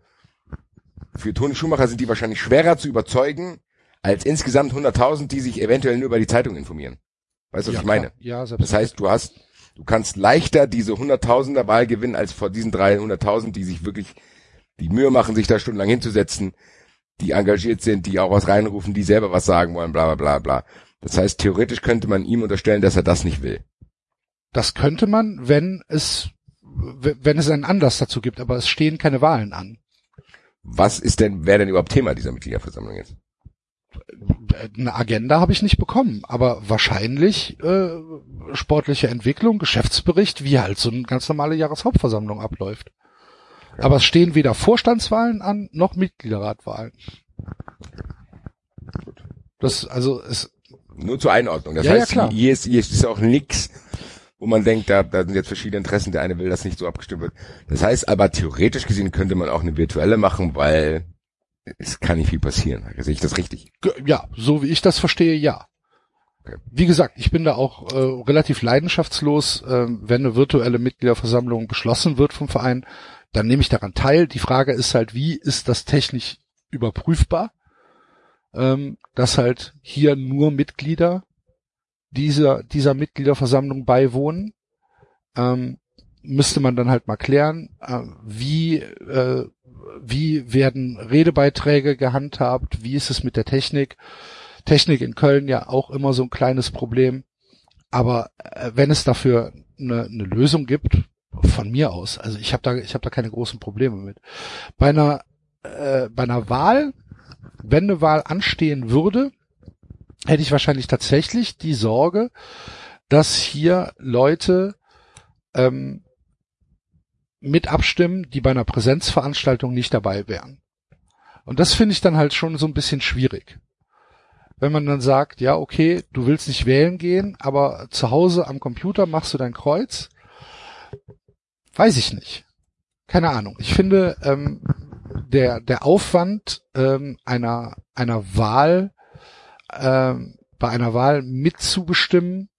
Für Toni Schumacher sind die wahrscheinlich schwerer zu überzeugen als insgesamt 100.000, die sich eventuell nur über die Zeitung informieren. Weißt du, was ja, ich meine? Ja, Das selbst. heißt, du hast, du kannst leichter diese 100.000er Wahl gewinnen als vor diesen 300.000, die sich wirklich die Mühe machen, sich da stundenlang hinzusetzen, die engagiert sind, die auch was reinrufen, die selber was sagen wollen, bla, bla, bla, bla. Das heißt, theoretisch könnte man ihm unterstellen, dass er das nicht will. das könnte man, wenn es, wenn es einen Anlass dazu gibt, aber es stehen keine Wahlen an. Was ist denn, wer denn überhaupt Thema dieser Mitgliederversammlung jetzt? Eine Agenda habe ich nicht bekommen, aber wahrscheinlich äh, sportliche Entwicklung, Geschäftsbericht, wie halt so eine ganz normale Jahreshauptversammlung abläuft. Aber es stehen weder Vorstandswahlen an, noch Mitgliederratwahlen. Das, also, es, Nur zur Einordnung. Das Ja, ja, heißt, klar. hier ist, hier ist auch nix, wo man denkt, da, da sind jetzt verschiedene Interessen, der eine will, dass nicht so abgestimmt wird. Das heißt aber, theoretisch gesehen könnte man auch eine virtuelle machen, weil es kann nicht viel passieren. Sehe ich das richtig? Ja, so wie ich das verstehe, ja. Okay. Wie gesagt, ich bin da auch äh, relativ leidenschaftslos. ähm, wenn eine virtuelle Mitgliederversammlung beschlossen wird vom Verein, dann nehme ich daran teil. Die Frage ist halt, wie ist das technisch überprüfbar? Ähm, dass halt hier nur Mitglieder dieser, dieser Mitgliederversammlung beiwohnen. Ähm, müsste man dann halt mal klären, äh, wie, äh, wie werden Redebeiträge gehandhabt, wie ist es mit der Technik. Technik in Köln ja auch immer so ein kleines Problem. Aber äh, wenn es dafür eine, eine Lösung gibt, von mir aus, also ich habe da, ich habe da keine großen Probleme mit. Bei einer, äh, bei einer Wahl, wenn eine Wahl anstehen würde, hätte ich wahrscheinlich tatsächlich die Sorge, dass hier Leute ähm, mit abstimmen, die bei einer Präsenzveranstaltung nicht dabei wären. Und das finde ich dann halt schon so ein bisschen schwierig. Wenn man dann sagt, ja, okay, du willst nicht wählen gehen, aber zu Hause am Computer machst du dein Kreuz, weiß ich nicht. Keine Ahnung. Ich finde, ähm, der, der Aufwand ähm, einer, einer Wahl, ähm, bei einer Wahl mitzubestimmen,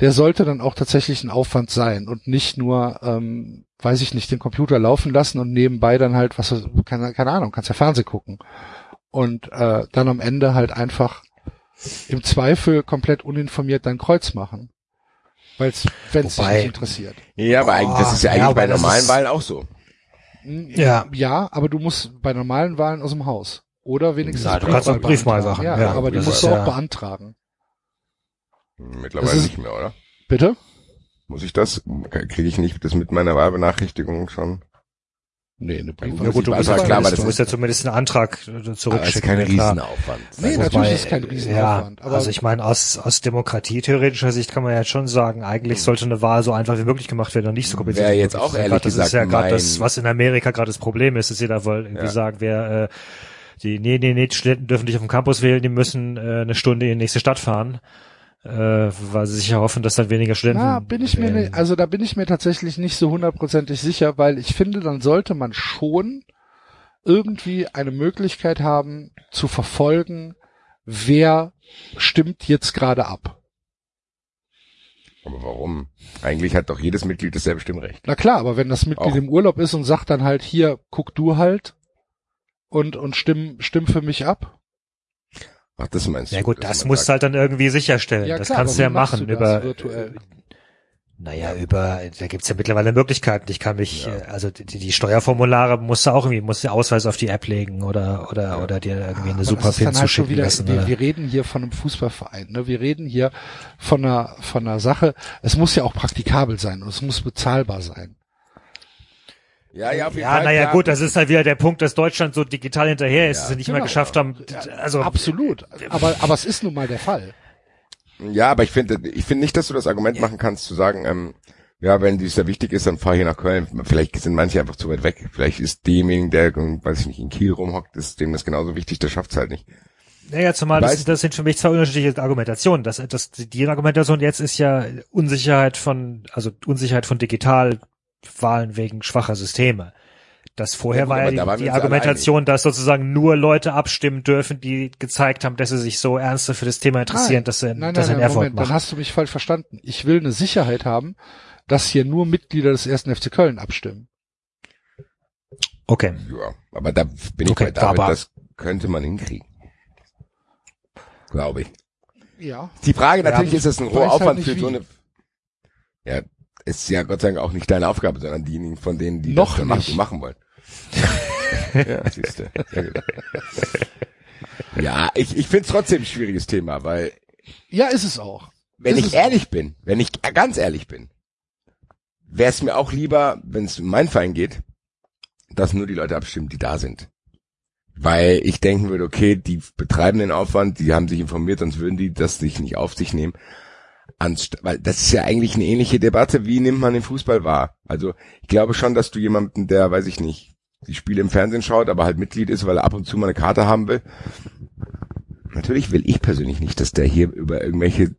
der sollte dann auch tatsächlich ein Aufwand sein und nicht nur, ähm, weiß ich nicht, den Computer laufen lassen und nebenbei dann halt, was, keine, keine Ahnung, kannst ja Fernseh gucken. Und äh, dann am Ende halt einfach im Zweifel komplett uninformiert dein Kreuz machen. Weil wenn es dich nicht interessiert. Ja, aber eigentlich, das ist ja ja, eigentlich aber bei normalen Wahlen auch so. Ja. Ja, aber du musst bei normalen Wahlen aus dem Haus. Oder wenigstens Ja, du kannst auch Briefwahl machen, Ja, ja. aber die musst du auch ja- beantragen. Mittlerweile ist- nicht mehr, oder? Bitte? Muss ich das? Kriege ich nicht das mit meiner Wahlbenachrichtigung schon? Nee, eine Briefwahl. Ja, gut, du ja klar, aber das du musst ja zumindest einen Antrag äh, Aber das ist zurückschicken. kein ja, klar. Riesenaufwand. Nee, Also, natürlich Wobei, ist kein ja, Riesenaufwand. aber also ich meine, aus, aus demokratietheoretischer Sicht kann man ja schon sagen, eigentlich sollte eine Wahl so einfach wie möglich gemacht werden und nicht so kompliziert. Wäre wie jetzt auch Das ist ja ehrlich grad- Das ist gesagt ja gerade das, mein- was in Amerika gerade das Problem ist, dass jeder wohl irgendwie Ja. sagen, wer äh, die, nee, nee, nee, die Studenten dürfen nicht auf dem Campus wählen, die müssen äh, eine Stunde in die nächste Stadt fahren, äh, weil sie sich erhoffen, dass dann weniger Studenten Na, bin ich mir wählen. nicht, also da bin ich mir tatsächlich nicht so hundertprozentig sicher, weil ich finde, dann sollte man schon irgendwie eine Möglichkeit haben zu verfolgen, wer stimmt jetzt gerade ab. Aber warum? Eigentlich hat doch jedes Mitglied dasselbe Stimmrecht. Na klar, aber wenn das Mitglied Auch. im Urlaub ist und sagt dann halt, hier, guck du halt und, und stimm, stimm für mich ab. Ach, das meinst du? Ja gut, das musst du halt dann irgendwie sicherstellen. Ja, das klar, kannst du ja machen du über virtuell? Naja, über, da gibt's ja mittlerweile Möglichkeiten. Ich kann mich, Ja. äh, also die, die Steuerformulare musst du auch irgendwie, musst du Ausweis auf die App legen oder oder oder dir irgendwie eine Aber super PIN halt zuschicken wieder, lassen. wir, wir reden hier von einem Fußballverein, ne? Wir reden hier von einer, von einer Sache. Es muss ja auch praktikabel sein und es muss bezahlbar sein. Ja, ja, auf jeden Ja, Fall. naja klar. gut, das ist halt wieder der Punkt, dass Deutschland so digital hinterher ist, Ja, dass sie nicht genau. mal geschafft haben. Also Absolut. Aber, aber es ist nun mal der Fall. Ja, aber ich finde, ich finde nicht, dass du das Argument machen kannst, zu sagen, ähm, ja, wenn dies sehr wichtig ist, dann fahr hier nach Köln. Vielleicht sind manche einfach zu weit weg. Vielleicht ist demjenigen, der, weiß ich nicht, in Kiel rumhockt, ist dem das genauso wichtig, der schafft's halt nicht. Naja, zumal das, das sind für mich zwei unterschiedliche Argumentationen. Das, das, die Argumentation jetzt ist ja Unsicherheit von, also Unsicherheit von Digitalwahlen wegen schwacher Systeme. Das vorher Ja, gut, war ja die, die Argumentation, dass sozusagen nur Leute abstimmen dürfen, die gezeigt haben, dass sie sich so ernsthaft für das Thema interessieren, dass sie, nein, dass sie nein, in nein, Erfurt Moment, dann machen. hast du mich falsch verstanden. Ich will eine Sicherheit haben, dass hier nur Mitglieder des ersten FC Köln abstimmen. Okay. Ja, aber da bin ich Okay, bei David, aber- das könnte man hinkriegen. Glaube ich. Ja. Die Frage natürlich ich ist das ein hoher halt Aufwand nicht, für so wie. eine, ja, ist ja Gott sei Dank auch nicht deine Aufgabe, sondern diejenigen von denen, die Noch das nicht. machen wollen. ja, siehst du. Gut. Ja, ich, ich finde es trotzdem ein schwieriges Thema, weil Ja, ist es auch. wenn Ist ich ehrlich bin, wenn ich ganz ehrlich bin, wäre es mir auch lieber, wenn es um meinen Verein geht, dass nur die Leute abstimmen, die da sind. Weil ich denken würde, okay, die betreiben den Aufwand, die haben sich informiert, sonst würden die das sich nicht auf sich nehmen. Anst weil das ist ja eigentlich eine ähnliche Debatte, wie nimmt man den Fußball wahr? Also ich glaube schon, dass du jemanden, der, weiß ich nicht, die Spiele im Fernsehen schaut, aber halt Mitglied ist, weil er ab und zu mal eine Karte haben will. Natürlich will ich persönlich nicht, dass der hier über irgendwelche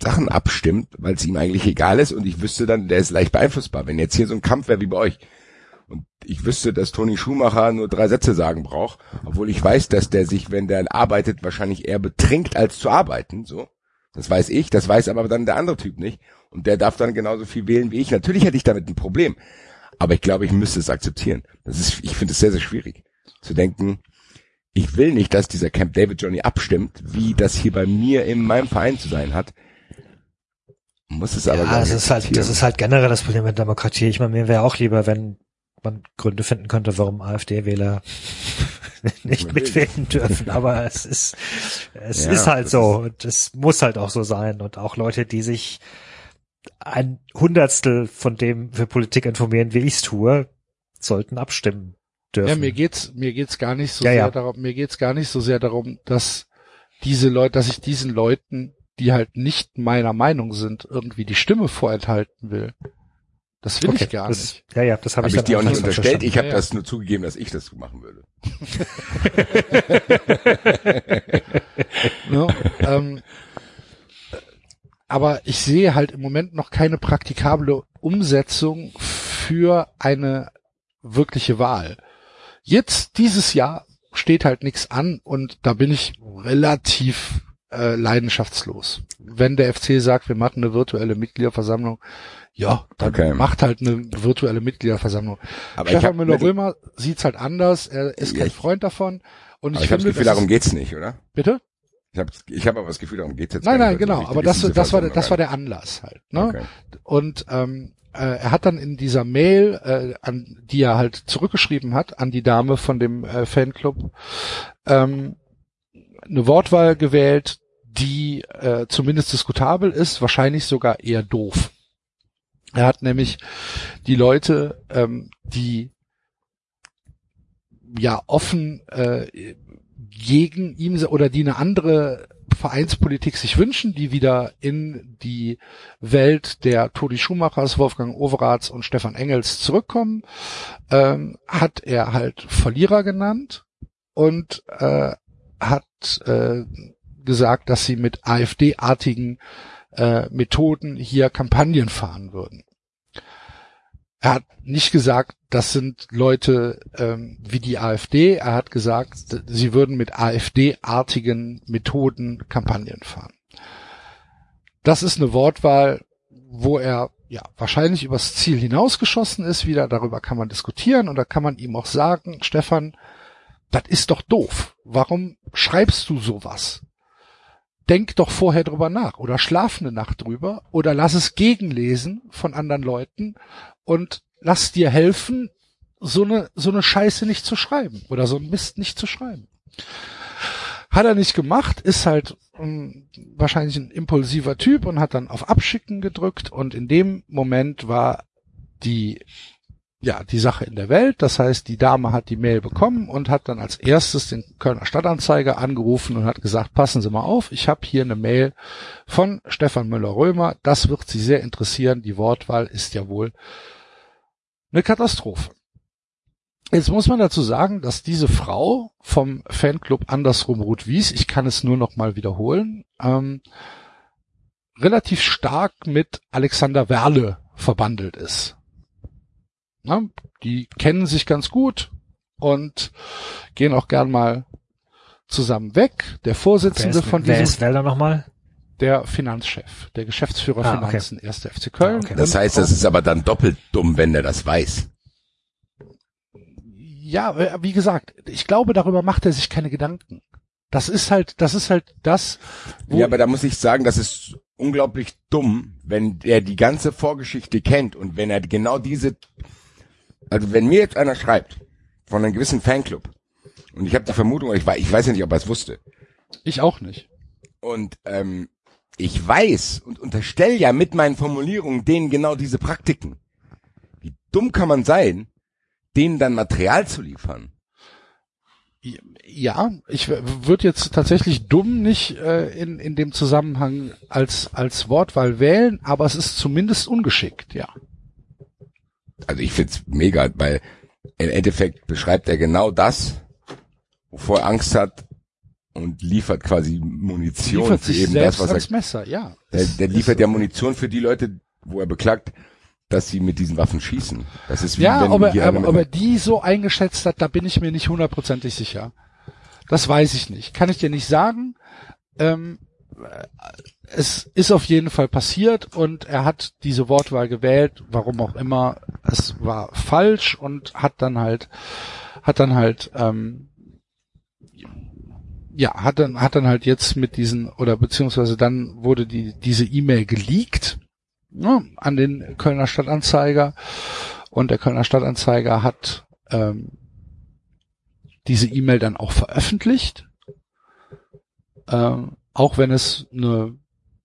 Sachen abstimmt, weil es ihm eigentlich egal ist und ich wüsste dann, der ist leicht beeinflussbar. Wenn jetzt hier so ein Kampf wäre wie bei euch und ich wüsste, dass Toni Schumacher nur drei Sätze sagen braucht, obwohl ich weiß, dass der sich, wenn der arbeitet, wahrscheinlich eher betrinkt als zu arbeiten, so. Das weiß ich, das weiß aber dann der andere Typ nicht und der darf dann genauso viel wählen wie ich. Natürlich hätte ich damit ein Problem, aber ich glaube, ich müsste es akzeptieren. Das ist, ich finde es sehr, sehr schwierig zu denken, ich will nicht, dass dieser Camp David Johnny abstimmt, wie das hier bei mir in meinem Verein zu sein hat. Muss es aber Ja, das ist halt, das ist halt generell das Problem mit Demokratie. Ich meine, mir wäre auch lieber, wenn man Gründe finden könnte, warum AfD-Wähler nicht mitwählen dürfen. Aber es ist, es Ja, ist halt so. Und es muss halt auch so sein. Und auch Leute, die sich ein Hundertstel von dem für Politik informieren, wie ich es tue, sollten abstimmen dürfen. Ja, mir geht's, mir geht's gar nicht so Ja, sehr ja. darum, mir geht's gar nicht so sehr darum, dass diese Leute, dass ich diesen Leuten, die halt nicht meiner Meinung sind, irgendwie die Stimme vorenthalten will. Das will okay, ich gar das, nicht. Ja, ja, das habe Habe ich, ich dir auch nicht unterstellt, ich habe Ja, ja. das nur zugegeben, dass ich das machen würde. Ne? ähm, aber ich sehe halt im Moment noch keine praktikable Umsetzung für eine wirkliche Wahl. Jetzt, dieses Jahr, steht halt nichts an und da bin ich relativ äh, leidenschaftslos. Wenn der FC sagt, wir machen eine virtuelle Mitgliederversammlung, ja, dann Okay. macht halt eine virtuelle Mitgliederversammlung. Aber Stefan habe Müller-Römer sieht's halt anders, er ist kein ich- Freund davon und ich, ich hab das Gefühl, darum geht's nicht, oder? bitte? Ich habe ich hab aber das Gefühl, darum geht's jetzt Nein, gar nein, nicht, weil genau. Aber das, das war, das war der Anlass halt. Ne? Okay. Und ähm, äh, er hat dann in dieser Mail, äh, an die er halt zurückgeschrieben hat, an die Dame von dem äh, Fanclub, ähm, eine Wortwahl gewählt, die äh, zumindest diskutabel ist, wahrscheinlich sogar eher doof. Er hat nämlich die Leute, ähm, die ja offen äh, gegen ihm oder die eine andere Vereinspolitik sich wünschen, die wieder in die Welt der Todi Schumachers, Wolfgang Overaths und Stefan Engels zurückkommen, ähm, hat er halt Verlierer genannt und äh, hat äh, gesagt, dass sie mit AfD-artigen äh, Methoden hier Kampagnen fahren würden. er hat nicht gesagt, das sind Leute ähm, wie die AfD. Er hat gesagt, sie würden mit AfD-artigen Methoden Kampagnen fahren. Das ist eine Wortwahl, wo er ja wahrscheinlich übers Ziel hinausgeschossen ist. Wieder darüber kann man diskutieren und da kann man ihm auch sagen, Stefan, das ist doch doof. Warum schreibst du sowas? Denk doch vorher drüber nach oder schlaf eine Nacht drüber oder lass es gegenlesen von anderen Leuten und lass dir helfen, so eine, so eine Scheiße nicht zu schreiben oder so ein Mist nicht zu schreiben. Hat er nicht gemacht, ist halt um, wahrscheinlich ein impulsiver Typ und hat dann auf Abschicken gedrückt und in dem Moment war die ja, die Sache in der Welt. Das heißt, die Dame hat die Mail bekommen und hat dann als erstes den Kölner Stadtanzeiger angerufen und hat gesagt, passen Sie mal auf, ich habe hier eine Mail von Stefan Müller-Römer. Das wird Sie sehr interessieren. Die Wortwahl ist ja wohl eine Katastrophe. Jetzt muss man dazu sagen, dass diese Frau vom Fanclub Andersrum Ruth Wies, ich kann es nur noch mal wiederholen, ähm, relativ stark mit Alexander Werle verbandelt ist. Na, die kennen sich ganz gut und gehen auch gern mal zusammen weg. Der Vorsitzende ist, von wer diesem, ist Werler nochmal? der Finanzchef, der Geschäftsführer Ah, okay. Finanzen, 1. FC Köln. Ah, okay. Das heißt, das ist aber dann doppelt dumm, wenn der das weiß. ja, äh, wie gesagt, ich glaube, darüber macht er sich keine Gedanken. Das ist halt, das ist halt das, wo, Ja, aber da muss ich sagen, das ist unglaublich dumm, wenn er die ganze Vorgeschichte kennt und wenn er genau diese, also wenn mir jetzt einer schreibt von einem gewissen Fanclub und ich habe die Vermutung, ich weiß, ich weiß ja nicht, ob er es wusste ich auch nicht. und ähm, ich weiß und unterstelle ja mit meinen Formulierungen denen genau diese Praktiken. Wie dumm kann man sein, denen dann Material zu liefern? Ja, ich würde jetzt tatsächlich dumm nicht äh, in, in dem Zusammenhang als, als Wortwahl wählen, aber es ist zumindest ungeschickt, ja. Also ich find's mega, weil im Endeffekt beschreibt er genau das, wovor er Angst hat und liefert quasi Munition Liefert für eben das, was er, Messer, ja. der, der liefert ja Munition für die Leute, wo er beklagt, dass sie mit diesen Waffen schießen. Das ist wie Ja, wenn ob er, aber, mit- ob er die so eingeschätzt hat, da bin ich mir nicht hundertprozentig sicher. Das weiß ich nicht. Kann ich dir nicht sagen. Ähm, äh, es ist auf jeden Fall passiert und er hat diese Wortwahl gewählt, warum auch immer. Es war falsch und hat dann halt, hat dann halt, ähm, ja, hat dann, hat dann halt jetzt mit diesen, oder beziehungsweise dann wurde die, diese E-Mail geleakt ne, an den Kölner Stadtanzeiger und der Kölner Stadtanzeiger hat ähm, diese E-Mail dann auch veröffentlicht, ähm, auch wenn es eine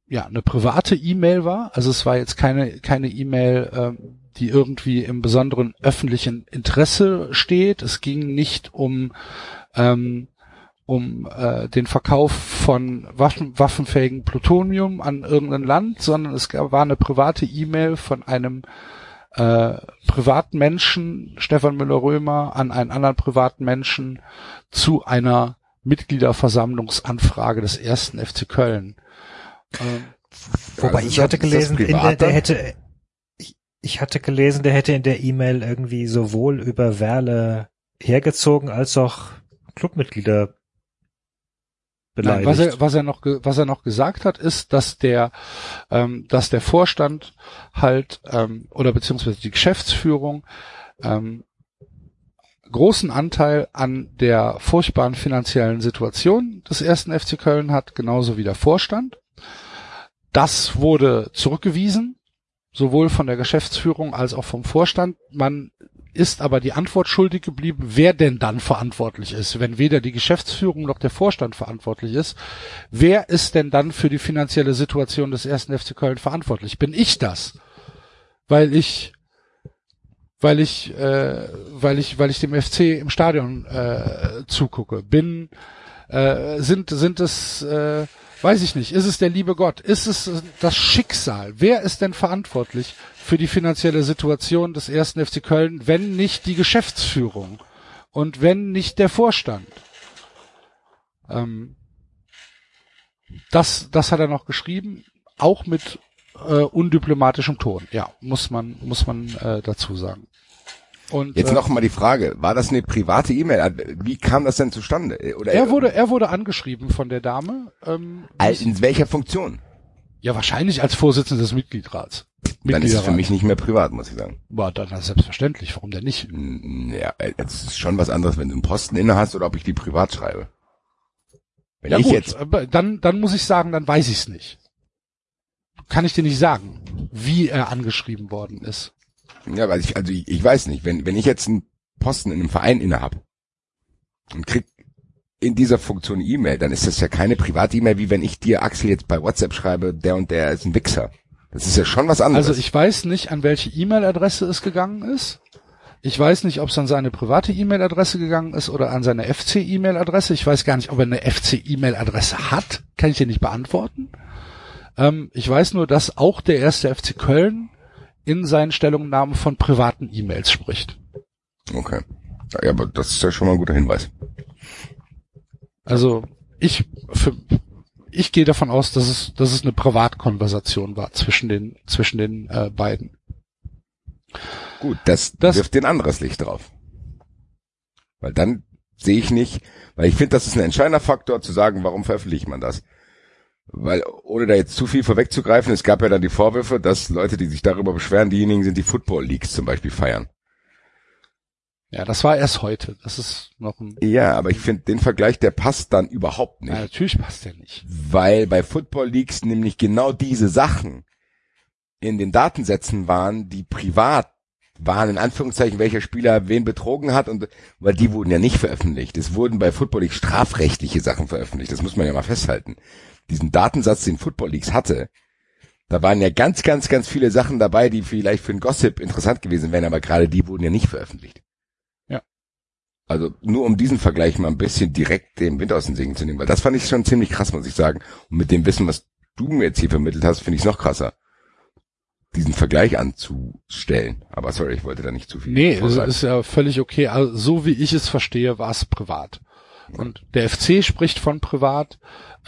ja eine private E-Mail war. Also es war jetzt keine keine E-Mail, ähm, die irgendwie im besonderen öffentlichen Interesse steht. Es ging nicht um ähm, um äh, den Verkauf von Waffen, waffenfähigen Plutonium an irgendein Land, sondern es gab, war eine private E-Mail von einem äh, privaten Menschen, Stefan Müller-Römer, an einen anderen privaten Menschen zu einer Mitgliederversammlungsanfrage des ersten FC Köln. Ähm, Wobei das ist ich hatte gelesen, in der, der hätte, ich, ich hatte gelesen, der hätte in der E-Mail irgendwie sowohl über Werle hergezogen als auch Clubmitglieder Nein, beleidigt. was er, was er noch, was er noch gesagt hat, ist, dass der, ähm, dass der Vorstand halt ähm, oder beziehungsweise die Geschäftsführung ähm, großen Anteil an der furchtbaren finanziellen Situation des ersten FC Köln hat, genauso wie der Vorstand. Das wurde zurückgewiesen, sowohl von der Geschäftsführung als auch vom Vorstand. Man ist aber die Antwort schuldig geblieben, wer denn dann verantwortlich ist, wenn weder die Geschäftsführung noch der Vorstand verantwortlich ist. Wer ist denn dann für die finanzielle Situation des ersten FC Köln verantwortlich? Bin ich das? Weil ich, weil ich, äh, weil ich, weil ich dem FC im Stadion äh, zugucke. Bin, äh, sind, sind es, äh, weiß ich nicht, ist es der liebe Gott? Ist es das Schicksal? Wer ist denn verantwortlich für die finanzielle Situation des ersten FC Köln, wenn nicht die Geschäftsführung und wenn nicht der Vorstand? Ähm, das, das hat er noch geschrieben, auch mit äh, undiplomatischem Ton. Ja, muss man muss man äh, dazu sagen. Und Jetzt äh, noch mal die Frage, war das eine private E-Mail? Wie kam das denn zustande? Oder er wurde er wurde angeschrieben von der Dame. Ähm, in welcher Funktion? ja, wahrscheinlich als Vorsitzende des Mitgliedrats. Dann ist es für mich nicht mehr privat, muss ich sagen. War dann selbstverständlich. Warum denn nicht? Ja, es ist schon was anderes, wenn du einen Posten inne hast oder ob ich die privat schreibe. Wenn Ja ich gut, jetzt, dann dann muss ich sagen, dann weiß ich es nicht. Kann ich dir nicht sagen, wie er angeschrieben worden ist. Ja, weil ich, also ich, ich weiß nicht, wenn, wenn ich jetzt einen Posten in einem Verein inne hab und krieg in dieser Funktion E-Mail, dann ist das ja keine Private-E-Mail, wie wenn ich dir, Axel, jetzt bei WhatsApp schreibe, der und der ist ein Wichser. Das ist ja schon was anderes. Also ich weiß nicht, an welche E-Mail-Adresse es gegangen ist. Ich weiß nicht, ob es an seine private E-Mail-Adresse gegangen ist oder an seine FC-E-Mail-Adresse. Ich weiß gar nicht, ob er eine FC-E-Mail-Adresse hat. Kann ich dir nicht beantworten. Ähm, ich weiß nur, dass auch der erste FC Köln in seinen Stellungnahmen von privaten E-Mails spricht. Okay. Ja, aber das ist ja schon mal ein guter Hinweis. Also ich für, ich gehe davon aus, dass es dass es eine Privatkonversation war zwischen den zwischen den äh, beiden. Gut, das, Das- wirft ein anderes Licht drauf. Weil dann sehe ich nicht, weil ich finde, das ist ein entscheidender Faktor zu sagen, warum veröffentlicht man das? Weil, ohne da jetzt zu viel vorwegzugreifen, es gab ja dann die Vorwürfe, dass Leute, die sich darüber beschweren, diejenigen sind, die Football Leagues zum Beispiel feiern. Ja, das war erst heute. Das ist noch ein Ja, aber ich finde, den Vergleich, der passt dann überhaupt nicht. Ja, natürlich passt der nicht. Weil bei Football Leagues nämlich genau diese Sachen in den Datensätzen waren, die privat waren, in Anführungszeichen, welcher Spieler wen betrogen hat und weil die wurden ja nicht veröffentlicht. Es wurden bei Football Leagues strafrechtliche Sachen veröffentlicht. Das muss man ja mal festhalten. Diesen Datensatz, den Football Leagues hatte, da waren ja ganz, ganz, ganz viele Sachen dabei, die vielleicht für ein Gossip interessant gewesen wären, aber gerade die wurden ja nicht veröffentlicht. Ja. Also nur um diesen Vergleich mal ein bisschen direkt den Wind aus den Segeln zu nehmen, weil das fand ich schon ziemlich krass, muss ich sagen. Und mit dem Wissen, was du mir jetzt hier vermittelt hast, finde ich es noch krasser, diesen Vergleich anzustellen. Aber sorry, ich wollte da nicht zu viel. Nee, das vorgreifen. ist ja völlig okay. Also, so wie ich es verstehe, war es privat. Und der FC spricht von privat.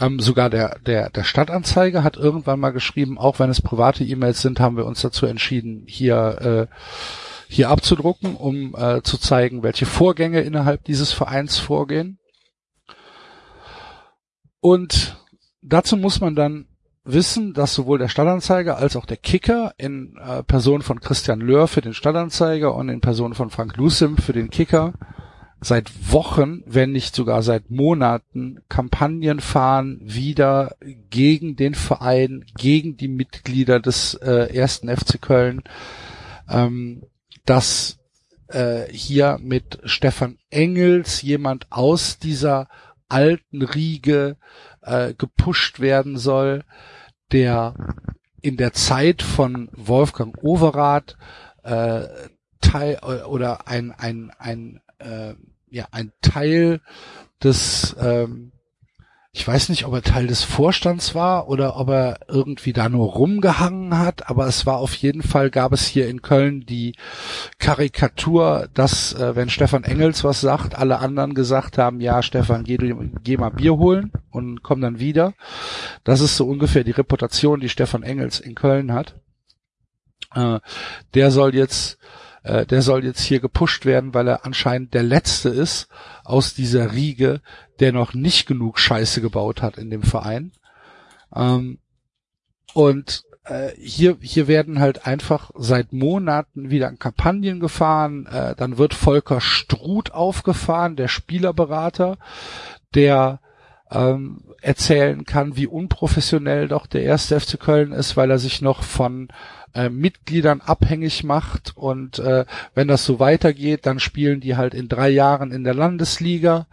Ähm, sogar der, der, der Stadtanzeiger hat irgendwann mal geschrieben, auch wenn es private E-Mails sind, haben wir uns dazu entschieden, hier, äh, hier abzudrucken, um äh, zu zeigen, welche Vorgänge innerhalb dieses Vereins vorgehen. Und dazu muss man dann wissen, dass sowohl der Stadtanzeiger als auch der Kicker in äh, Person von Christian Löhr für den Stadtanzeiger und in Person von Frank Lusim für den Kicker seit Wochen, wenn nicht sogar seit Monaten Kampagnen fahren wieder gegen den Verein, gegen die Mitglieder des äh, ersten FC Köln, ähm, dass äh, hier mit Stefan Engels jemand aus dieser alten Riege äh, gepusht werden soll, der in der Zeit von Wolfgang Overath äh, Teil oder ein ein ein äh, ja ein Teil des ähm, ich weiß nicht, ob er Teil des Vorstands war oder ob er irgendwie da nur rumgehangen hat, aber es war auf jeden Fall, gab es hier in Köln die Karikatur, dass, äh, wenn Stefan Engels was sagt, alle anderen gesagt haben, ja, Stefan, geh, geh mal Bier holen und komm dann wieder. Das ist so ungefähr die Reputation, die Stefan Engels in Köln hat. Äh, der soll jetzt äh, der soll jetzt hier gepusht werden, weil er anscheinend der Letzte ist aus dieser Riege, der noch nicht genug Scheiße gebaut hat in dem Verein. Ähm, und äh, hier, hier werden halt einfach seit Monaten wieder Kampagnen gefahren. Äh, dann wird Volker Struth aufgefahren, der Spielerberater, der ähm, erzählen kann, wie unprofessionell doch der erste FC Köln ist, weil er sich noch von äh, Mitgliedern abhängig macht und äh, wenn das so weitergeht, dann spielen die halt in drei Jahren in der Landesliga.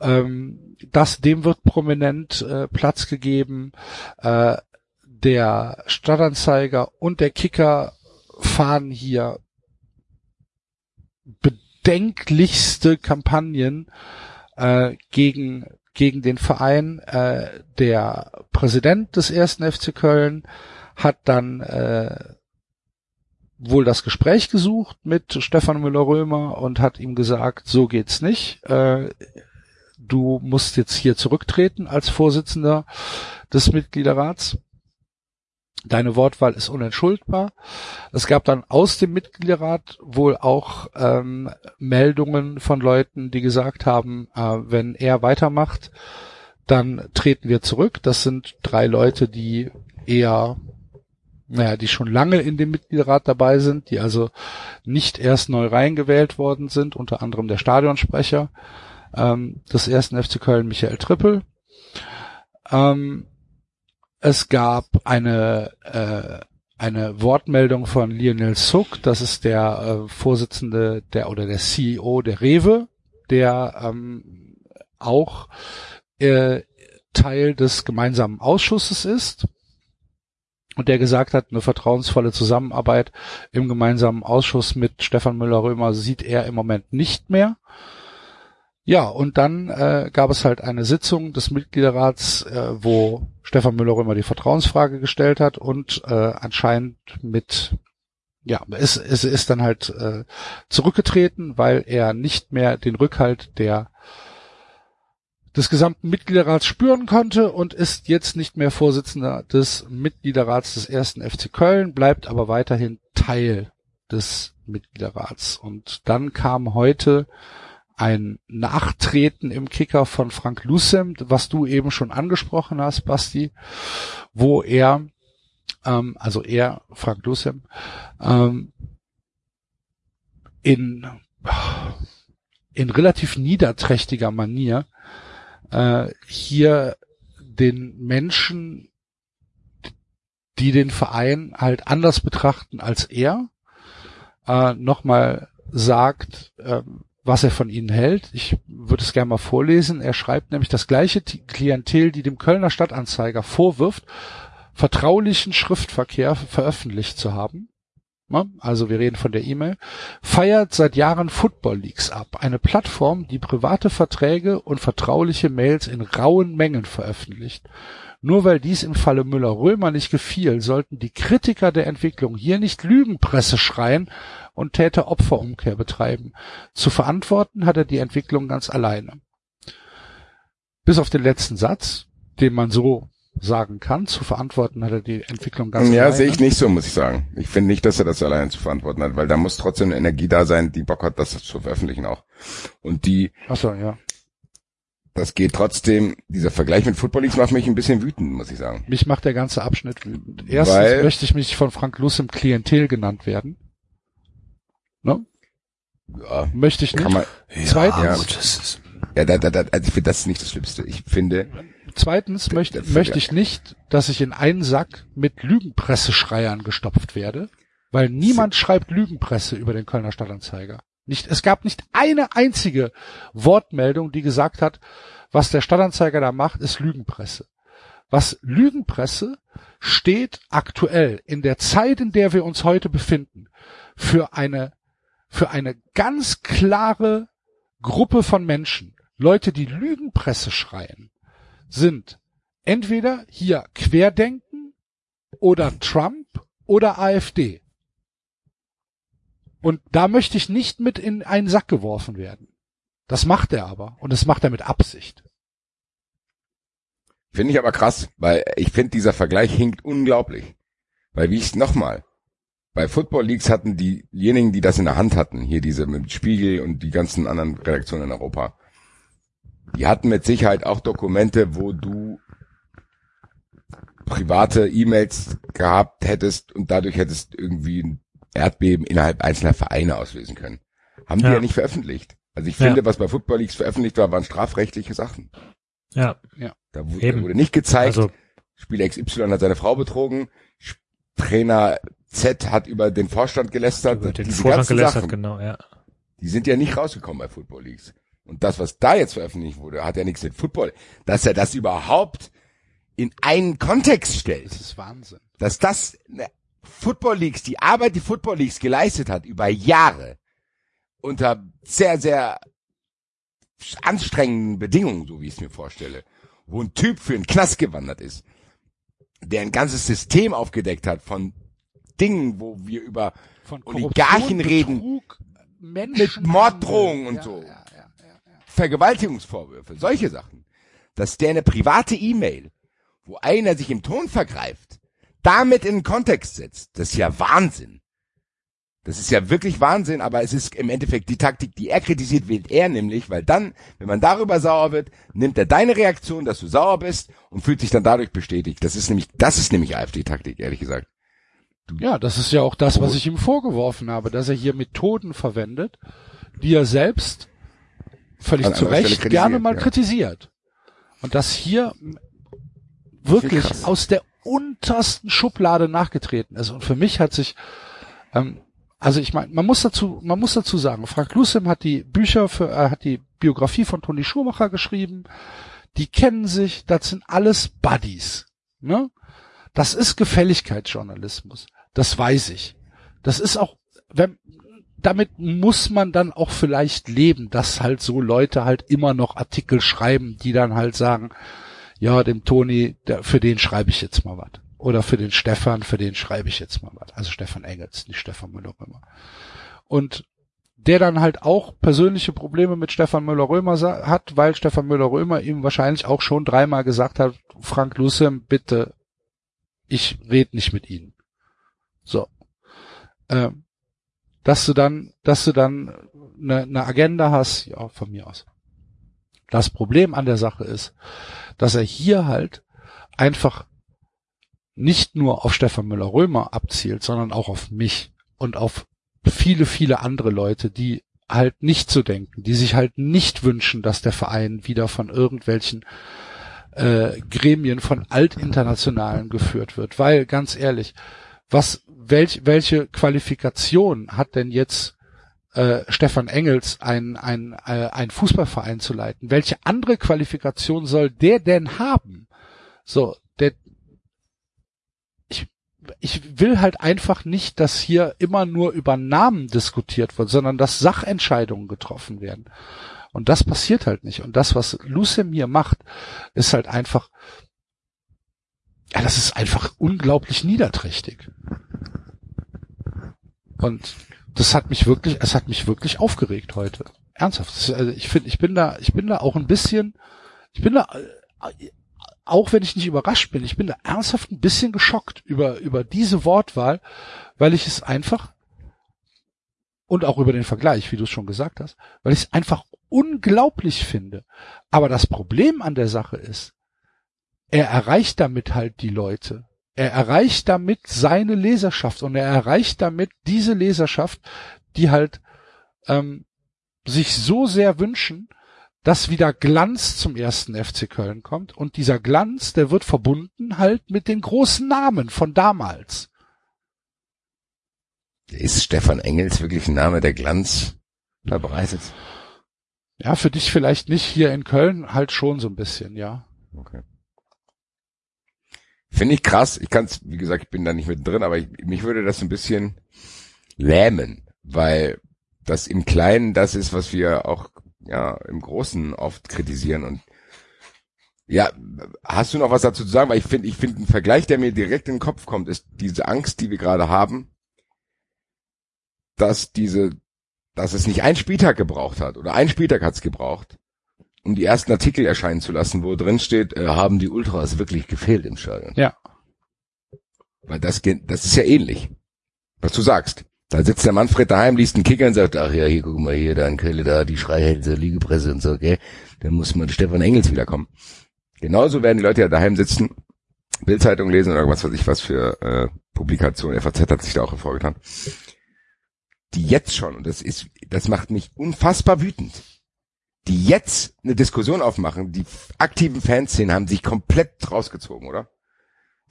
Ähm, das, dem wird prominent äh, Platz gegeben. Äh, der Stadtanzeiger und der Kicker fahren hier bedenklichste Kampagnen äh, gegen gegen den Verein. Äh, der Präsident des ersten FC Köln hat dann äh, wohl das Gespräch gesucht mit Stefan Müller-Römer und hat ihm gesagt, so geht's nicht. Äh, du musst jetzt hier zurücktreten als Vorsitzender des Mitgliederrats. Deine Wortwahl ist unentschuldbar. Es gab dann aus dem Mitgliederrat wohl auch ähm, Meldungen von Leuten, die gesagt haben, äh, wenn er weitermacht, dann treten wir zurück. Das sind drei Leute, die eher, naja, die schon lange in dem Mitgliederrat dabei sind, die also nicht erst neu reingewählt worden sind, unter anderem der Stadionsprecher ähm, des ersten FC Köln, Michael Trippel. Ähm, es gab eine äh, eine Wortmeldung von Lionel Suck, das ist der äh, Vorsitzende der oder der CEO der Rewe, der ähm, auch äh, Teil des gemeinsamen Ausschusses ist und der gesagt hat, eine vertrauensvolle Zusammenarbeit im gemeinsamen Ausschuss mit Stefan Müller-Römer sieht er im Moment nicht mehr. Ja, und dann äh, gab es halt eine Sitzung des Mitgliederrats, äh, wo Stefan Müller-Römer die Vertrauensfrage gestellt hat und äh, anscheinend mit ja, es, es ist dann halt äh, zurückgetreten, weil er nicht mehr den Rückhalt der des gesamten Mitgliederrats spüren konnte und ist jetzt nicht mehr Vorsitzender des Mitgliederrats des ersten FC Köln, bleibt aber weiterhin Teil des Mitgliederrats. Und dann kam heute ein Nachtreten im Kicker von Frank Lucem, was du eben schon angesprochen hast, Basti, wo er, ähm, also er, Frank Lucem, ähm, in, in relativ niederträchtiger Manier äh, hier den Menschen, die den Verein halt anders betrachten als er, äh, nochmal sagt, äh, was er von ihnen hält. Ich würde es gerne mal vorlesen. Er schreibt nämlich das gleiche Klientel, die dem Kölner Stadtanzeiger vorwirft, vertraulichen Schriftverkehr veröffentlicht zu haben. Also wir reden von der E-Mail, feiert seit Jahren Football Leaks ab, eine Plattform, die private Verträge und vertrauliche Mails in rauen Mengen veröffentlicht. Nur weil dies im Falle Müller-Römer nicht gefiel, sollten die Kritiker der Entwicklung hier nicht Lügenpresse schreien und Täter-Opfer-Umkehr betreiben. Zu verantworten hat er die Entwicklung ganz alleine. Bis auf den letzten Satz, den man so sagen kann, zu verantworten hat er die Entwicklung ganz Ja, alleine. sehe ich nicht so, muss ich sagen. Ich finde nicht, dass er das alleine zu verantworten hat, weil da muss trotzdem eine Energie da sein, die Bock hat, das zu veröffentlichen auch. Und die, Ach so, ja. Das geht trotzdem, dieser Vergleich mit Football Leagues macht mich ein bisschen wütend, muss ich sagen. Mich macht der ganze Abschnitt wütend. Erstens Weil- möchte ich mich von Frank Luss im Klientel genannt werden. Ne? Ja, Möchte ich nicht. kann man, Zweitens, Ja. gut, das ist, ja, da, da, da, also ich finde das ist nicht das Schlimmste. Ich finde, zweitens möchte, möchte ich nicht, dass ich in einen Sack mit Lügenpresseschreiern gestopft werde, weil niemand schreibt Lügenpresse über den Kölner Stadtanzeiger. Nicht, es gab nicht eine einzige Wortmeldung, die gesagt hat, was der Stadtanzeiger da macht, ist Lügenpresse. Was Lügenpresse steht aktuell in der Zeit, in der wir uns heute befinden, für eine, für eine ganz klare Gruppe von Menschen. Leute, die Lügenpresse schreien, sind entweder hier Querdenken oder Trump oder AfD. Und da möchte ich nicht mit in einen Sack geworfen werden. Das macht er aber. Und das macht er mit Absicht. finde ich aber krass, weil ich finde, dieser Vergleich hinkt unglaublich. Weil wie ich nochmal, bei Football Leagues hatten diejenigen, die das in der Hand hatten, hier diese mit Spiegel und die ganzen anderen Redaktionen in Europa, die hatten mit Sicherheit auch Dokumente, wo du private E-Mails gehabt hättest und dadurch hättest irgendwie Erdbeben innerhalb einzelner Vereine auslösen können. Haben die Ja. ja nicht veröffentlicht. Also ich Ja. finde, was bei Football Leagues veröffentlicht war, waren strafrechtliche Sachen. ja, Da wurde, da wurde nicht gezeigt, also, Spieler XY hat seine Frau betrogen, Trainer Z hat über den Vorstand gelästert. über den Vorstand ganzen gelästert, Sachen, genau, ja. Die sind ja nicht rausgekommen bei Football Leagues. Und das, was da jetzt veröffentlicht wurde, hat ja nichts mit Football. Dass er das überhaupt in einen Kontext stellt. Das ist Wahnsinn. Dass das ne, Football Leagues, die Arbeit, die Football Leagues geleistet hat über Jahre, unter sehr, sehr anstrengenden Bedingungen, so wie ich es mir vorstelle, wo ein Typ für einen Knast gewandert ist, der ein ganzes System aufgedeckt hat von Dingen, wo wir über Von Oligarchen reden, Betrug, Menschen mit Morddrohungen und ja, so. Ja, ja. Vergewaltigungsvorwürfe, solche Sachen, dass der eine private E-Mail, wo einer sich im Ton vergreift, damit in den Kontext setzt, das ist ja Wahnsinn. Das ist ja wirklich Wahnsinn, aber es ist im Endeffekt die Taktik, die er kritisiert, wählt er nämlich, weil dann, wenn man darüber sauer wird, nimmt er deine Reaktion, dass du sauer bist und fühlt sich dann dadurch bestätigt. Das ist nämlich, das ist nämlich AfD-Taktik, ehrlich gesagt. Ja, das ist ja auch das, was ich ihm vorgeworfen habe, dass er hier Methoden verwendet, die er selbst völlig zu Recht gerne mal ja. kritisiert. Und das hier wirklich aus der untersten Schublade nachgetreten ist. Und für mich hat sich, ähm, also ich meine, man muss dazu, man muss dazu sagen, Frank Lucem hat die Bücher für, äh, hat die Biografie von Toni Schumacher geschrieben. Die kennen sich, das sind alles Buddies. Ne? Das ist Gefälligkeitsjournalismus. Das weiß ich. Das ist auch, wenn, damit muss man dann auch vielleicht leben, dass halt so Leute halt immer noch Artikel schreiben, die dann halt sagen, ja, dem Toni, der, für den schreibe ich jetzt mal was. Oder für den Stefan, für den schreibe ich jetzt mal was. Also Stefan Engels, nicht Stefan Müller-Römer. Und der dann halt auch persönliche Probleme mit Stefan Müller-Römer hat, weil Stefan Müller-Römer ihm wahrscheinlich auch schon dreimal gesagt hat, Frank Lucem, bitte, ich red nicht mit Ihnen. So. Ähm, dass du dann, dass du dann eine, eine Agenda hast, ja, von mir aus. Das Problem an der Sache ist, dass er hier halt einfach nicht nur auf Stefan Müller-Römer abzielt, sondern auch auf mich und auf viele, viele andere Leute, die halt nicht so denken, die sich halt nicht wünschen, dass der Verein wieder von irgendwelchen äh, Gremien von Altinternationalen geführt wird. Weil, ganz ehrlich, was, welch, welche Qualifikation hat denn jetzt äh, Stefan Engels, ein, ein, äh, ein Fußballverein zu leiten? Welche andere Qualifikation soll der denn haben? So, der, ich, ich will halt einfach nicht, dass hier immer nur über Namen diskutiert wird, sondern dass Sachentscheidungen getroffen werden. Und das passiert halt nicht. Und das, was Lucem hier macht, ist halt einfach, ja, das ist einfach unglaublich niederträchtig. Und das hat mich wirklich, es hat mich wirklich aufgeregt heute. Ernsthaft. Ist, also ich finde, ich bin da, ich bin da auch ein bisschen, ich bin da, äh, auch wenn ich nicht überrascht bin, ich bin da ernsthaft ein bisschen geschockt über, über diese Wortwahl, weil ich es einfach, und auch über den Vergleich, wie du es schon gesagt hast, weil ich es einfach unglaublich finde. Aber das Problem an der Sache ist, er erreicht damit halt die Leute. Er erreicht damit seine Leserschaft und er erreicht damit diese Leserschaft, die halt ähm, sich so sehr wünschen, dass wieder Glanz zum ersten FC Köln kommt und dieser Glanz, der wird verbunden halt mit den großen Namen von damals. Ist Stefan Engels wirklich ein Name, der Glanz verbreitet? Ja, für dich vielleicht nicht hier in Köln, halt schon so ein bisschen, ja. Okay. Finde ich krass. Ich kann's, wie gesagt, ich bin da nicht mit drin, aber ich, mich würde das ein bisschen lähmen, weil das im Kleinen das ist, was wir auch ja im Großen oft kritisieren und ja, hast du noch was dazu zu sagen? Weil ich finde, ich finde ein Vergleich, der mir direkt in den Kopf kommt, ist diese Angst, die wir gerade haben, dass diese, dass es nicht ein Spieltag gebraucht hat oder ein Spieltag hat es gebraucht, um die ersten Artikel erscheinen zu lassen, wo drin steht, äh, haben die Ultras wirklich gefehlt im Stadion. Ja. Weil das, geht- das ist ja ähnlich, was du sagst. Da sitzt der Manfred daheim, liest einen Kicker und sagt, ach ja, hier, guck mal hier, da in Köln, da, die Schreihälse, Liegepresse und so, gell. Dann muss mal Stefan Engels wiederkommen. Genauso werden die Leute ja daheim sitzen, Bildzeitung lesen oder was weiß ich was für äh, Publikation, FAZ hat sich da auch hervorgetan. Die jetzt schon, und das ist, das macht mich unfassbar wütend, die jetzt eine Diskussion aufmachen, die aktiven Fanszenen haben sich komplett rausgezogen, oder?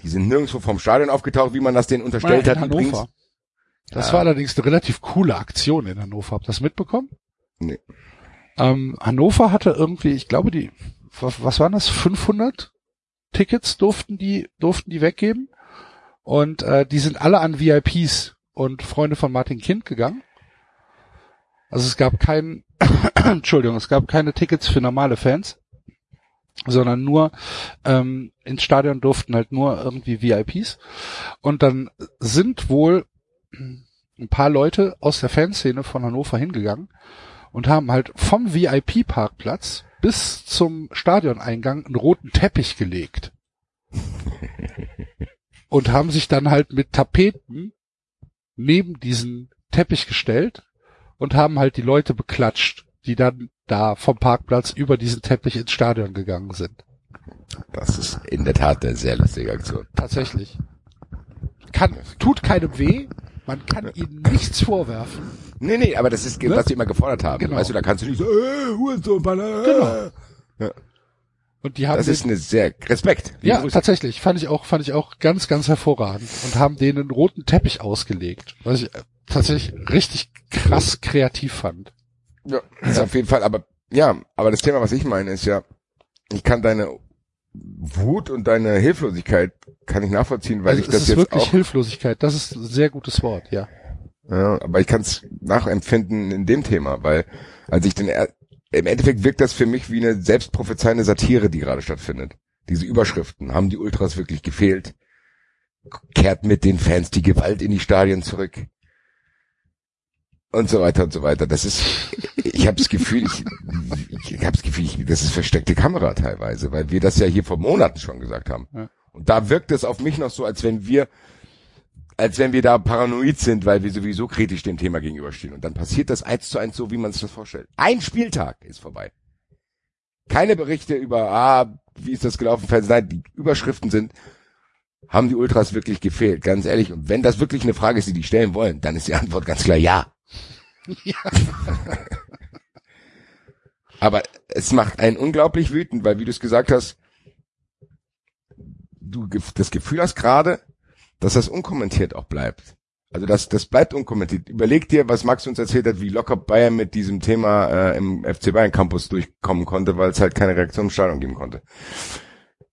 Die sind nirgendwo vom Stadion aufgetaucht, wie man das denen unterstellt in hat. Hannover. übrigens. Das Ja. war allerdings eine relativ coole Aktion in Hannover. Habt ihr das mitbekommen? Nee. Ähm, Hannover hatte irgendwie, ich glaube, die, was, waren das? 500 Tickets durften die, durften die weggeben. Und äh, die sind alle an VIPs und Freunde von Martin Kind gegangen. Also es gab kein, Entschuldigung, es gab keine Tickets für normale Fans, sondern nur ähm, ins Stadion durften halt nur irgendwie VIPs. Und dann sind wohl ein paar Leute aus der Fanszene von Hannover hingegangen und haben halt vom VIP-Parkplatz bis zum Stadioneingang einen roten Teppich gelegt. und haben sich dann halt mit Tapeten neben diesen Teppich gestellt und haben halt die Leute beklatscht, die dann da vom Parkplatz über diesen Teppich ins Stadion gegangen sind. Das ist in der Tat eine sehr lustige Aktion. Tatsächlich. Kann, tut keinem weh, man kann ihnen nichts vorwerfen. Nee, nee, aber das ist, Ne? was sie immer gefordert haben. Genau. Weißt du, da kannst du nicht so, äh, Hurensohn, Baller. Genau. Ja. Und die haben Das ist eine sehr, Respekt. Ja, Grüße. tatsächlich. Fand ich auch, fand ich auch ganz, ganz hervorragend. Und haben denen einen roten Teppich ausgelegt. Was ich äh, tatsächlich richtig krass kreativ fand. Ja, ist auf jeden Fall, aber, ja, aber das Thema, was ich meine, ist ja, ich kann deine Wut und deine Hilflosigkeit kann ich nachvollziehen, weil also ich es das ist jetzt wirklich auch, Hilflosigkeit. Das ist ein sehr gutes Wort, ja. ja, aber ich kann es nachempfinden in dem Thema, weil, als ich den, im Endeffekt wirkt das für mich wie eine selbstprophezeiende Satire, die gerade stattfindet. Diese Überschriften, haben die Ultras wirklich gefehlt? Kehrt mit den Fans die Gewalt in die Stadien zurück? Und so weiter und so weiter. Das ist, ich habe das Gefühl, ich, ich habe das Gefühl, ich, das ist versteckte Kamera teilweise, weil wir das ja hier vor Monaten schon gesagt haben. Ja. Und da wirkt es auf mich noch so, als wenn wir, als wenn wir da paranoid sind, weil wir sowieso kritisch dem Thema gegenüberstehen. Und dann passiert das eins zu eins so, wie man sich das vorstellt. Ein Spieltag ist vorbei. Keine Berichte über, ah, wie ist das gelaufen. Nein, die Überschriften sind, haben die Ultras wirklich gefehlt? Ganz ehrlich. Und wenn das wirklich eine Frage ist, die die stellen wollen, dann ist die Antwort ganz klar ja. Aber es macht einen unglaublich wütend, weil wie du es gesagt hast, du das Gefühl hast gerade, dass das unkommentiert auch bleibt. Also das, das bleibt unkommentiert. Überleg dir, was Max uns erzählt hat, wie locker Bayern mit diesem Thema äh, im FC Bayern Campus durchkommen konnte, weil es halt keine Reaktion im Stadion geben konnte.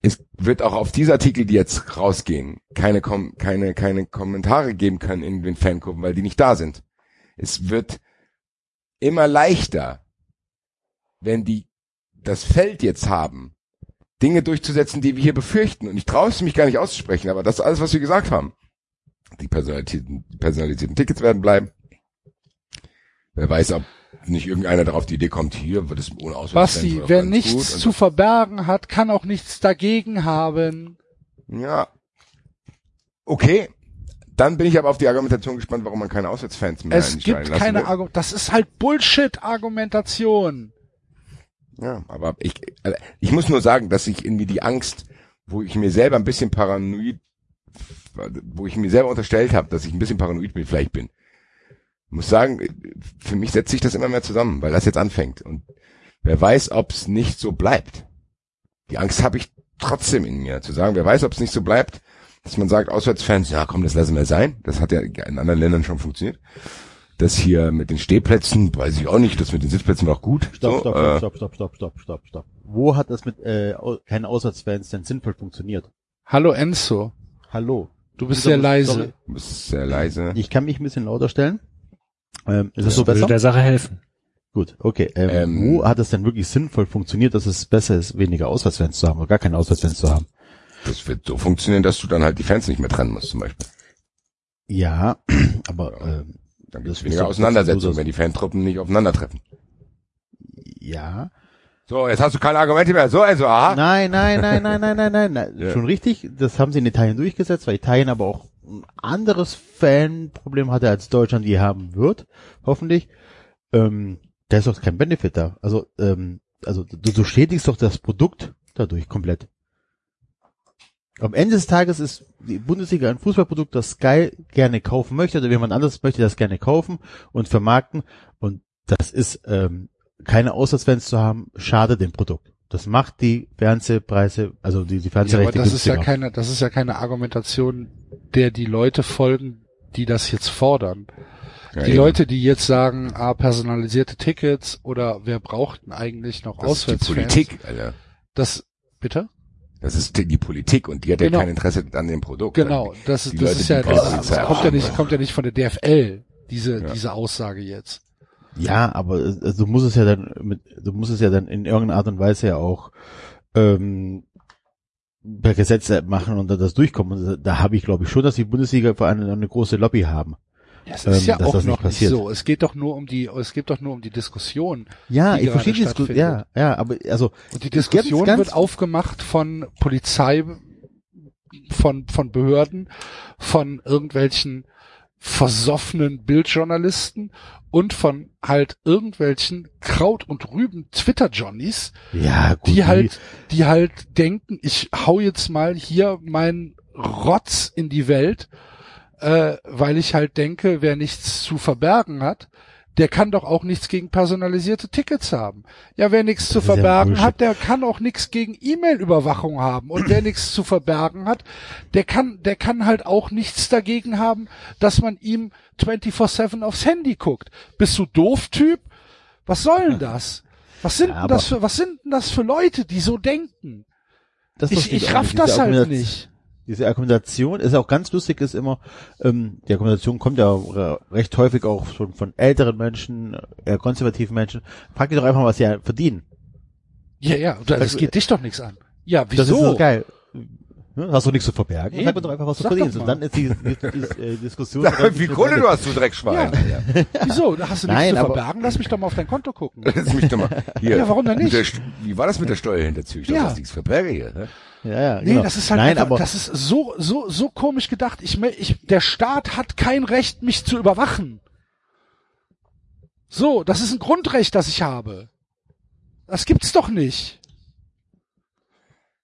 Es wird auch auf diese Artikel, die jetzt rausgehen, keine, keine, keine Kommentare geben können in den Fangruppen, weil die nicht da sind. Es wird immer leichter, wenn die das Feld jetzt haben, Dinge durchzusetzen, die wir hier befürchten. Und ich traue es mich gar nicht auszusprechen, aber das ist alles, was wir gesagt haben. Die personalisierten, personalisierten Tickets werden bleiben. Wer weiß, ob nicht irgendeiner darauf die Idee kommt, hier wird es ohne Ausweis. Basti, wer nichts zu verbergen hat, kann auch nichts dagegen haben. Ja. Okay. Dann bin ich aber auf die Argumentation gespannt, warum man keine Auswärtsfans mehr Es gibt keine will. Argument. Das ist halt Bullshit-Argumentation. Ja, aber ich, äh, ich muss nur sagen, dass ich in mir die Angst, wo ich mir selber ein bisschen paranoid, wo ich mir selber unterstellt habe, dass ich ein bisschen paranoid bin, vielleicht bin. Muss sagen, für mich setzt sich das immer mehr zusammen, weil das jetzt anfängt. Und wer weiß, ob es nicht so bleibt. Die Angst habe ich trotzdem in mir, zu sagen, wer weiß, ob es nicht so bleibt, dass man sagt, Auswärtsfans, ja komm, das lassen wir sein. Das hat ja in anderen Ländern schon funktioniert. Das hier mit den Stehplätzen, weiß ich auch nicht, das mit den Sitzplätzen war auch gut. Stopp, So, stopp, äh, stopp, stopp, stopp, stopp, stopp, stopp. Wo hat das mit äh, keinen Auswärtsfans denn sinnvoll funktioniert? Hallo Enzo, Hallo. du bist sehr leise. sorry. Du bist sehr leise. Ich kann mich ein bisschen lauter stellen. Ähm, ist es so Würde besser? der Sache helfen. Gut, okay. Ähm, Ähm, wo hat es denn wirklich sinnvoll funktioniert, dass es besser ist, weniger Auswärtsfans zu haben oder gar keine Auswärtsfans zu haben? Das wird so funktionieren, dass du dann halt die Fans nicht mehr trennen musst, zum Beispiel. Ja, aber ähm, Dann gibt es weniger Auseinandersetzungen, wenn die Fantruppen nicht aufeinandertreffen. ja. So, jetzt hast du keine Argumente mehr. So, also, aha. Nein, nein, nein, nein, nein, nein, nein, nein. Ja. Schon richtig. Das haben sie in Italien durchgesetzt, weil Italien aber auch ein anderes Fanproblem hatte als Deutschland je haben wird, hoffentlich. Ähm, da ist doch kein Benefit da. Also, ähm, also du, du schädigst doch das Produkt dadurch komplett. Am Ende des Tages ist die Bundesliga ein Fußballprodukt, das Sky gerne kaufen möchte, oder jemand anderes möchte das gerne kaufen und vermarkten. Und das ist ähm, keine Auswärtsfans zu haben, schade dem Produkt. Das macht die Fernsehpreise, also die, die Ja, aber Fernsehrechte das ist ja günstiger. keine, das ist ja keine Argumentation, der die Leute folgen, die das jetzt fordern. Ja, die eben. Leute, die jetzt sagen, ah, personalisierte Tickets oder wer braucht denn eigentlich noch das ist die Auswärtsfans? Politik, Alter. Das, bitte? Das ist die, die Politik und die hat Genau. ja kein Interesse an dem Produkt. Genau, das, Die das Leute, ist ja, die das, das kommt ja nicht, kommt ja nicht von der DFL, diese, Ja. diese Aussage jetzt. Ja, aber äh, du musst es ja dann mit, du musst es ja dann in irgendeiner Art und Weise ja auch ähm, per Gesetz machen und da das durchkommen. Und da habe ich glaube ich schon, dass die Bundesliga vor allem eine große Lobby haben. Das Ähm, ist ja dass auch noch nicht so. Es geht doch nur um die, es geht doch nur um die Diskussion. Ja, Die ich verstehe die Diskussion. Ja, ja, aber also Und die Diskussion ganz- wird aufgemacht von Polizei, von, von Behörden, von irgendwelchen versoffenen Bildjournalisten und von halt irgendwelchen Kraut- und Rüben-Twitter-Johnnies, Ja, gut. die halt, die halt denken, ich hau jetzt mal hier meinen Rotz in die Welt, äh, weil ich halt denke, wer nichts zu verbergen hat, der kann doch auch nichts gegen personalisierte Tickets haben. Ja, wer nichts zu ja verbergen Bullshit. hat, der kann auch nichts gegen E-Mail-Überwachung haben. Und wer nichts zu verbergen hat, der kann, der kann halt auch nichts dagegen haben, dass man ihm 24-7 aufs Handy guckt. Bist du doof, Typ? Was soll denn das? Was sind Ja, denn das für, was sind denn das für Leute, die so denken? Das Ich, ich raff das halt nicht. Diese Argumentation ist auch ganz lustig, ist immer, ähm, die Argumentation kommt ja re- recht häufig auch schon von älteren Menschen, eher konservativen Menschen. Frag die doch einfach, was sie halt verdienen. Ja, ja, das, Das- geht dich doch nichts an. Ja, Das ist wieso? so geil. Ne? Hast du nichts zu verbergen? Eben. Sag mir doch einfach, was du Sag verdienst. mal. Und dann ist die, die, die äh, Diskussion. Sag mal, wie Kohle du hast, du Dreckschwein. Ja. Wieso? Da hast du nichts Nein, zu verbergen? Lass mich doch mal auf dein Konto gucken. Lass mich doch mal. Hier. Ja, warum denn nicht? der wie war das mit der Steuerhinterzüge? Ich Ja. ja. Das nichts verberge hier. Ne? Ja, ja, Nee, genau. das ist halt Nein, einfach, aber das ist so, so, so komisch gedacht. Ich, ich, der Staat hat kein Recht, mich zu überwachen. So, das ist ein Grundrecht, das ich habe. Das gibt's doch nicht.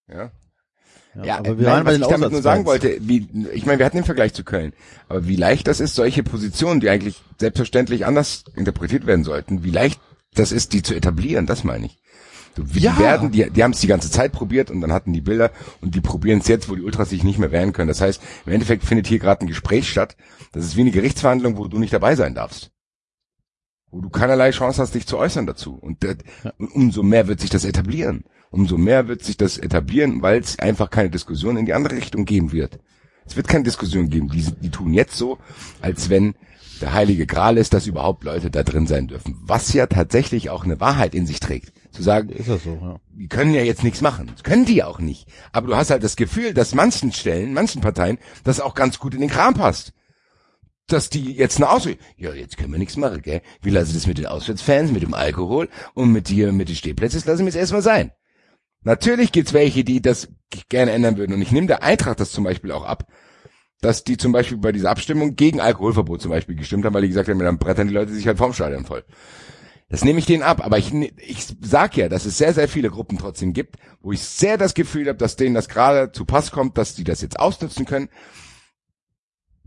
Ja. ja, Ja, aber wir nein, waren bei was den ich damit nur sagen wollte, wie, ich meine, wir hatten den Vergleich zu Köln, aber wie leicht das ist, solche Positionen, die eigentlich selbstverständlich anders interpretiert werden sollten, wie leicht das ist, die zu etablieren, das meine ich. Wie Ja. Die werden, die, die haben es die ganze Zeit probiert und dann hatten die Bilder und die probieren es jetzt, wo die Ultras sich nicht mehr wehren können. Das heißt, im Endeffekt findet hier gerade ein Gespräch statt. Das ist wie eine Gerichtsverhandlung, wo du nicht dabei sein darfst. Wo du keinerlei Chance hast, dich zu äußern dazu. Und, das, und umso mehr wird sich das etablieren. Umso mehr wird sich das etablieren, weil es einfach keine Diskussion in die andere Richtung geben wird. Es wird keine Diskussion geben. Die, die tun jetzt so, als wenn der heilige Gral ist, dass überhaupt Leute da drin sein dürfen. Was ja tatsächlich auch eine Wahrheit in sich trägt. Zu sagen, Ist das so, ja. die können ja jetzt nichts machen. Das können die auch nicht. Aber du hast halt das Gefühl, dass manchen Stellen, manchen Parteien, das auch ganz gut in den Kram passt. Dass die jetzt eine Ausrede, ja, jetzt können wir nichts machen, gell? Wir lassen das mit den Auswärtsfans, mit dem Alkohol und mit dir, mit den Stehplätzen, das lassen wir es erstmal sein. Natürlich gibt's welche, die das gerne ändern würden. Und ich nehme der Eintracht das zum Beispiel auch ab, dass die zum Beispiel bei dieser Abstimmung gegen Alkoholverbot zum Beispiel gestimmt haben, weil die gesagt haben, dann brettern die Leute sich halt vorm Stadion voll. Das nehme ich denen ab, aber ich, ne- ich sag ja, dass es sehr, sehr viele Gruppen trotzdem gibt, wo ich sehr das Gefühl habe, dass denen das gerade zu Pass kommt, dass die das jetzt ausnutzen können,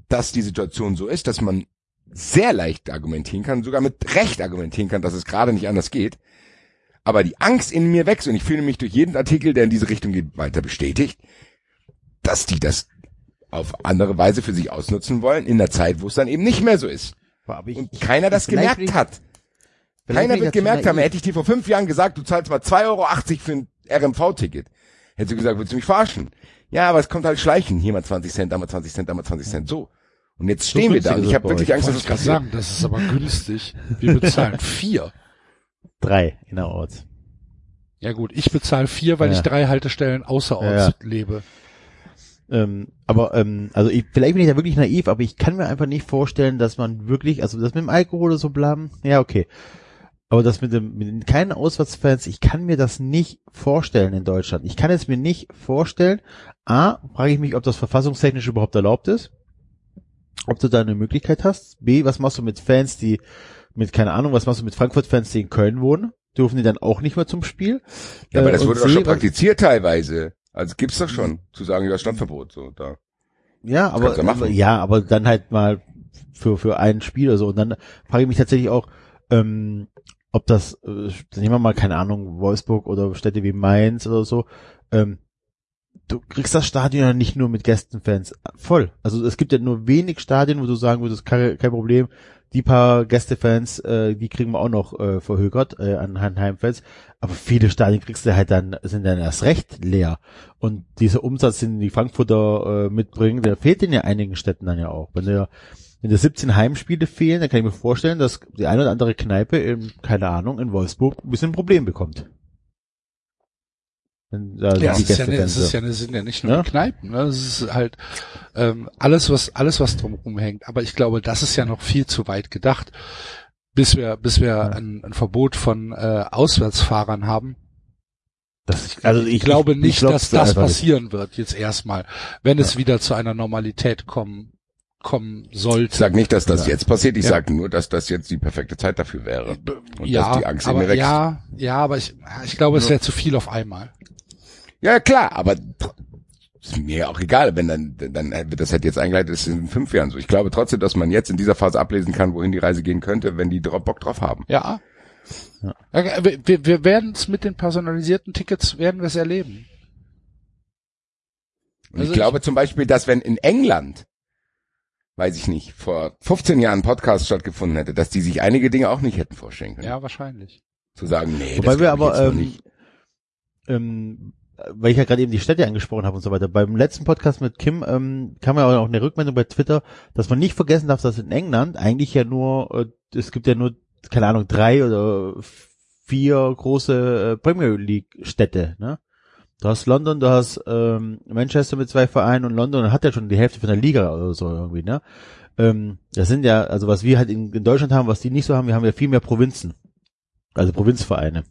dass die Situation so ist, dass man sehr leicht argumentieren kann, sogar mit Recht argumentieren kann, dass es gerade nicht anders geht. Aber die Angst in mir wächst und ich fühle mich durch jeden Artikel, der in diese Richtung geht, weiter bestätigt, dass die das auf andere Weise für sich ausnutzen wollen, in der Zeit, wo es dann eben nicht mehr so ist. Aber ich, Und keiner das gemerkt hat. Vielleicht Keiner wird gemerkt haben, naiv. hätte ich dir vor fünf Jahren gesagt, du zahlst mal 2,80 Euro für ein RMV-Ticket. Hättest du gesagt, willst du mich verarschen? Ja, aber es kommt halt schleichen. Hier mal 20 Cent, da mal 20 Cent, da mal 20 Cent, so. Und jetzt stehen wir da und ich habe wirklich. Angst, dass gerade passiert. sagen, das ist aber günstig. Wir bezahlen vier. Drei innerorts. Ja gut, ich bezahle vier, weil Ja. ich drei Haltestellen außerorts lebe. Ähm, aber ähm, also ich, vielleicht bin ich da wirklich naiv, aber ich kann mir einfach nicht vorstellen, dass man wirklich, also das mit dem Alkohol oder so blam, ja okay. Aber das mit dem mit den keinen Auswärtsfans, ich kann mir das nicht vorstellen in Deutschland. Ich kann es mir nicht vorstellen. A, frage ich mich, ob das verfassungstechnisch überhaupt erlaubt ist. Ob du da eine Möglichkeit hast. B, was machst du mit Fans, die mit keine Ahnung, was machst du mit Frankfurt-Fans, die in Köln wohnen? Dürfen die dann auch nicht mehr zum Spiel? Ja, aber Äh, das und wurde doch C, schon praktiziert teilweise. Also gibt's doch schon, zu sagen, ja, Stadtverbot, so, da. Ja, aber machen. ja, aber dann halt mal für für ein Spiel oder so. Und dann frage ich mich tatsächlich auch, ähm, ob das, äh, nehmen wir mal keine Ahnung, Wolfsburg oder Städte wie Mainz oder so. Ähm, du kriegst das Stadion ja nicht nur mit Gästenfans voll. Also es gibt ja nur wenig Stadien, wo du sagen würdest, kein, kein Problem. Die paar Gästefans, äh, die kriegen wir auch noch äh, verhökert äh, an an Heimfans. Aber viele Stadien kriegst du halt dann, sind dann erst recht leer. Und dieser Umsatz, den die Frankfurter äh, mitbringen, der fehlt in ja einigen Städten dann ja auch. Wenn der wenn der 17 Heimspiele fehlen, dann kann ich mir vorstellen, dass die eine oder andere Kneipe in, keine Ahnung, in Wolfsburg ein bisschen ein Problem bekommt. Da Ja, es ist ja, ne, Gästefans es ist ja, ne, sind ja nicht nur Ja? die Kneipen, ne? Es ist halt ähm, alles, was alles, was drumherum hängt. Aber ich glaube, das ist ja noch viel zu weit gedacht, bis wir, bis wir ein, ein Verbot von äh, Auswärtsfahrern haben. Das, also ich, Ich glaube ich nicht, glaub's dass das passieren wird jetzt erstmal, wenn es wieder zu einer Normalität kommen kommen Ich sollte. sag nicht, dass das jetzt passiert, ich Ja. sage nur, dass das jetzt die perfekte Zeit dafür wäre. Und ja, dass die Angst in aber mir wächst. ja, ja, aber ich, ich glaube, es wäre zu viel auf einmal. Ja, klar, aber ist mir auch egal, wenn dann, dann wird das halt jetzt eingeleitet, ist in fünf Jahren so. Ich glaube trotzdem, dass man jetzt in dieser Phase ablesen kann, wohin die Reise gehen könnte, wenn die drauf, Bock drauf haben. Ja. ja wir wir, wir werden es mit den personalisierten Tickets werden wir es erleben. Und Also ich glaube zum Beispiel, dass wenn in England, weiß ich nicht, vor 15 Jahren Podcast stattgefunden hätte, dass die sich einige Dinge auch nicht hätten vorstellen können. Ja, wahrscheinlich. Zu sagen, nee, Wobei das wir aber, ähm, nicht. ähm, weil ich ja gerade eben die Städte angesprochen habe und so weiter. Beim letzten Podcast mit Kim ähm, kam ja auch eine Rückmeldung bei Twitter, dass man nicht vergessen darf, dass in England eigentlich ja nur, äh, es gibt ja nur, keine Ahnung, drei oder vier große äh, Premier League Städte, ne? Du hast London, du hast ähm, Manchester mit zwei Vereinen und London hat ja schon die Hälfte von der Liga oder so irgendwie, ne? Ähm, das sind ja, also was wir halt in, in Deutschland haben, was die nicht so haben, wir haben ja viel mehr Provinzen. Also Provinzvereine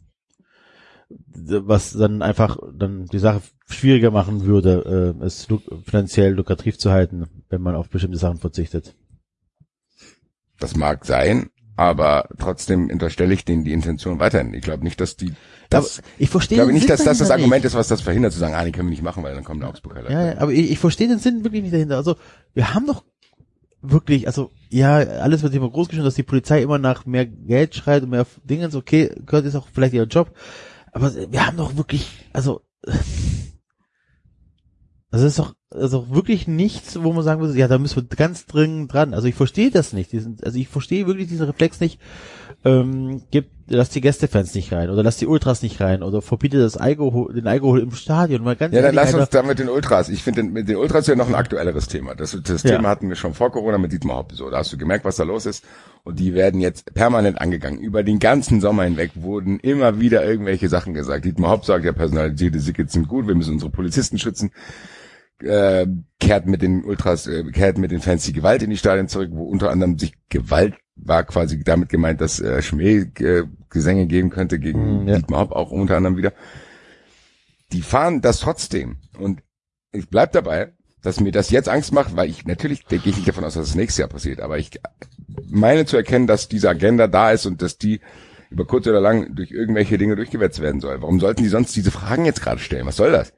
was dann einfach dann die Sache schwieriger machen würde, äh, es finanziell lukrativ zu halten, wenn man auf bestimmte Sachen verzichtet. Das mag sein, aber trotzdem unterstelle ich denen die Intention weiterhin. Ich glaube nicht, dass die das, aber ich verstehe glaube nicht, dass das das Argument ist, was das verhindert, zu sagen, ah, die können wir nicht machen, weil dann kommt der Augsburger. Ja, ja, aber ich, ich verstehe den Sinn wirklich nicht dahinter. Also wir haben doch wirklich, also ja, alles wird immer groß geschrieben, dass die Polizei immer nach mehr Geld schreit und mehr Dingens, okay, gehört ist auch vielleicht ihr Job, aber wir haben doch wirklich, also das ist doch also wirklich nichts, wo man sagen würde, ja, da müssen wir ganz dringend dran. Also ich verstehe das nicht. Diesen, also ich verstehe wirklich diesen Reflex nicht. Ähm, gibt, lass die Gästefans nicht rein oder lass die Ultras nicht rein oder verbietet das Alkohol, den Alkohol im Stadion. Mal ganz Ja, dann lass uns da mit den Ultras. Ich finde, mit den Ultras ist ja noch ein aktuelleres Thema. Das, das Ja. Thema hatten wir schon vor Corona mit Dietmar Hopp. So, da hast du gemerkt, was da los ist. Und die werden jetzt permanent angegangen. Über den ganzen Sommer hinweg wurden immer wieder irgendwelche Sachen gesagt. Dietmar Hopp sagt, ja, personalisierte Tickets sind gut, wir müssen unsere Polizisten schützen. Äh, kehrt mit den Ultras, äh, kehrt mit den Fans die Gewalt in die Stadien zurück, wo unter anderem sich Gewalt war quasi damit gemeint, dass äh, Schmähgesänge geben könnte gegen Mm, ja. Dietmar Hopp auch unter anderem wieder die fahren das trotzdem. Und ich bleib dabei, dass mir das jetzt Angst macht, weil ich natürlich gehe ich nicht davon aus, dass das nächstes Jahr passiert, aber ich meine zu erkennen, dass diese Agenda da ist und dass die über kurz oder lang durch irgendwelche Dinge durchgewetzt werden soll. Warum sollten die sonst diese Fragen jetzt gerade stellen? Was soll das?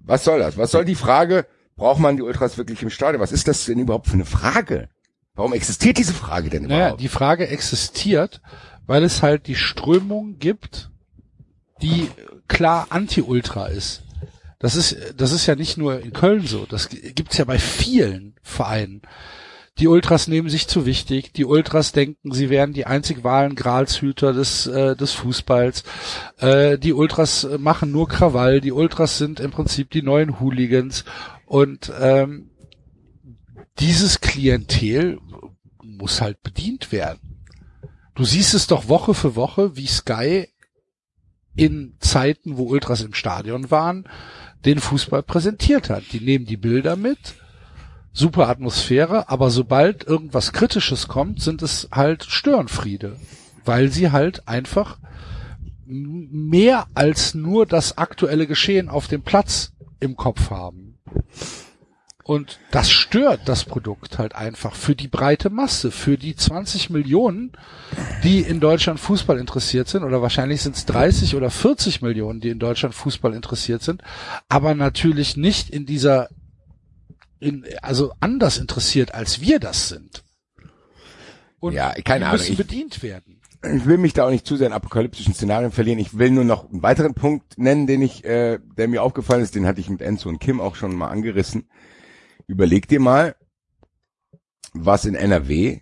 Was soll das? Was soll die Frage, braucht man die Ultras wirklich im Stadion? Was ist das denn überhaupt für eine Frage? Warum existiert diese Frage denn Naja, überhaupt? die Frage existiert, weil es halt die Strömung gibt, die klar anti-Ultra ist. Das ist, das ist ja nicht nur in Köln so. Das gibt's ja bei vielen Vereinen. Die Ultras nehmen sich zu wichtig. Die Ultras denken, sie wären die einzig wahren Gralshüter des, äh, des Fußballs. Äh, die Ultras äh, machen nur Krawall. Die Ultras sind im Prinzip die neuen Hooligans. Und ähm, dieses Klientel muss halt bedient werden. Du siehst es doch Woche für Woche, wie Sky in Zeiten, wo Ultras im Stadion waren, den Fußball präsentiert hat. Die nehmen die Bilder mit, super Atmosphäre, aber sobald irgendwas Kritisches kommt, sind es halt Störenfriede, weil sie halt einfach mehr als nur das aktuelle Geschehen auf dem Platz im Kopf haben. Und das stört das Produkt halt einfach für die breite Masse, für die 20 Millionen, die in Deutschland Fußball interessiert sind, oder wahrscheinlich sind es 30 oder 40 Millionen, die in Deutschland Fußball interessiert sind, aber natürlich nicht in dieser, in, also anders interessiert, als wir das sind. Und Ja, keine Ahnung, müssen bedient werden. ich will mich da auch nicht zu sehr in apokalyptischen Szenarien verlieren. Ich will nur noch einen weiteren Punkt nennen, den ich, äh, der mir aufgefallen ist, den hatte ich mit Enzo und Kim auch schon mal angerissen. Überleg dir mal, was in NRW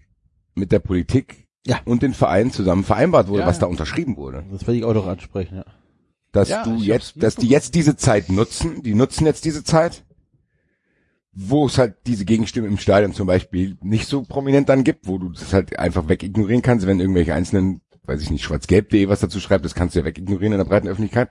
mit der Politik Ja. und den Vereinen zusammen vereinbart wurde, Ja, was ja. da unterschrieben wurde. Das werde ich auch noch ansprechen, ja. Dass Ja, du jetzt, dass die jetzt diese Zeit nutzen, die nutzen jetzt diese Zeit, wo es halt diese Gegenstimme im Stadion zum Beispiel nicht so prominent dann gibt, wo du das halt einfach wegignorieren kannst, wenn irgendwelche einzelnen, weiß ich nicht, schwarzgelb.de was dazu schreibt, das kannst du ja wegignorieren in der breiten Öffentlichkeit.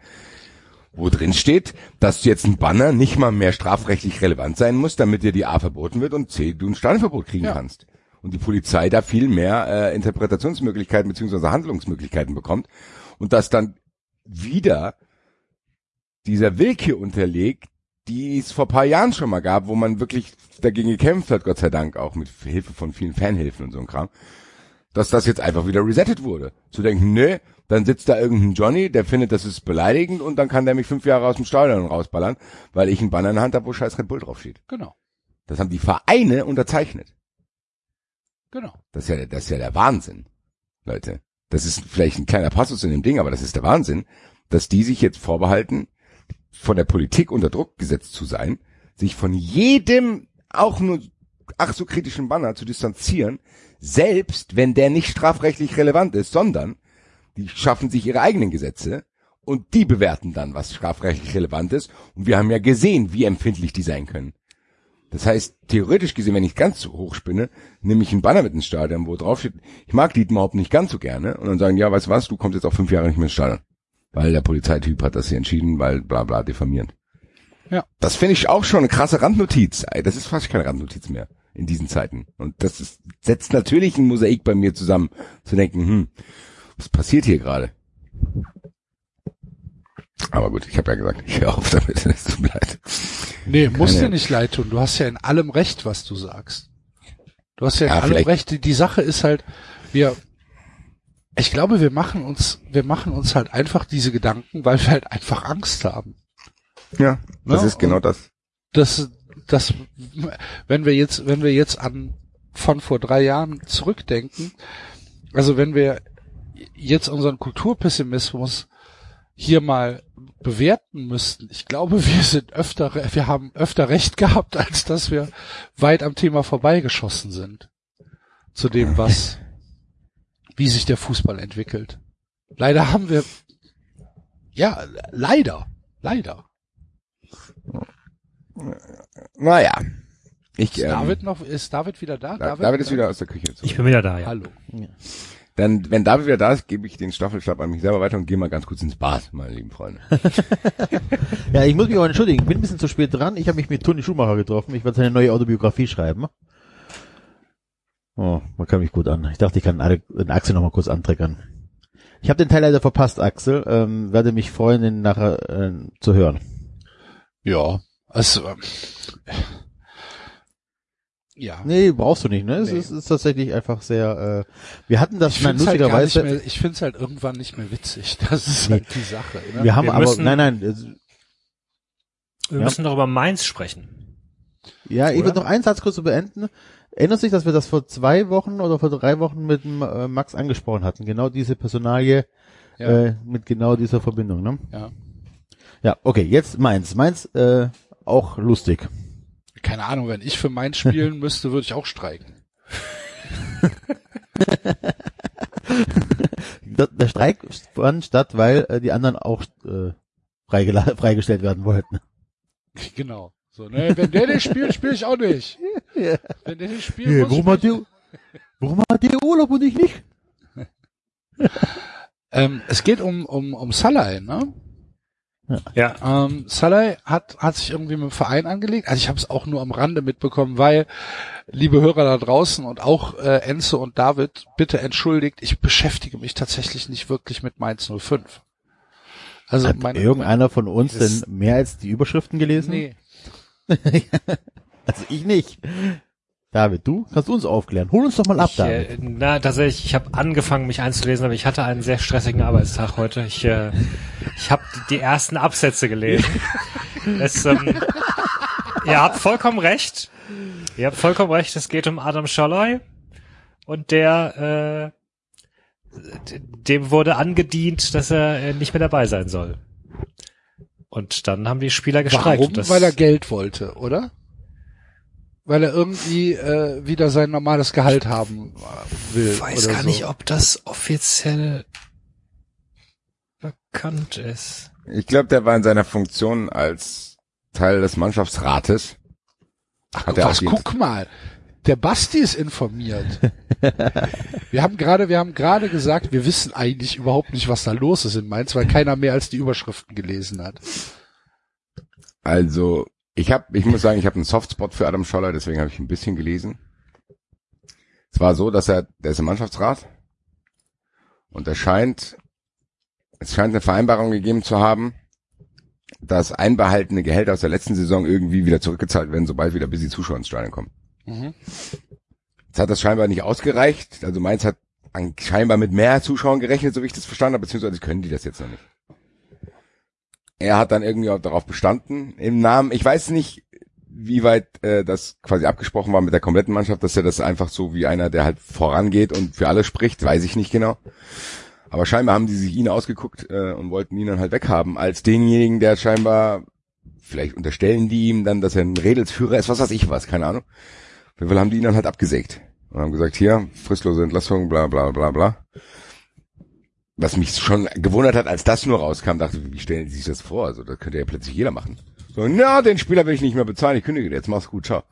Wo drin steht, dass jetzt ein Banner nicht mal mehr strafrechtlich relevant sein muss, damit dir die A verboten wird und C, du ein Stadionverbot kriegen Ja. kannst. Und die Polizei da viel mehr äh, Interpretationsmöglichkeiten beziehungsweise Handlungsmöglichkeiten bekommt. Und dass dann wieder dieser Willkür unterlegt, die es vor paar Jahren schon mal gab, wo man wirklich dagegen gekämpft hat, Gott sei Dank, auch mit Hilfe von vielen Fanhilfen und so ein Kram, dass das jetzt einfach wieder resettet wurde. Zu denken, nö, dann sitzt da irgendein Johnny, der findet, das ist beleidigend und dann kann der mich fünf Jahre aus dem Stadion rausballern, weil ich einen Banner in der Hand habe, wo scheiß Red Bull draufsteht. Genau, Das haben die Vereine unterzeichnet. genau. Das ist ja, das ist ja der Wahnsinn, Leute. Das ist vielleicht ein kleiner Passus in dem Ding, aber das ist der Wahnsinn, dass die sich jetzt vorbehalten, von der Politik unter Druck gesetzt zu sein, sich von jedem auch nur ach so kritischen Banner zu distanzieren, selbst wenn der nicht strafrechtlich relevant ist, sondern die schaffen sich ihre eigenen Gesetze und die bewerten dann, was strafrechtlich relevant ist. Und wir haben ja gesehen, wie empfindlich die sein können. Das heißt, theoretisch gesehen, wenn ich ganz so hoch spinne, nehme ich einen Banner mit ins Stadion, wo drauf steht, ich mag Dietmar überhaupt nicht ganz so gerne. Und dann sagen, ja, weißt du was, du kommst jetzt auch fünf Jahre nicht mehr ins Stadion. Weil der Polizeityp hat das hier entschieden, weil bla bla diffamierend. Ja. Das finde ich auch schon eine krasse Randnotiz. Das ist fast keine Randnotiz mehr in diesen Zeiten. Und das ist, setzt natürlich ein Mosaik bei mir zusammen, zu denken, hm, was passiert hier gerade? Aber gut, ich habe ja gesagt, ich höre auf damit, es tut mir leid. Nee, Keine- dir nicht leid tun. Du hast ja in allem Recht, was du sagst. Du hast ja in Ja, allem vielleicht- Recht. Die, die Sache ist halt, wir, ich glaube, wir machen uns, wir machen uns halt einfach diese Gedanken, weil wir halt einfach Angst haben. Ja, das Ja, ist genau und- das. Das, das, wenn wir jetzt, wenn wir jetzt an von vor drei Jahren zurückdenken, also wenn wir jetzt unseren Kulturpessimismus hier mal bewerten müssten, ich glaube, wir sind öfter, wir haben öfter recht gehabt, als dass wir weit am Thema vorbeigeschossen sind. Zu dem, was, wie sich der Fußball entwickelt. Leider haben wir, ja, leider, leider. Naja. Ich, Ist ähm, David noch, ist David wieder da? Da- David ist wieder aus der Küche zurück. Ich bin wieder da, ja. Hallo. Dann, wenn David wieder da ist, gebe ich den Staffelstab an mich selber weiter und gehe mal ganz kurz ins Bad, meine lieben Freunde. Ja, ich muss mich auch entschuldigen. Ich bin ein bisschen zu spät dran. Ich habe mich mit Toni Schumacher getroffen. Ich werde seine neue Autobiografie schreiben. Oh, man kann mich gut an. Ich dachte, ich kann alle- den Axel noch mal kurz antreckern. Ich habe den Teil leider verpasst, Axel. Ähm, werde mich freuen, den nachher äh, zu hören. Ja, also, ähm, ja. Nee, brauchst du nicht, ne? Es Nee. ist, ist tatsächlich einfach sehr. Äh, wir hatten das Ich nein, halt lustigerweise. mehr, ich finde es halt irgendwann nicht mehr witzig. Das ist Nee. halt die Sache. Ne? wir haben Wir aber müssen- nein, nein. es- Wir Ja. müssen doch über Mainz sprechen. Ja, ich Oder? würde noch einen Satz kurz zu beenden. Erinnert sich, dass wir das vor zwei Wochen oder vor drei Wochen mit dem, äh, Max angesprochen hatten? Genau diese Personalie Ja. äh, mit genau dieser Verbindung, ne? ja. Ja, okay, jetzt Mainz. Mainz, äh, auch lustig. Keine Ahnung, wenn ich für Mainz spielen müsste, würde ich auch streiken. Der Streik fand statt, weil äh, die anderen auch äh, freigestellt werden wollten. Genau. So, ne, wenn der nicht spielt, spiele ich auch nicht. Ja. Wenn der nicht spielt, Ja, warum, hat der, warum hat der Urlaub und ich nicht? ähm, es geht um, um, um Salai, ne? Ja. Ähm, Salai hat, hat sich irgendwie mit dem Verein angelegt. Also ich habe es auch nur am Rande mitbekommen, weil, liebe Hörer da draußen und auch äh, Enzo und David, bitte entschuldigt, ich beschäftige mich tatsächlich nicht wirklich mit Mainz 05. Also Hat meine, irgendeiner von uns denn mehr als die Überschriften gelesen? Nee. Also ich nicht. David, du kannst uns aufklären. Hol uns doch mal ab, Ich, David. äh, na, tatsächlich, ich habe angefangen, mich einzulesen, aber ich hatte einen sehr stressigen Arbeitstag heute. Ich, äh, ich habe die, ersten Absätze gelesen. es, ähm, ihr habt vollkommen recht. Ihr habt vollkommen recht, es geht um Adam Scholloy. Und der, äh, dem wurde angedient, dass er äh, nicht mehr dabei sein soll. Und dann haben die Spieler gestreikt. Warum? Das- Weil er Geld wollte, oder? Weil er irgendwie äh, wieder sein normales Gehalt haben will. Ich weiß oder gar so. nicht, ob das offiziell bekannt ist. Ich glaube, der war in seiner Funktion als Teil des Mannschaftsrates. Hat er Was, guck mal. Der Basti ist informiert. wir haben gerade, wir haben gerade gesagt, wir wissen eigentlich überhaupt nicht, was da los ist in Mainz, weil keiner mehr als die Überschriften gelesen hat. Also, ich habe, ich muss sagen, ich habe einen Softspot für Adam Scholler, deswegen habe ich ein bisschen gelesen. Es war so, dass er, der ist im Mannschaftsrat und er scheint, es scheint eine Vereinbarung gegeben zu haben, dass einbehaltene Gehälter aus der letzten Saison irgendwie wieder zurückgezahlt werden, sobald wieder busy Zuschauer ins Stadion kommen. Mhm. Jetzt hat das scheinbar nicht ausgereicht. Also Mainz hat an, scheinbar mit mehr Zuschauern gerechnet, so wie ich das verstanden habe, beziehungsweise können die das jetzt noch nicht. Er hat dann irgendwie auch darauf bestanden, im Namen, ich weiß nicht, wie weit äh, das quasi abgesprochen war mit der kompletten Mannschaft, dass er das einfach so wie einer, der halt vorangeht und für alle spricht, weiß ich nicht genau. Aber scheinbar haben die sich ihn ausgeguckt äh, und wollten ihn dann halt weghaben, als denjenigen, der scheinbar, vielleicht unterstellen die ihm dann, dass er ein Redelsführer ist, was weiß ich was, keine Ahnung. Fall haben die ihn dann halt abgesägt. Und haben gesagt, hier, fristlose Entlassung, bla bla bla bla. Was mich schon gewundert hat, als das nur rauskam, dachte, wie stellen die sich das vor? Also, das könnte ja plötzlich jeder machen. So, na, den Spieler will ich nicht mehr bezahlen, ich kündige, jetzt mach's gut, ciao.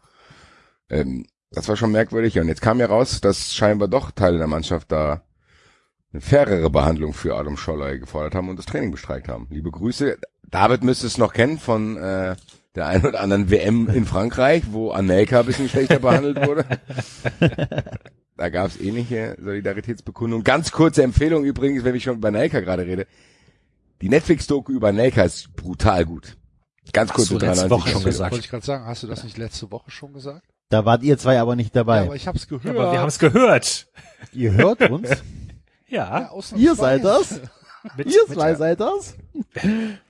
Ähm, das war schon merkwürdig. Und jetzt kam ja raus, dass scheinbar doch Teile der Mannschaft da eine fairere Behandlung für Adam Scholler gefordert haben und das Training bestreikt haben. Liebe Grüße. David müsste es noch kennen von äh, der ein oder anderen WM in Frankreich, wo Anelka ein bisschen schlechter behandelt wurde. Da gab es ähnliche Solidaritätsbekundungen. Ganz kurze Empfehlung übrigens, wenn ich schon über Anelka gerade rede. Die Netflix-Doku über Anelka ist brutal gut. Ganz kurz du letzte Woche schon gesagt. Wollte ich gerade sagen, hast du das nicht letzte Woche schon gesagt? Da wart ihr zwei aber nicht Ja, dabei. aber ich hab's gehört. Aber wir haben es gehört. ihr hört uns. Ja, Ja, ihr seid das. mit, Ihr mit, zwei seid das.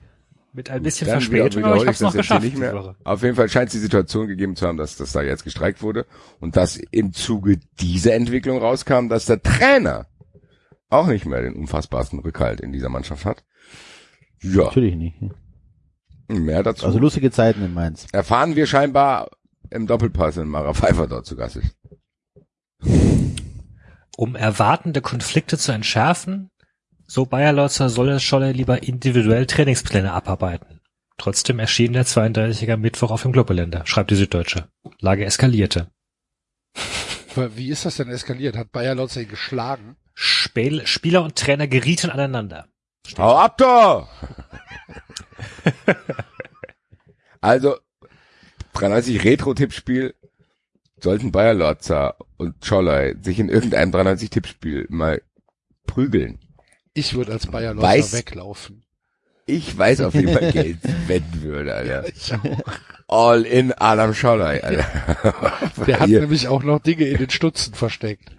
mit ein bisschen Dann Verspätung, aber ich hab's noch geschafft. nicht mehr. Auf jeden Fall scheint es die Situation gegeben zu haben, dass das da jetzt gestreikt wurde und dass im Zuge dieser Entwicklung rauskam, dass der Trainer auch nicht mehr den unfassbarsten Rückhalt in dieser Mannschaft hat. Ja, Natürlich nicht. mehr dazu Also lustige Zeiten in Mainz. erfahren wir scheinbar im Doppelpass, wenn Mara Pfeiffer dort zu Gast ist. Um erwartende Konflikte zu entschärfen, so Bayerlotzer soll es Scholle lieber individuell Trainingspläne abarbeiten. Trotzdem erschien der 32er Mittwoch auf dem Globeländer, schreibt die Süddeutsche. Lage eskalierte. Wie ist das denn eskaliert? Hat Bayer Lotzer ihn geschlagen? Spiel, Spieler und Trainer gerieten aneinander. Hau ab da! also, 93 Retro-Tippspiel sollten Bayer Lotzer und Scholley sich in irgendeinem 93-Tippspiel mal prügeln. Ich würde als Bayer Weiß- weglaufen. Ich weiß auf jeden Fall Geld wetten würde, Alter. All in Adam Scholley, Alter. Der hat Hier, nämlich auch noch Dinge in den Stutzen versteckt.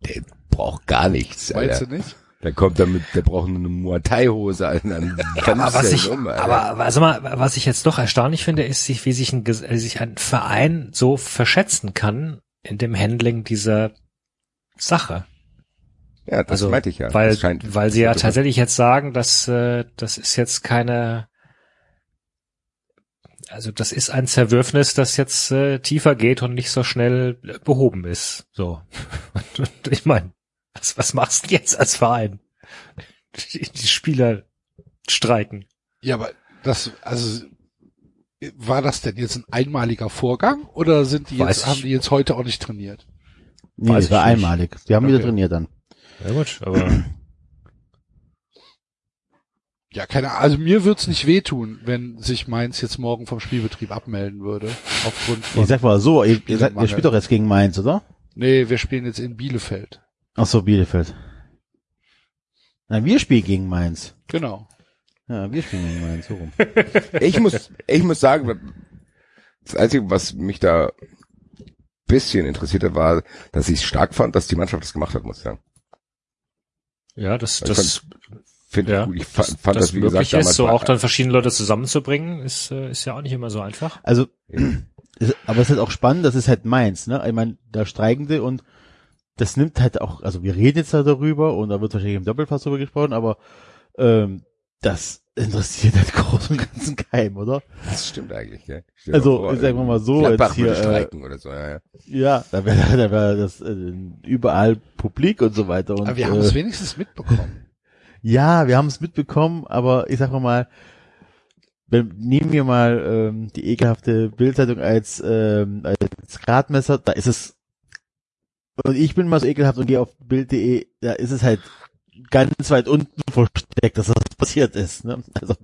der braucht gar nichts, Alter. du nicht? Der kommt damit, der braucht nur eine Muay Thai Hose, Alter. Dann Aber was ich, um, Alter. aber also mal, was ich jetzt doch erstaunlich finde, ist, sich, wie sich ein, äh, sich ein Verein so verschätzen kann in dem Handling dieser Sache. Ja, das Also, meinte ich ja. weil, weil sie ja tatsächlich jetzt sagen, dass äh, das ist jetzt keine, also das ist ein Zerwürfnis, das jetzt äh, tiefer geht und nicht so schnell behoben ist. So, Und ich meine, was, was machst du jetzt als Verein? Die, die Spieler streiken. Ja, aber das, also, war das denn jetzt ein einmaliger Vorgang oder sind die Weiß jetzt, haben die jetzt heute auch nicht trainiert? Nee, Weiß das war ich nicht. einmalig. Die haben wieder Okay. trainiert dann. Ja gut, aber Ja, keine Ahnung. Also mir wird's nicht wehtun, wenn sich Mainz jetzt morgen vom Spielbetrieb abmelden würde. Aufgrund von. Ich sag mal so, ihr, ihr, seid, ihr spielt doch jetzt gegen Mainz, oder? nee, wir spielen jetzt in Bielefeld. Ach so, Bielefeld. Nein, wir spielen gegen Mainz. Genau. Ja, wir spielen gegen Mainz, so rum. ich muss, ich muss sagen, das Einzige, was mich da bisschen interessiert hat, war, dass ich es stark fand, dass die Mannschaft das gemacht hat, muss ich sagen. Ja, das, Ich das, Finde ja, ich gut. Ich fa- das, fand das, das wie möglich gesagt, ist, so auch dann verschiedene Leute zusammenzubringen, ist, äh, ist ja auch nicht immer so einfach. Also, ist, aber es ist halt auch spannend, das ist halt Mainz, ne? Ich meine, da Streikende und das nimmt halt auch, also wir reden jetzt da darüber und da wird wahrscheinlich im Doppelpass drüber gesprochen, aber ähm, das interessiert halt groß und ganzen keinem, oder? Das stimmt eigentlich, ja. Dir Also, vor, sagen wir mal so, jetzt hier, äh, streiken oder so, ja, ja. Ja, da wäre da wär das äh, überall publik und so weiter. Und, Aber wir haben äh, es wenigstens mitbekommen. Ja, wir haben es mitbekommen, aber ich sag mal, wenn, nehmen wir mal ähm, die ekelhafte Bildzeitung als, ähm, als Gradmesser, da ist es und ich bin mal so ekelhaft und gehe auf Bild.de, da ist es halt ganz weit unten versteckt, dass das passiert ist. Ne? Also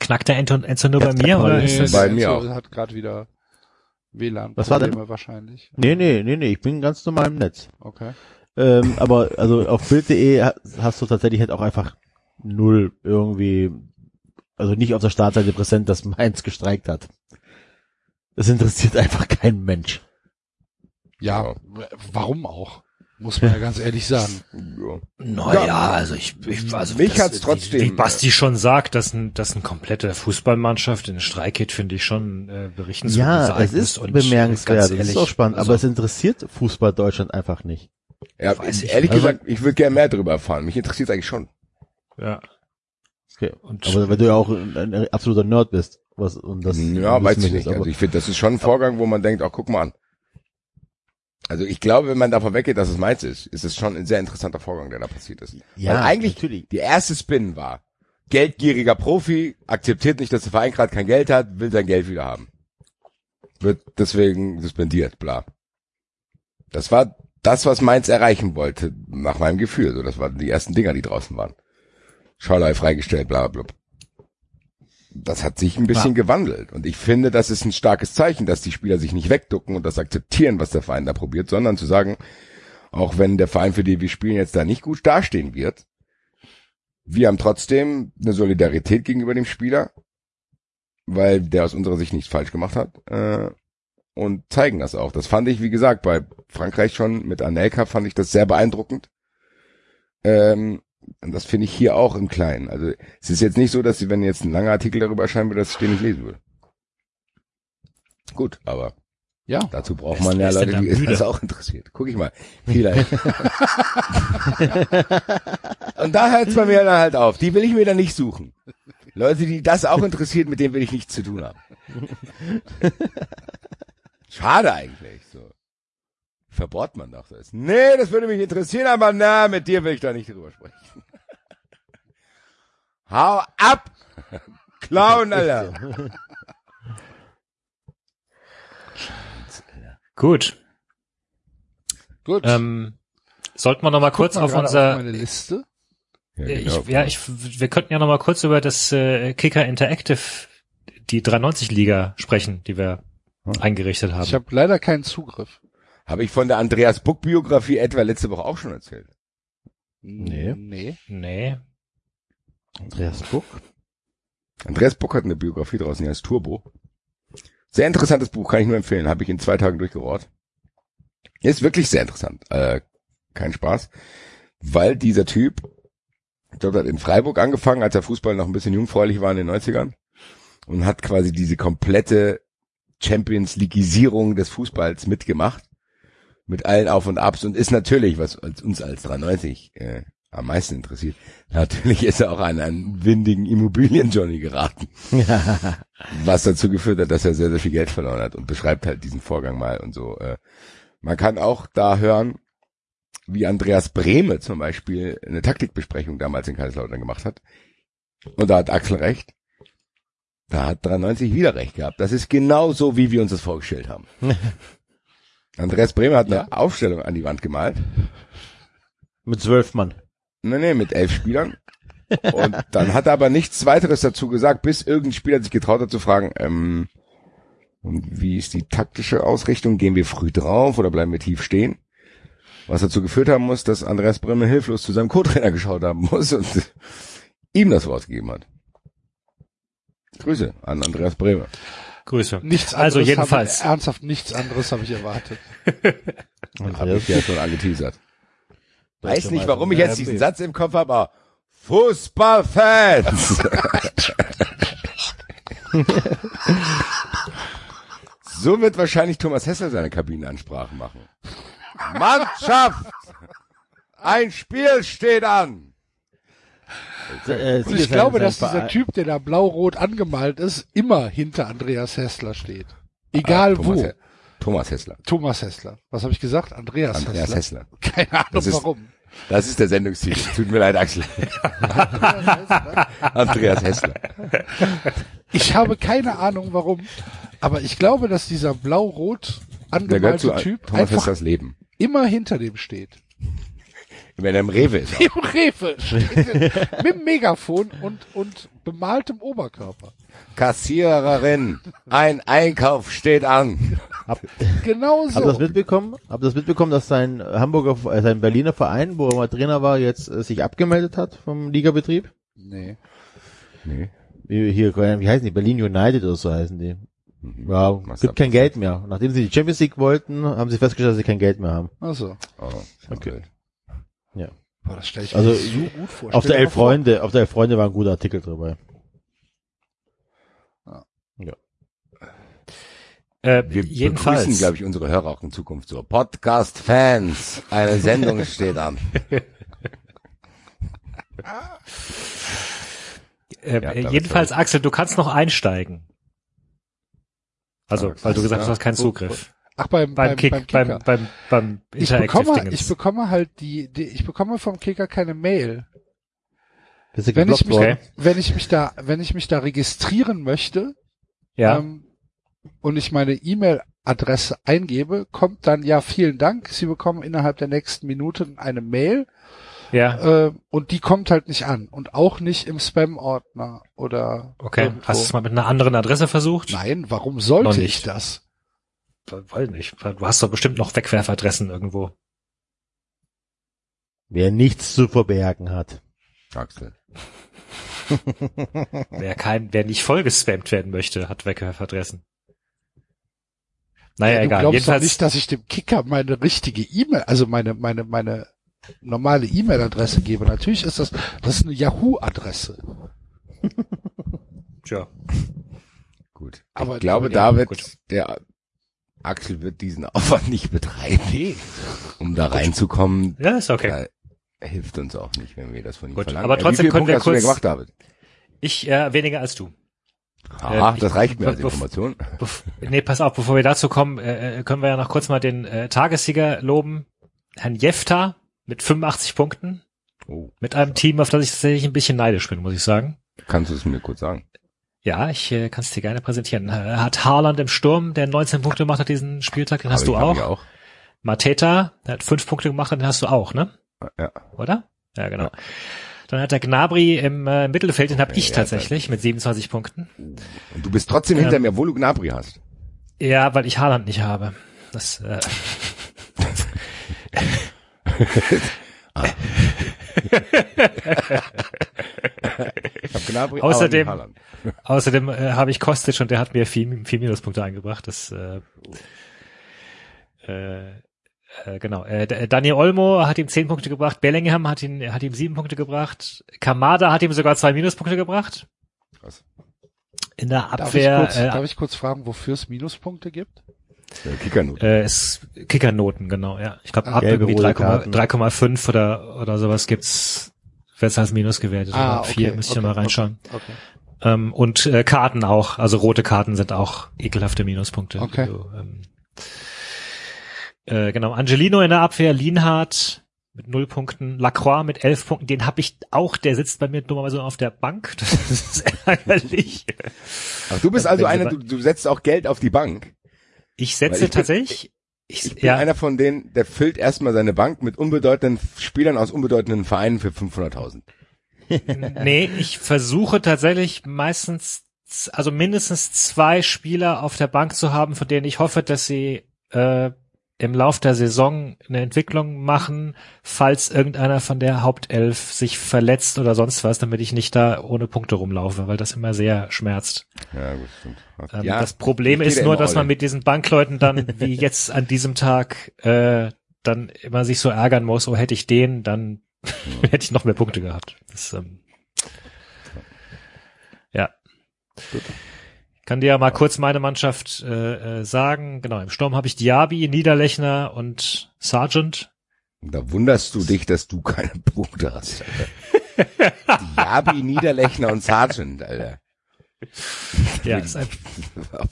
Knackt der Enzo, Enzo nur bei mir oder Nee, ist das? bei mir Enzo auch. hat gerade wieder WLAN-Probleme Was war denn? wahrscheinlich. nee, nee, nee, nee, ich bin ganz normal im Netz. Okay. Ähm, aber also auf Bild.de ha- hast du tatsächlich halt auch einfach null irgendwie, also nicht auf der Startseite präsent, dass Mainz gestreikt hat. Das interessiert einfach kein Mensch. Ja, warum auch? Muss man ja ganz ehrlich sagen. Ja. Naja, also ich, ich also Mich das- hat's trotzdem, Wie, wie Basti schon sagt, dass ein, dass eine komplette Fußballmannschaft in den Streik geht, finde ich schon äh, berichtenswert. Ja, es ist bemerkenswert, ganz es ist auch spannend, also, aber es interessiert Fußball Deutschland einfach nicht. Ja, Weiß ich ehrlich nicht. gesagt, ich würde gerne mehr darüber erfahren. Mich interessiert eigentlich schon. ja. Okay. Und Aber weil du ja auch ein, ein absoluter Nerd bist, was und das ja, weiß ich nicht. aber- Also ich finde, das ist schon ein Vorgang, wo man denkt, ach, guck mal an. Also ich glaube, wenn man davon weggeht, dass es meins ist, ist es schon ein sehr interessanter Vorgang, der da passiert ist. Ja, Weil eigentlich natürlich. die erste Spin war, geldgieriger Profi, akzeptiert nicht, dass der Verein gerade kein Geld hat, will sein Geld wieder haben. Wird deswegen suspendiert, bla. Das war das, was Mainz erreichen wollte, nach meinem Gefühl. So, das waren die ersten Dinger, die draußen waren. Schauerlei freigestellt, bla bla. bla. Das hat sich ein bisschen gewandelt. Und ich finde, das ist ein starkes Zeichen, dass die Spieler sich nicht wegducken und das akzeptieren, was der Verein da probiert, sondern zu sagen, auch wenn der Verein, für den wir spielen, jetzt da nicht gut dastehen wird, wir haben trotzdem eine Solidarität gegenüber dem Spieler, weil der aus unserer Sicht nichts falsch gemacht hat, äh, und zeigen das auch. Das fand ich, wie gesagt, bei Frankreich schon mit Anelka fand ich das sehr beeindruckend. Ähm, und das finde ich hier auch im Kleinen. Also es ist jetzt nicht so, dass sie, wenn jetzt ein langer Artikel darüber erscheinen würde, dass ich den nicht lesen würde. Gut, aber Ja. dazu braucht man ja Leute, die das auch interessiert. Guck ich mal. Vielleicht. und da hört es bei mir dann halt auf. Die will ich mir dann nicht suchen. Leute, die das auch interessiert, mit denen will ich nichts zu tun haben. Schade eigentlich. So. Verbohrt man doch das. Nee, das würde mich interessieren, aber na, mit dir will ich da nicht drüber sprechen. Hau ab! Clown, Alter! gut. Gut. Ähm, sollten wir noch mal kurz mal auf unser meine Liste. Ja, ich, genau. ja, ich, wir könnten ja noch mal kurz über das äh, Kicker Interactive, die 390 Liga sprechen, die wir eingerichtet haben. Ich habe leider keinen Zugriff. Habe ich von der Andreas Buck Biografie etwa letzte Woche auch schon erzählt. Nee. Nee. nee. Andreas Buck. Andreas Buck hat eine Biografie draußen, die heißt Turbo. Sehr interessantes Buch, kann ich nur empfehlen. Habe ich in zwei Tagen durchgeraucht. Ist wirklich sehr interessant. Äh, kein Spaß. Weil dieser Typ, ich glaube, hat in Freiburg angefangen, als der Fußball noch ein bisschen jungfräulich war in den 90ern. Und hat quasi diese komplette Champions Leagueisierung des Fußballs mitgemacht. Mit allen Auf und Abs und ist natürlich, was uns als 93 äh, am meisten interessiert, natürlich ist er auch an einen windigen Immobilien-Johnny geraten. Was dazu geführt hat, dass er sehr, sehr viel Geld verloren hat und beschreibt halt diesen Vorgang mal und so. Äh, man kann auch da hören, wie Andreas Brehme zum Beispiel eine Taktikbesprechung damals in Kaiserslautern gemacht hat. Und da hat Axel recht. Da hat 93 wieder recht gehabt. Das ist genau so, wie wir uns das vorgestellt haben. Andreas Brehme hat eine Aufstellung an die Wand gemalt. Mit zwölf Mann. Nee, nee, mit elf Spielern. Und dann hat er aber nichts weiteres dazu gesagt, bis irgendein Spieler sich getraut hat zu fragen, ähm, und wie ist die taktische Ausrichtung? Gehen wir früh drauf oder bleiben wir tief stehen? Was dazu geführt haben muss, dass Andreas Bremme hilflos zu seinem Co-Trainer geschaut haben muss und ihm das Wort gegeben hat. Grüße an Andreas Breme. Grüße. Nichts also anderes jedenfalls. Habe, ernsthaft nichts anderes habe ich erwartet. Habe ich ja schon angeteasert. Weiß nicht, warum ich jetzt diesen Satz im Kopf habe, aber Fußballfans! so wird wahrscheinlich Thomas Hessel seine Kabinenansprachen machen. Mannschaft! Ein Spiel steht an! Äh, Und ich glaube, dass dieser Typ, der da blau-rot angemalt ist, immer hinter Andreas Hessler steht. Egal Ah, Thomas, wo. He- Thomas Hessler. Thomas Hessler. Was habe ich gesagt? Andreas, Andreas Hessler. Hessler. Keine Ahnung Das ist- warum. Das ist der Sendungstitel. Tut mir leid, Axel. Andreas Hessler. Ich habe keine Ahnung warum, aber ich glaube, dass dieser blau-rot Der gehört zu angemalte Typ Thomas einfach Hesslers Leben. immer hinter dem steht. Wenn er im Rewe ist. Im Rewe mit dem Megafon und, und bemaltem Oberkörper. Kassiererin, ein Einkauf steht an. Genau Habt ihr das so. mitbekommen? Habt ihr das mitbekommen, dass sein Hamburger, äh, sein Berliner Verein, wo er mal Trainer war, jetzt äh, sich abgemeldet hat vom Ligabetrieb? Nee. Nee. Wie, hier, wie heißen die? Berlin United oder so heißen die. Mhm. Ja, Was gibt kein Geld mehr. Nachdem sie die Champions League wollten, haben sie festgestellt, dass sie kein Geld mehr haben. Also, Oh, okay. Boah, das stelle ich Also, mir so gut vor. Auf der Elf Freunde, auf der Elf Freunde war ein guter Artikel dabei. Äh, Wir jedenfalls. begrüßen, glaube ich, unsere Hörer auch in Zukunft so. Podcast-Fans, eine Sendung steht an. Äh, Ja, äh, jedenfalls, Axel, du kannst noch einsteigen. Also, weil du gesagt hast, du hast keinen Wo- Zugriff. Ach, beim, Beim, beim, Kick, beim beim, Kicker. beim, beim ich Interactive bekomme, Dingens. ich bekomme halt die, die, ich bekomme vom Kicker keine Mail. Wenn ich mich? Okay. wenn ich mich da, wenn ich mich da registrieren möchte, ja. ähm, und ich meine E-Mail-Adresse eingebe, kommt dann, ja, vielen Dank, Sie bekommen innerhalb der nächsten Minuten eine Mail, ja. äh, und die kommt halt nicht an. Und auch nicht im Spam-Ordner oder Okay. irgendwo. Hast du es mal mit einer anderen Adresse versucht? Nein, warum sollte ich das? Weiß nicht. Du hast doch bestimmt noch Wegwerfadressen irgendwo. Wer nichts zu verbergen hat. Axel. Wer kein, wer nicht voll gespammt werden möchte, hat Wegwerfadressen. Naja, Ja, du egal. glaubst doch nicht, dass ich dem Kicker meine richtige E-Mail, also meine, meine, meine normale E-Mail-Adresse gebe. Natürlich ist das, das ist eine Yahoo-Adresse. tja. Gut. Aber- ich glaube, David, gut. der Axel wird diesen Aufwand nicht betreiben, um da reinzukommen. Ja, ist okay. Hilft uns auch nicht, wenn wir das von ihm Gut, verlangen. aber Äh, trotzdem viele können Punkte wir hast du denn kurz- gemacht, David? Ich äh, weniger als du. Aha, ich- das reicht mir als Information. Nee, pass auf, bevor wir dazu kommen, äh, äh, können wir ja noch kurz mal den äh, Tagessieger loben. Herrn Jefta mit 85 Punkten. Oh, Mit einem Team, auf das ich tatsächlich ein bisschen neidisch bin, muss ich sagen. kannst du es mir kurz sagen? Ja, ich äh, kann es dir gerne präsentieren. Äh, hat Haaland im Sturm, der 19 Punkte gemacht hat diesen Spieltag, den hast Hab du ich, hab auch. ich auch. Mateta, der hat fünf Punkte gemacht, den hast du auch, ne? Ja. Oder? Ja, genau. Dann hat der Gnabry im äh, Mittelfeld, den habe ich Ja, tatsächlich mit 27 Punkten. Und du bist trotzdem Ähm, hinter mir, obwohl du Gnabry hast. Ja, weil ich Haaland nicht habe. Das, äh, hab Gnabry, Außerdem- außerdem äh, habe ich Kostic und der hat mir vier, vier Minuspunkte eingebracht. Das, äh, äh, äh, genau. Äh, Daniel Olmo hat ihm zehn Punkte gebracht. Bellingham hat ihn, hat ihm sieben Punkte gebracht. Kamada hat ihm sogar zwei Minuspunkte gebracht. Krass. In der Darf ich, Abwehr kurz, äh, darf ich kurz fragen, wofür es Minuspunkte gibt? Äh, Kickernoten. äh, ist Kickernoten, genau, ja. Ich glaube, ab Gelbe, irgendwie rote 3,5 Karten. 3,5 oder, oder sowas gibt's, wird's als Minus gewertet. Ah, okay, müsste ich okay, mal reinschauen. Okay. Ähm, und äh, Karten auch, also rote Karten sind auch ekelhafte Minuspunkte. Okay. Also, ähm, äh, genau, Angelino in der Abwehr, Lienhardt mit null Punkten, Lacroix mit elf Punkten, den habe ich auch, der sitzt bei mir dummerweise auf der Bank. Das ist ärgerlich. Ach, du bist Also einer, du, du setzt auch Geld auf die Bank. Ich setze ich bin- tatsächlich, ich, Ich bin ja, einer von denen, der füllt erstmal seine Bank mit unbedeutenden Spielern aus unbedeutenden Vereinen für 500.000. nee, ich versuche tatsächlich meistens, also mindestens zwei Spieler auf der Bank zu haben, von denen ich hoffe, dass sie äh, im Lauf der Saison eine Entwicklung machen, falls irgendeiner von der Hauptelf sich verletzt oder sonst was, damit ich nicht da ohne Punkte rumlaufe, weil das immer sehr schmerzt. Ja, gut, stimmt. Ähm, ja, das Problem ist nur, dass man mit diesen Bankleuten dann, wie jetzt an diesem Tag, äh, dann immer sich so ärgern muss, oh, hätte ich den, dann hätte ich noch mehr Punkte gehabt. Das, ähm, ja. Ich kann dir ja mal kurz meine Mannschaft äh, äh, sagen. Genau, im Sturm habe ich Diaby, Niederlechner und Sargent. Da wunderst du dich, dass du keine Punkte hast, Alter. Diaby, Niederlechner und Sargent, Alter. Ja, ist ein,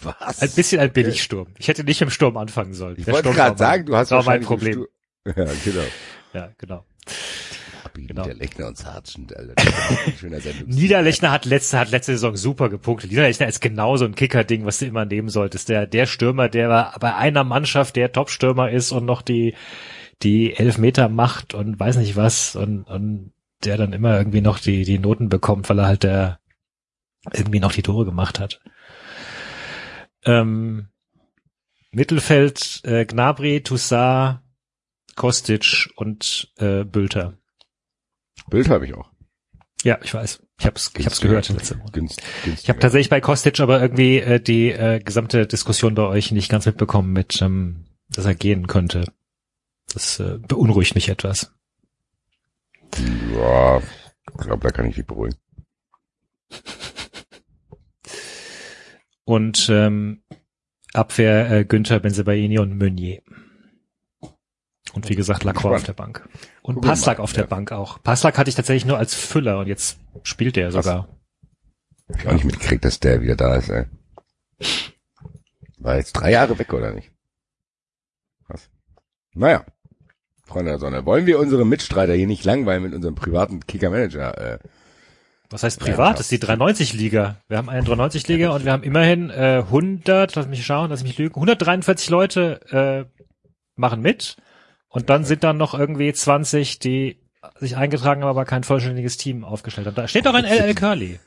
Was? ein bisschen ein Billigsturm. Ich hätte nicht im Sturm anfangen sollen. ich Der wollte gerade sagen, du hast war mein Problem. Ja, genau. Ja, genau. Diaby, Genau. Niederlechner und Sargent, ein schöner Sendung. Niederlechner hat letzte, hat letzte Saison super gepunktet. Niederlechner ist genau so ein Kicker-Ding, was du immer nehmen solltest. Der, der Stürmer, der bei einer Mannschaft der Top-Stürmer ist und noch die, die elf Meter macht und weiß nicht was und, und der dann immer irgendwie noch die, die Noten bekommt, weil er halt der irgendwie noch die Tore gemacht hat. Ähm, Mittelfeld, äh, Gnabry, Toussaint, Kostic und äh, Bülter. Bild habe ich auch. Ja, ich weiß. Ich hab's, ich hab's gehört letzte Woche. Ich habe tatsächlich bei Kostic aber irgendwie äh, die äh, gesamte Diskussion bei euch nicht ganz mitbekommen mit, ähm, dass er gehen könnte. Das äh, beunruhigt mich etwas. Ja, ich glaube, da kann ich dich beruhigen. Und ähm, Abwehr äh, Günther, Benzebaini und Meunier. Und wie gesagt, Lacroix auf der Bank. Und wir Passlack auf der ja. Bank auch. Passlack hatte ich tatsächlich nur als Füller und jetzt spielt er sogar. Hab ich auch nicht mitgekriegt, dass der wieder da ist, ey. War jetzt drei Jahre weg, oder nicht? Was? Naja. Freunde der Sonne, wollen wir unsere Mitstreiter hier nicht langweilen mit unserem privaten Kicker-Manager? Äh, Was heißt privat? Das ist die 390-Liga. Wir haben eine 390-Liga und wir haben immerhin äh, 100, lass mich schauen, lass mich lügen, 143 Leute äh, machen mit. Und dann sind dann noch irgendwie 20, die sich eingetragen haben, aber kein vollständiges Team aufgestellt haben. Da steht doch ein LL Curly.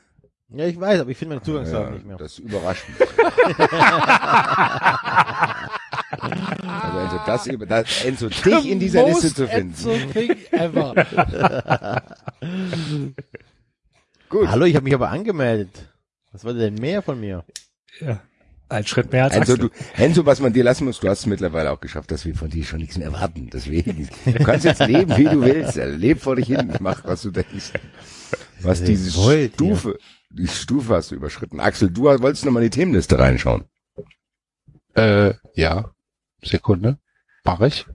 Ja, ich weiß, aber ich finde meine Zugangsdaten ja, nicht mehr. das überrascht mich. also Enzo, das, über- das, Enzo, dich in dieser Liste zu finden. Enzo King ever. Gut. Hallo, ich habe mich aber angemeldet. Was wollt ihr denn mehr von mir? Ja. Ein Schritt mehr als Enzo, Axel. du, Enzo, was man dir lassen muss, du hast es mittlerweile auch geschafft, dass wir von dir schon nichts mehr erwarten. Deswegen, du kannst jetzt leben, wie du willst. Alter. Leb vor dich hin, mach, was du denkst. Was diese wollt, Stufe, die Stufe hast du überschritten. Axel, du wolltest noch mal in die Themenliste reinschauen. äh, ja. Sekunde. Mach ich.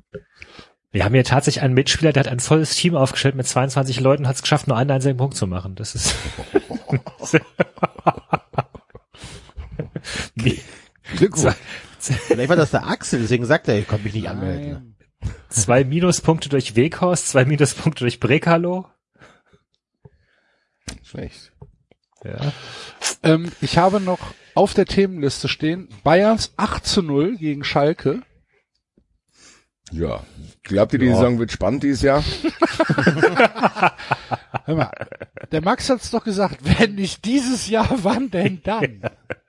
Wir haben hier tatsächlich einen Mitspieler, der hat ein volles Team aufgestellt mit 22 Leuten und hat es geschafft, nur einen einzigen Punkt zu machen. Das ist Glückwunsch. Vielleicht war das der Axel, deswegen sagt er, ich konnte mich nicht anmelden. zwei Minuspunkte durch Weghorst, zwei Minuspunkte durch Brekalo. Schlecht. Ja. Ähm, ich habe noch auf der Themenliste stehen Bayerns 8 zu 0 gegen Schalke. Ja. Glaubt ihr, die Ja. Saison wird spannend dieses Jahr? Hör mal, der Max hat's doch gesagt, wenn nicht dieses Jahr, wann denn dann?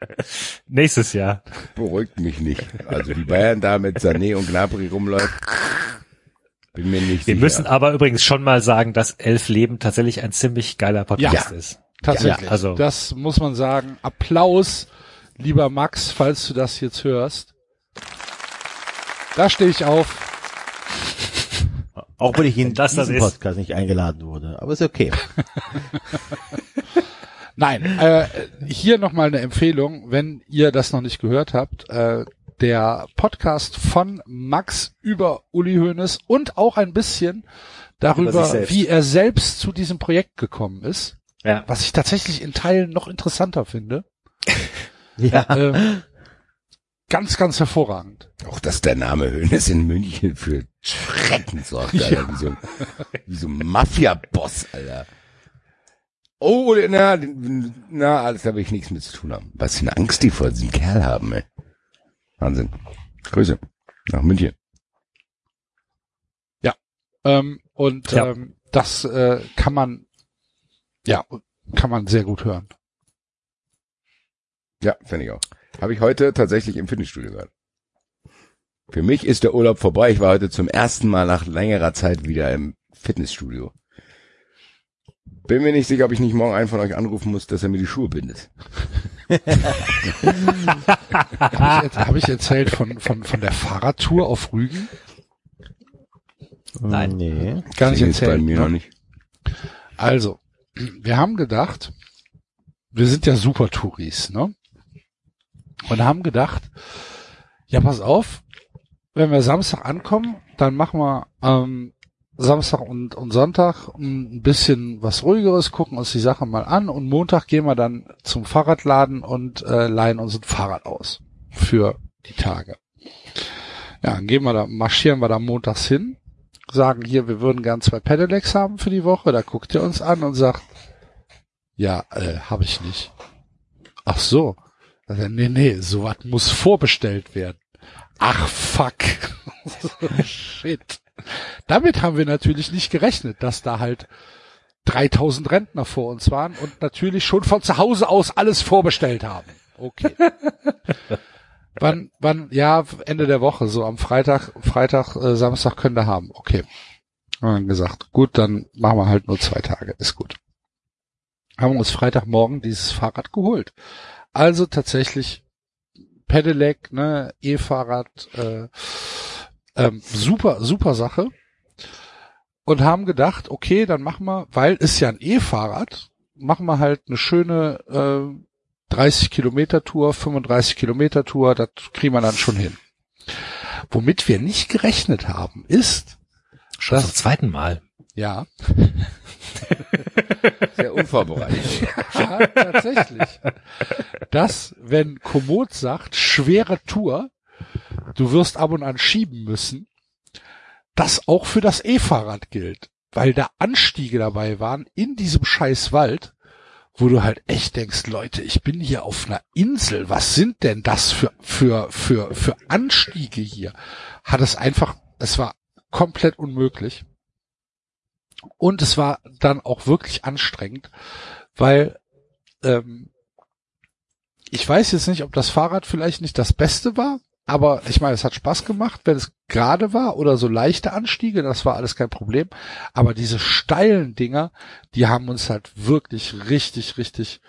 Nächstes Jahr. Beruhigt mich nicht. Also wie Bayern da mit Sané und Gnabry rumläuft, bin mir nicht Wir sicher. müssen aber übrigens schon mal sagen, dass Elf Leben tatsächlich ein ziemlich geiler Podcast Ja. ist. Tatsächlich. Ja, also- Das muss man sagen. Applaus, lieber Max, falls du das jetzt hörst. Da stehe ich auf. Auch wenn ich in das das diesen ist. Podcast nicht eingeladen wurde. Aber ist okay. Nein, äh, hier nochmal eine Empfehlung, wenn ihr das noch nicht gehört habt. Äh, der Podcast von Max über Uli Hoeneß und auch ein bisschen Über darüber, wie er selbst zu diesem Projekt gekommen ist. Ja. Was ich tatsächlich in Teilen noch interessanter finde. Ja. Ähm, ganz, ganz hervorragend. Auch dass der Name Hönes in München für Schrecken sorgt, Alter. Wie so ein, wie so ein Mafia-Boss, Alter. Oh, na, na, alles, da will ich nichts mit zu tun haben. Was für eine Angst die vor diesem Kerl haben, ey. Wahnsinn. Grüße. Nach München. Ähm, und Ja. ähm, das äh, kann man, ja, kann man sehr gut hören. Ja, finde ich auch. Habe ich heute tatsächlich im Fitnessstudio gehört. Für mich ist der Urlaub vorbei. Ich war heute zum ersten Mal nach längerer Zeit wieder im Fitnessstudio. Bin mir nicht sicher, ob ich nicht morgen einen von euch anrufen muss, dass er mir die Schuhe bindet. Habe ich, hab ich erzählt von, von, von der Fahrradtour auf Rügen? Nein. Nee. Gar nicht Klingelt bei erzählt. mir ne? noch nicht. Also, wir haben gedacht, wir sind ja super Touris, ne? Und haben gedacht, ja, pass auf, wenn wir Samstag ankommen, dann machen wir ähm, Samstag und, und Sonntag ein bisschen was ruhigeres, gucken uns die Sache mal an und Montag gehen wir dann zum Fahrradladen und äh, leihen uns ein Fahrrad aus für die Tage. Ja, dann gehen wir da, marschieren wir da montags hin, sagen hier, wir würden gern zwei Pedelecs haben für die Woche, da guckt er uns an und sagt, ja, äh, habe ich nicht. Ach so. Er, nee, nee, sowas muss vorbestellt werden. Ach fuck. Shit. Damit haben wir natürlich nicht gerechnet, dass da halt 3000 Rentner vor uns waren und natürlich schon von zu Hause aus alles vorbestellt haben. Okay. wann, wann, ja, Ende der Woche, so am Freitag, Freitag, äh, Samstag können wir haben. Okay. Wir dann gesagt, gut, dann machen wir halt nur zwei Tage, ist gut. haben wir uns Freitagmorgen dieses Fahrrad geholt. Also tatsächlich Pedelec, ne, E-Fahrrad, äh, ähm, super, super Sache. Und haben gedacht, okay, dann machen wir, weil ist ja ein E-Fahrrad, machen wir halt eine schöne äh, 30 Kilometer Tour, 35 Kilometer Tour, das kriegen wir dann schon hin. Womit wir nicht gerechnet haben, ist, Schon Das- zum zweiten Mal. Ja, Sehr unvorbereitet. ja tatsächlich, dass wenn Komoot sagt, schwere Tour, du wirst ab und an schieben müssen, das auch für das E-Fahrrad gilt, weil da Anstiege dabei waren in diesem scheiß Wald, wo du halt echt denkst, Leute, ich bin hier auf einer Insel, was sind denn das für, für, für, für Anstiege hier? Hat es einfach, es war komplett unmöglich. Und es war dann auch wirklich anstrengend, weil ähm, ich weiß jetzt nicht, ob das Fahrrad vielleicht nicht das Beste war, aber ich meine, es hat Spaß gemacht, wenn es gerade war oder so leichte Anstiege, das war alles kein Problem. Aber diese steilen Dinger, die haben uns halt wirklich richtig, richtig,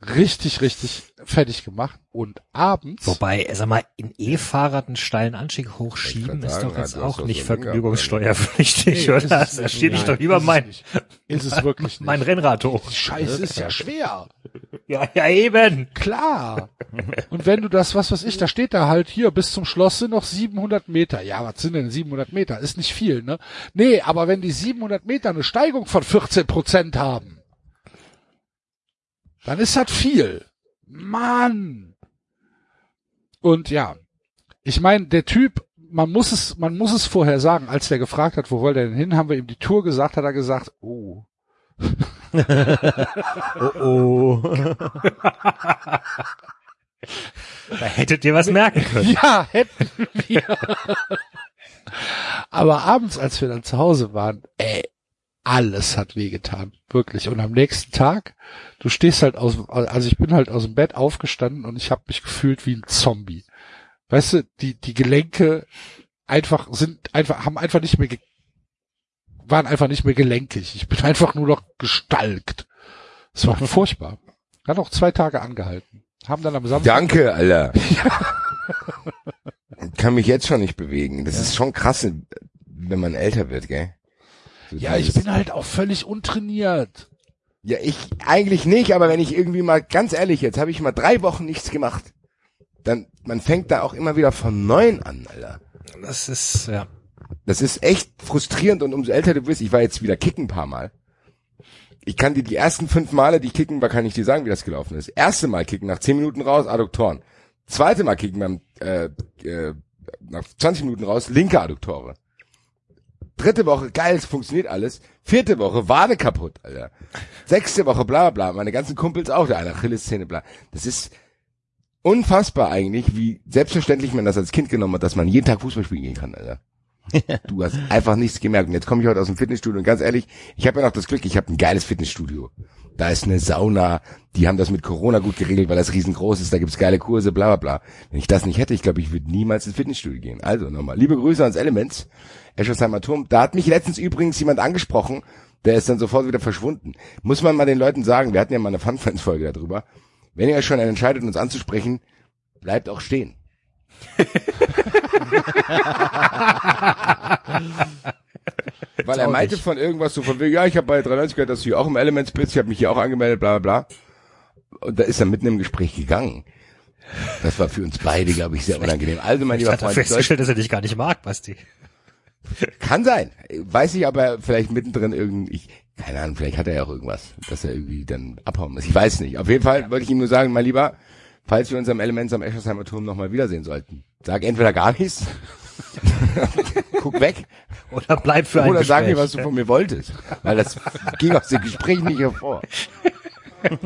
richtig, richtig fertig gemacht. Und abends, Wobei, sag mal, in E-Fahrrad einen steilen Anstieg hochschieben ist doch jetzt auch doch nicht vergnügungssteuerpflichtig, Nee, oder? ist es- Da steht ich doch über mein, ist es wirklich nicht. mein Rennrad hoch. Die Scheiße ist ja schwer. Ja, ja, eben. Klar. Und wenn du das, was weiß ich, da steht da halt hier, bis zum Schloss sind noch 700 Meter. Ja, was sind denn 700 Meter? Ist nicht viel, ne? Nee, aber wenn die 700 Meter eine Steigung von 14 Prozent haben, dann ist das viel. Mann. Und ja, ich meine, der Typ, man muss es, man muss es vorher sagen, als der gefragt hat, wo wollt er denn hin, haben wir ihm die Tour gesagt, hat er gesagt, oh, Oh, oh. Da hättet ihr was merken können. Ja, hätten wir. Aber abends, als wir dann zu Hause waren, ey, alles hat wehgetan. Wirklich. Und am nächsten Tag, du stehst halt aus, also ich bin halt aus dem Bett aufgestanden und ich habe mich gefühlt wie ein Zombie. Weißt du, die, die Gelenke einfach sind einfach, haben einfach nicht mehr, waren einfach nicht mehr gelenkig. Ich bin einfach nur noch gestalkt. Es war furchtbar. Hat auch zwei Tage angehalten. Haben dann am Samstag Danke, Alter. Kann mich jetzt schon nicht bewegen. Das ist schon krass, wenn man älter wird, gell? Ja, ich bin halt auch völlig untrainiert. Ja, ich eigentlich nicht, aber wenn ich irgendwie mal, ganz ehrlich, jetzt habe ich mal drei Wochen nichts gemacht, dann, man fängt da auch immer wieder von neuem an, Alter. Das ist, ja. Das ist echt frustrierend und umso älter du wirst, ich war jetzt wieder kicken ein paar Mal. Ich kann dir die ersten fünf Male, die ich kicken war, kann ich dir sagen, wie das gelaufen ist. Erste Mal kicken, nach zehn Minuten raus, Adduktoren. Zweite Mal kicken beim, äh, äh, nach 20 Minuten raus, linke Adduktore. Dritte Woche, geil, es funktioniert alles. Vierte Woche, Wade kaputt, Alter. Sechste Woche, bla bla bla. Meine ganzen Kumpels auch, der eine Achillessehne, bla. Das ist unfassbar eigentlich, wie selbstverständlich man das als Kind genommen hat, dass man jeden Tag Fußball spielen gehen kann, Alter. Du hast einfach nichts gemerkt. Und jetzt komme ich heute aus dem Fitnessstudio und ganz ehrlich, ich habe ja noch das Glück, ich habe ein geiles Fitnessstudio. Da ist eine Sauna, die haben das mit Corona gut geregelt, weil das riesengroß ist, da gibt's geile Kurse, bla bla bla. Wenn ich das nicht hätte, ich glaube, ich würde niemals ins Fitnessstudio gehen. Also nochmal, liebe Grüße ans Elements, Eschersheimer Turm. Da hat mich letztens übrigens jemand angesprochen, der ist dann sofort wieder verschwunden. Muss man mal den Leuten sagen, wir hatten ja mal eine Fun-Fans-Folge darüber. Wenn ihr euch schon entscheidet, uns anzusprechen, bleibt auch stehen. Weil er meinte von irgendwas so von wegen, ja, ich habe bei 93 gehört, dass du hier auch im Elements bist, ich habe mich hier auch angemeldet, bla bla bla. Und da ist er mitten im Gespräch gegangen. Das war für uns beide, glaube ich, sehr unangenehm. Also, mein Ich lieber Freund, sollte- festgestellt, dass er dich gar nicht mag, Basti. Kann sein. Weiß ich aber vielleicht mittendrin irgend, ich, keine Ahnung, vielleicht hat er ja auch irgendwas, dass er irgendwie dann abhauen muss. Ich weiß nicht. Auf jeden Fall wollte ich ihm nur sagen, mein Lieber, falls wir uns am Elements am Eschersheimer Turm nochmal wiedersehen sollten, sag entweder gar nichts, guck weg, Oder bleib für ein oder sag mir, was du von mir wolltest. Weil das ging aus dem Gespräch nicht hervor.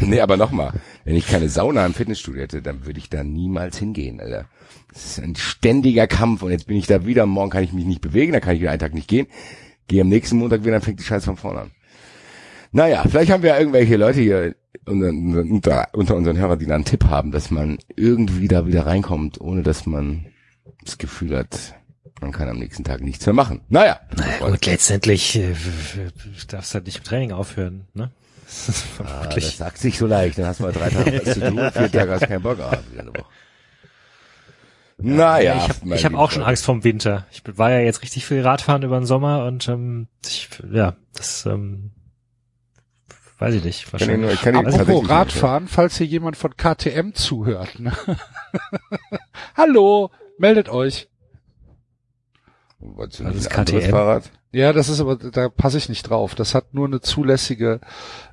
nee, aber nochmal, wenn ich keine Sauna im Fitnessstudio hätte, dann würde ich da niemals hingehen, Alter. Das ist ein ständiger Kampf und jetzt bin ich da wieder, morgen kann ich mich nicht bewegen, dann kann ich wieder einen Tag nicht gehen, gehe am nächsten Montag wieder, dann fängt die Scheiße von vorne an. Naja, vielleicht haben wir ja irgendwelche Leute hier unter, unter, unter unseren Hörern, die da einen Tipp haben, dass man irgendwie da wieder reinkommt, ohne dass man das Gefühl hat, man kann am nächsten Tag nichts mehr machen. Naja, Naja, gut, letztendlich äh, w- darfst halt nicht im Training aufhören, ne? Das ist Ah, das sagt sich so leicht. Dann hast du mal drei Tage was zu tun, vier Tage hast keinen Bock gehabt. wieder eine Woche. Naja, ich habe ich hab auch schon. Angst vorm Winter. Ich war ja jetzt richtig viel Radfahren über den Sommer und ähm, ich, ja, das ähm, weiß ich nicht. Kann ich nur, Wahrscheinlich. ich kann Apropos Radfahren, falls hier jemand von KTM zuhört. Ne? Hallo, meldet euch. nicht ist KTM. Fahrrad? Ja, das ist aber, da passe ich nicht drauf. Das hat nur eine zulässige,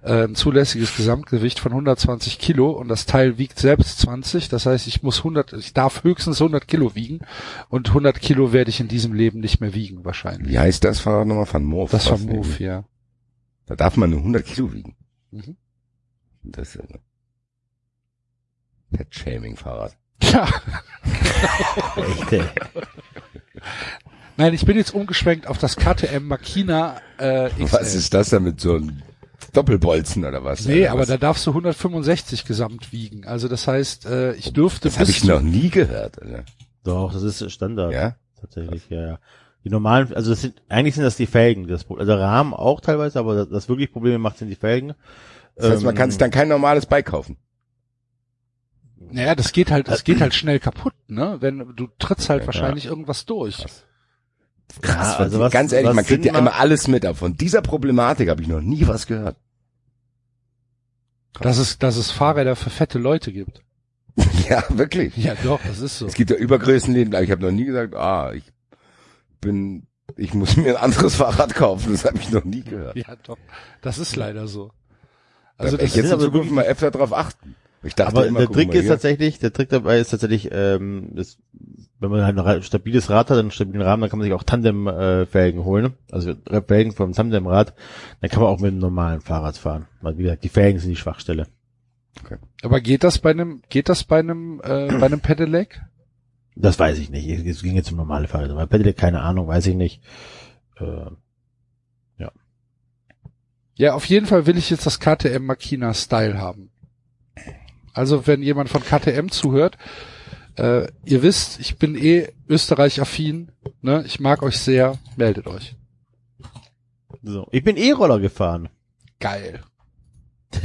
äh, ein zulässiges Gesamtgewicht von 120 Kilo und das Teil wiegt selbst 20. Das heißt, ich muss 100, ich darf höchstens 100 Kilo wiegen und 100 Kilo werde ich in diesem Leben nicht mehr wiegen wahrscheinlich. Wie heißt das Fahrrad nochmal? Van Moof. Das Move, irgendwie? ja. Da darf man nur 100 Kilo wiegen. Mhm. Das ist ein Pet-Shaming-Fahrrad. Ja, Echt, ey. nein, ich bin jetzt umgeschwenkt auf das KTM Makina äh, XL. Was ist das denn mit so einem Doppelbolzen oder was? Nee, Oder aber was? da darfst du 165 gesamt wiegen. Also das heißt, äh, ich dürfte das habe ich noch nie gehört. Alter. Doch, das ist Standard. Ja? Tatsächlich, ja, ja. Die normalen, also das sind, eigentlich sind das die Felgen. Das, also Rahmen auch teilweise, aber das, das wirklich Probleme macht sind die Felgen. Das heißt, man Ähm, kann sich dann kein normales Bike kaufen. Naja, das geht halt, das geht halt schnell kaputt, ne? Wenn du trittst halt Ja, wahrscheinlich irgendwas durch. Krass. Ja, also was- ganz ehrlich, was man kriegt ja immer alles mit. Aber von dieser Problematik habe ich noch nie was gehört. Dass es, dass es Fahrräder für fette Leute gibt. ja, wirklich. Ja, doch, das ist so. Es gibt ja Übergrößenläden, aber ich habe noch nie gesagt, ah, ich bin, ich muss mir ein anderes Fahrrad kaufen. Das habe ich noch nie gehört. Ja, doch. Das ist leider so. Also da ich jetzt in Zukunft mal öfter drauf achten. Ich dachte Aber immer, der Trick mal ist hier. tatsächlich, der Trick dabei ist tatsächlich, ähm, das, wenn man halt ein stabiles Rad hat, einen stabilen Rahmen, dann kann man sich auch Tandem-Felgen äh, holen. Also äh, Felgen vom Tandemrad, dann kann man auch mit einem normalen Fahrrad fahren. Weil wie gesagt, die Felgen sind die Schwachstelle. aber geht das bei einem, geht das bei einem, äh, bei einem Pedelec? Das weiß ich nicht. Es ging jetzt um normale Fahrräder. Bei Pedelec keine Ahnung, weiß ich nicht. Äh, Ja, auf jeden Fall will ich jetzt das KTM Makina Style haben. Also wenn jemand von KTM zuhört, äh, ihr wisst, ich bin eh Österreich-affin, ne? Ich mag euch sehr, meldet euch. so. Ich bin E-Roller gefahren. Geil.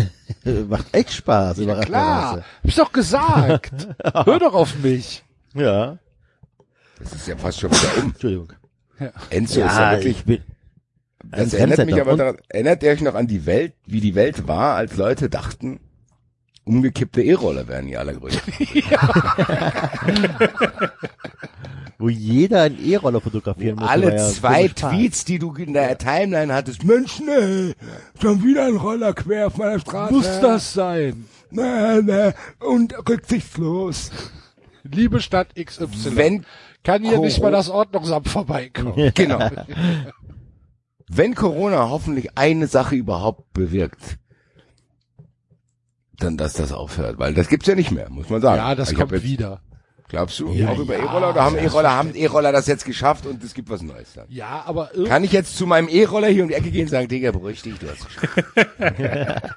Macht echt Spaß. Ja, klar. Hab ich doch gesagt. Hör doch auf mich. Ja. Das ist ja fast schon wieder um. Entschuldigung. Enzo ist ja wirklich, ich bin, das erinnert mich aber daran, erinnert ihr euch noch an die Welt, wie die Welt war, als Leute dachten, umgekippte E-Roller wären die allergrößten. wo jeder einen E-Roller fotografieren muss. Alle ja zwei. Tweets, die du in der Timeline hattest, Mensch, nee, schon wieder ein Roller quer auf meiner Straße. Muss das sein? Nee, nee, und rücksichtslos. Liebe Stadt XY. Wenn, kann hier nicht mal das Ordnungsamt vorbeikommen. genau. Wenn Corona hoffentlich eine Sache überhaupt bewirkt, dann, dass das aufhört, weil das gibt's ja nicht mehr, muss man sagen. Ja, das Ich hab kommt jetzt, wieder. Glaubst du? Ja, auch über ja, E-Roller oder haben E-Roller, haben E-Roller das jetzt geschafft und es gibt was Neues dann? Ja, aber irgendwie Kann ich jetzt zu meinem E-Roller hier um die Ecke gehen und sagen, Digga, beruhig dich, du hast geschafft.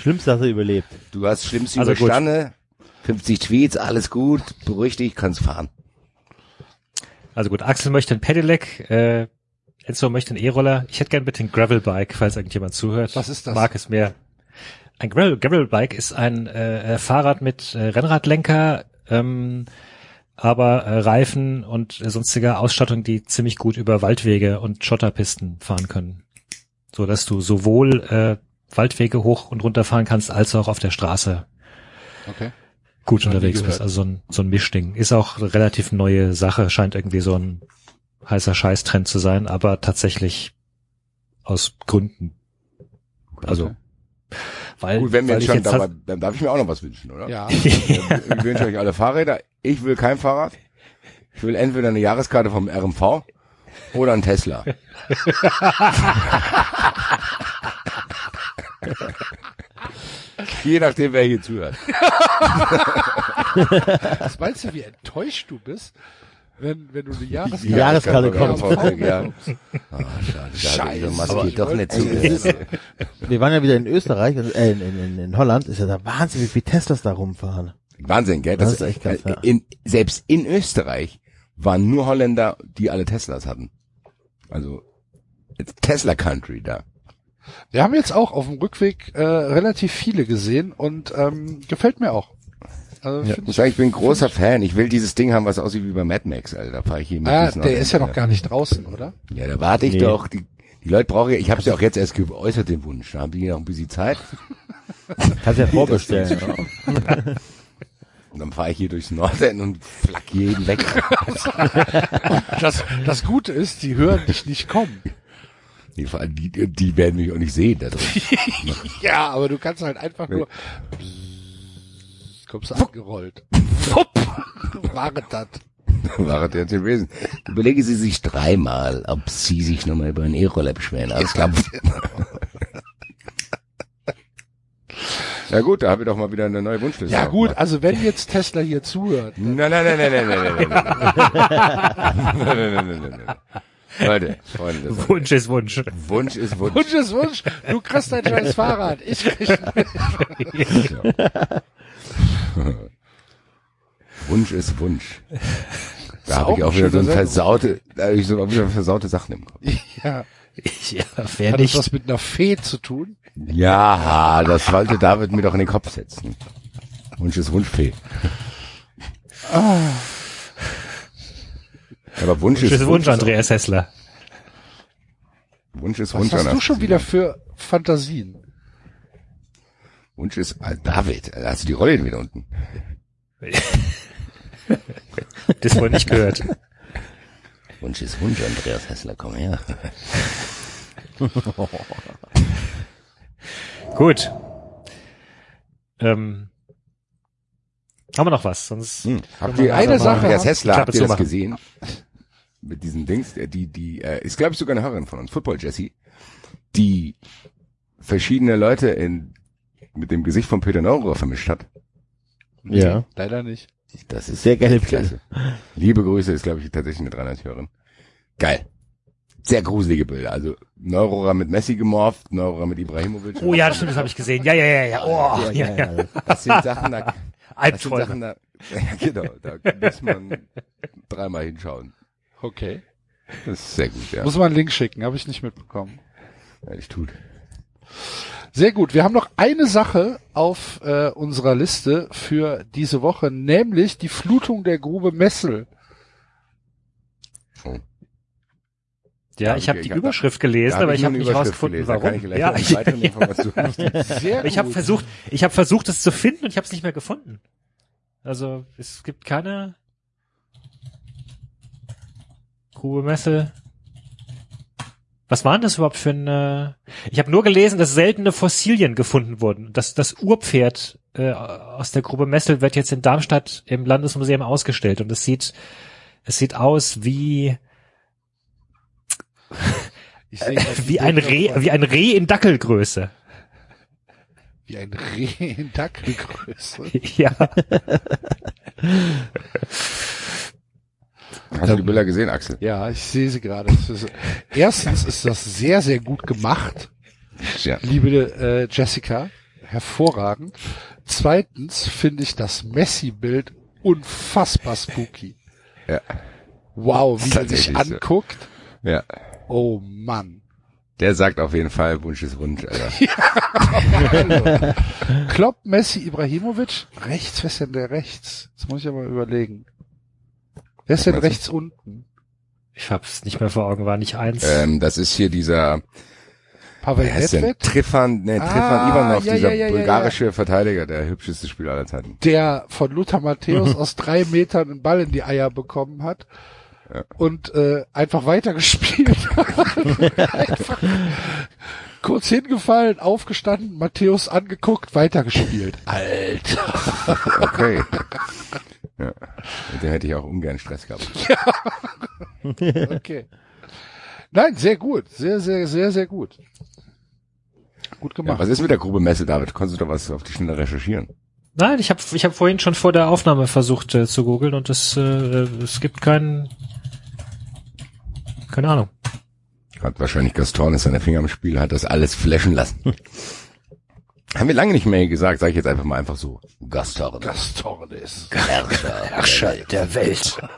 Schlimmste hast du überlebt. Du hast Schlimmste Also gut. überstanden. 50 Tweets, alles gut, beruhig dich, kannst fahren. Also gut, Axel möchte ein Pedelec, äh, Enzo möchte einen E-Roller. Ich hätte gern bitte ein Gravelbike, falls irgendjemand zuhört. Was ist das? Mag es mehr. Ein Gravel, Gravelbike ist ein äh, äh, Fahrrad mit äh, Rennradlenker, ähm, aber äh, Reifen und äh, sonstiger Ausstattung, die ziemlich gut über Waldwege und Schotterpisten fahren können. So dass du sowohl äh, Waldwege hoch und runter fahren kannst, als auch auf der Straße Okay. gut unterwegs bist. Also so ein, so ein Mischding. Ist auch eine relativ neue Sache, scheint irgendwie so ein heißer Scheißtrend zu sein, aber tatsächlich aus Gründen. Also, Okay. Weil, Gut, wenn wir weil schon dabei, dann darf ich mir auch noch was wünschen, oder? Ja. Ich wünsche euch alle Fahrräder. Ich will kein Fahrrad. Ich will entweder eine Jahreskarte vom RMV oder ein Tesla. Je nachdem, wer hier zuhört. Was meinst du, wie enttäuscht du bist, wenn, wenn du eine Jahreskarte, Die Jahreskarte beim kommt. RMV, ja. Ah, schade, schade. Scheiße. Das geht doch nicht Also, zu. Wir waren ja wieder in Österreich, also, äh, in, in, in Holland, ist ja da Wahnsinn, wie viele Teslas da rumfahren. Wahnsinn, gell? Das ist echt krass, ja. in, selbst in Österreich waren nur Holländer, die alle Teslas hatten. Also it's Tesla Country da. Wir haben jetzt auch auf dem Rückweg äh, relativ viele gesehen und ähm, gefällt mir auch. Also, Ich find muss sagen, ich bin ein großer Fan. Ich will dieses Ding haben, was aussieht wie bei Mad Max, Alter. Da fahre ich hier mit ah, diesen der ist ja noch gar nicht draußen, oder? Ja, da warte ich Nee. doch. Die, die Leute brauchen ja, ich habe ja auch jetzt erst geäußert, den Wunsch. Da haben die noch ein bisschen Zeit. Kannst ja vorbestellen. Und dann fahre ich hier durchs Norden und flack jeden weg. Das, das Gute ist, die hören dich nicht kommen. Die, fahren- die, die werden mich auch nicht sehen da drin. Ja, aber du kannst halt einfach nur kommst du angerollt. Wupp. War das. War der gewesen. Überlegen Sie sich dreimal, ob Sie sich nochmal über einen E-Roller beschweren. Alles klar. Ja gut, da haben wir doch mal wieder eine neue Wunschliste. Ja gut, also wenn jetzt Tesla hier zuhört, Nein, nein, nein, nein, nein, nein, nein, nein, nein, nein, nein, nein, nein, nein. Leute, Freunde, das Wunsch ist Wunsch. Wunsch ist Wunsch. Wunsch ist Wunsch, du kriegst dein scheiß Fahrrad, ich krieg Wunsch ist Wunsch. Da habe ich auch wieder so ein versaute, da habe ich so auch wieder versaute Sachen im Kopf. Ja, Ja, wer hat das nicht. was mit einer Fee zu tun? Ja, das wollte David mir doch in den Kopf setzen. Wunsch ist Wunschfee. Aber Wunsch, Wunsch ist ist Wunsch, auch- Andreas Hessler. Wunsch ist Was Wunsch. hast Anna. du schon wieder für Fantasien? Wunsch ist, ah, David, da hast du die Rolle wieder unten. Das wohl nicht gehört. Wunsch ist Wunsch, Andreas Hessler, komm her. Gut. Ähm, haben wir noch was? Sonst Hm. Habt ihr eine Sache Andreas haben? Hessler, habt ihr das zumachen. gesehen? Mit diesen Dings, äh, die, die, äh, ist glaube ich sogar eine Hörerin von uns, Football Jessie, die verschiedene Leute in, mit dem Gesicht von Peter Neururer vermischt hat. Ja. Leider nicht. Das ist Sehr geile klasse. Liebe Grüße, ist glaube ich tatsächlich eine 300-Hörerin. Geil. Sehr gruselige Bilder. Also Neurohrer mit Messi gemorpht, Neurohrer mit Ibrahimovic. Oh ja, das stimmt, das habe ich gesehen. Ja, ja, ja, ja. Oh, ja, ja. Das sind Sachen, da, das sind Albträume. Sachen, da, ja, genau, da muss man dreimal hinschauen. Okay. Das ist sehr gut, ja. Muss mal einen Link schicken, habe ich nicht mitbekommen. Ehrlich tut. Sehr gut. Wir haben noch eine Sache auf äh, unserer Liste für diese Woche, nämlich die Flutung der Grube Messel. Oh. Ja, Ja, ich habe ich die Überschrift gelesen, aber ich habe nicht rausgefunden, ich warum. gleich Ja, ich, ich habe versucht, ich habe versucht, es zu finden und ich habe es nicht mehr gefunden. Also es gibt keine Grube Messel. Was waren das überhaupt für eine? Ich habe nur gelesen, dass seltene Fossilien gefunden wurden. Das, das Urpferd äh, aus der Grube Messel wird jetzt in Darmstadt im Landesmuseum ausgestellt und es sieht, es sieht aus wie die wie ein Reh, wie ein Reh in Dackelgröße. wie ein Reh in Dackelgröße. ja. Hast du die Bilder gesehen, Axel? Ja, ich sehe sie gerade. Ist- Erstens ist das sehr, sehr gut gemacht, Ja. liebe äh, Jessica. Hervorragend. Zweitens finde ich das Messi-Bild unfassbar spooky. Ja. Wow, wie er sich Tatsächlich so. anguckt. Ja. Oh Mann. Der sagt auf jeden Fall, Wunsch ist Wunsch, Alter. Also, Klopp, Messi, Ibrahimovic. Rechts, wer ist denn der rechts? Das muss ich aber überlegen. Wer ist denn meinst du? rechts unten? Ich hab's nicht mehr vor Augen, war nicht eins. ähm, das ist hier dieser, Pavel? Nedved, Trifan, ne, Trifan Ah, Ivanov, ja, dieser ja, ja, ja, bulgarische Verteidiger, der hübscheste Spieler aller Zeiten. der von Lothar Matthäus aus drei Metern einen Ball in die Eier bekommen hat und äh, einfach weitergespielt hat. einfach kurz hingefallen, aufgestanden, Matthäus angeguckt, weitergespielt. Alter. Okay. ja. Mit dem hätte ich auch ungern Stress gehabt. Okay. Nein, sehr gut. Sehr, sehr, sehr, sehr gut. Gut Ja, gemacht. was ist mit der Grube Messe, David? Konntest du da was auf die Schnelle recherchieren? Nein, ich habe ich hab vorhin schon vor der Aufnahme versucht äh, zu googeln und es, äh, es gibt keinen, keine Ahnung. Hat wahrscheinlich Gaston ist seine Finger im Spiel, hat das alles flashen lassen. Haben wir lange nicht mehr gesagt, sage ich jetzt einfach mal einfach so. Gaston. das Tordes. Herrscher. Herrscher der Welt.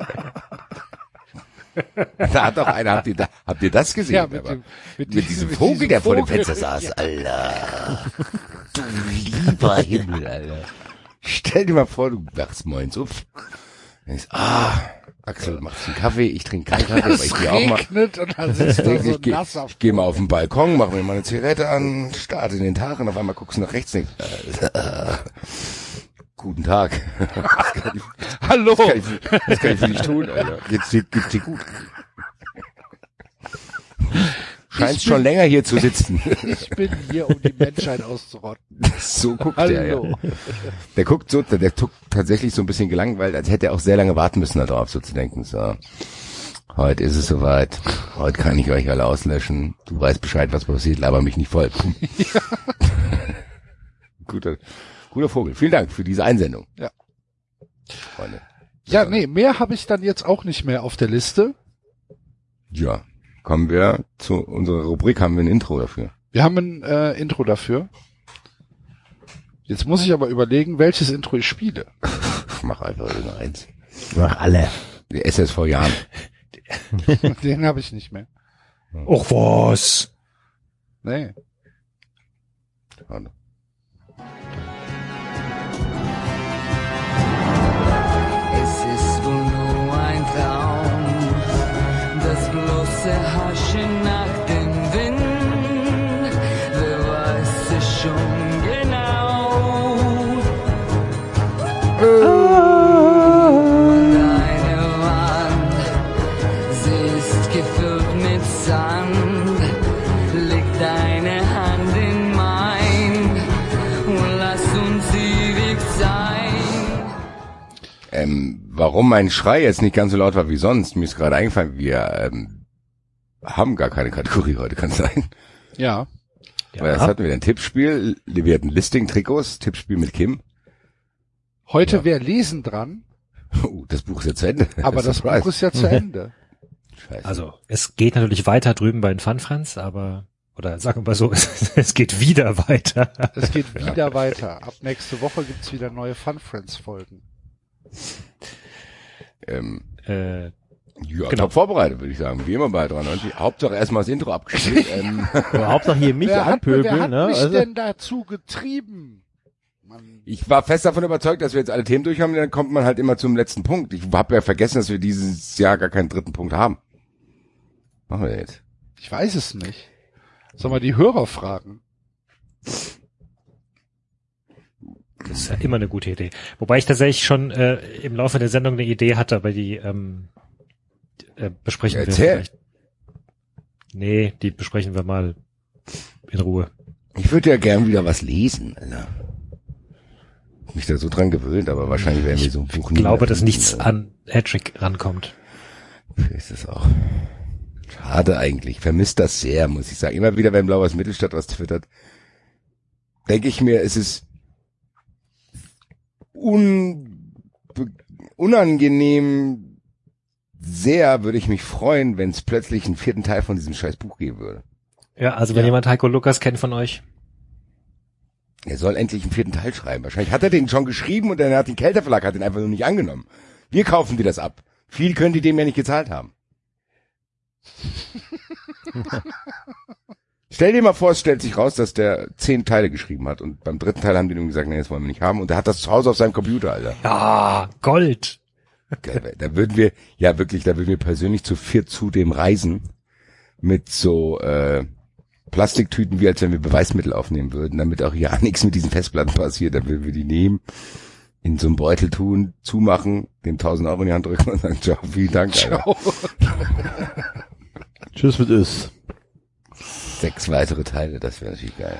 Da hat doch einer, habt ihr, da, habt ihr das gesehen? Ja, mit Aber dem- mit mit diesem- diesem mit Vogel, diesem der vor dem Vogel. Fenster saß. Alter. Du lieber Himmel, Alter. Stell dir mal vor, du wachst morgens auf. Denkst, ah, Axel macht einen Kaffee, ich trinke keinen Kaffee, aber ich gehe auch mal. und dann sitzt da Ich, so ich, gehe geh mal auf den Balkon, mache mir mal eine Zigarette an, starte in den Tag und auf einmal guckst du nach rechts und äh, guten Tag. Ich, Hallo! was kann ich, was kann ich für dich tun, Alter? Jetzt geht- geht's dir gut. Scheinst schon länger hier zu sitzen. Ich bin hier, um die Menschheit auszurotten. so guckt der, ja. Hallo. Der guckt so, der, guckt tatsächlich so ein bisschen gelangweilt, als hätte er auch sehr lange warten müssen darauf, so zu denken, so. Heute ist es soweit. Heute kann ich euch alle auslöschen. Du weißt Bescheid, was passiert, laber mich nicht voll. Pum. guter, guter Vogel. Vielen Dank für diese Einsendung. Ja. Freunde. Ja, nee, mehr habe ich dann jetzt auch nicht mehr auf der Liste. Ja. Kommen wir zu unserer Rubrik, haben wir ein Intro dafür. Wir haben ein äh, Intro dafür. Jetzt muss ich aber überlegen, welches Intro ich spiele. Ich mach einfach irgendeins. Mach alle. Die SSV Jahren. Den habe ich nicht mehr. Och was. Nee. Warte. Warum mein Schrei jetzt nicht ganz so laut war wie sonst, mir ist gerade eingefallen, wir ähm, haben gar keine Kategorie heute, kann sein. Ja. Weil das hatten wir ein Tippspiel, wir hatten Listing-Trikots, Tippspiel mit Kim. Heute wäre Lesen dran, Oh, das Buch ist jetzt zu Ende. aber das Surprise. Buch ist ja zu Ende. Scheiße. Also, es geht natürlich weiter drüben bei den Fun Friends, aber, oder sagen wir mal so, es geht wieder weiter. Es geht wieder weiter. Ab nächste Woche gibt's wieder neue Fun Friends Folgen. Ähm, Äh, ja, Genau. top vorbereitet, würde ich sagen. Wie immer bei 93. Hauptsache erstmal das Intro abgespielt. ähm, Hauptsache hier mich wer hat, wer anpöbeln, hat ne? mich Also, denn dazu getrieben? Mann. ich war fest davon überzeugt, dass wir jetzt alle Themen durch haben, dann kommt man halt immer zum letzten Punkt. Ich habe ja vergessen, dass wir dieses Jahr gar keinen dritten Punkt haben. Machen wir jetzt. Ich weiß es nicht. Soll mal die Hörer fragen? Das ist ja immer eine gute Idee. Wobei ich tatsächlich schon äh, im Laufe der Sendung eine Idee hatte, aber die ähm, äh, besprechen wir Erzähl. vielleicht. Nee, die besprechen wir mal in Ruhe. Ich würde ja gern wieder was lesen, Alter. Mich da so dran gewöhnt, aber wahrscheinlich werden wir so ein Buch Ich glaube, dass nichts oder? an Hattrick rankommt. Ist es auch. Schade eigentlich. Vermisst das sehr, muss ich sagen. Immer wieder, wenn Blauers Mittelstadt was twittert, denke ich mir, es ist un, unangenehm sehr, würde ich mich freuen, wenn es plötzlich einen vierten Teil von diesem scheiß Buch geben würde. Ja, also wenn Ja. jemand Heiko Lukas kennt von euch, Er soll endlich einen vierten Teil schreiben. Wahrscheinlich hat er den schon geschrieben und dann hat den Kelter Verlag hat den einfach nur nicht angenommen. Wir kaufen dir das ab. Viel können die dem ja nicht gezahlt haben. Stell dir mal vor, es stellt sich raus, dass der zehn Teile geschrieben hat und beim dritten Teil haben die ihm gesagt, nee, das wollen wir nicht haben und er hat das zu Hause auf seinem Computer, Alter. ja, Gold. Da würden wir, ja wirklich, da würden wir persönlich zu viert zu dem reisen mit so äh, Plastiktüten, wie als wenn wir Beweismittel aufnehmen würden, damit auch ja nichts mit diesen Festplatten passiert. Dann würden wir die nehmen, in so einen Beutel tun, zumachen, dem 1000 Euro in die Hand drücken und sagen, ciao, vielen Dank, Alter. Tschüss mit Is. Sechs weitere Teile, das wäre natürlich geil.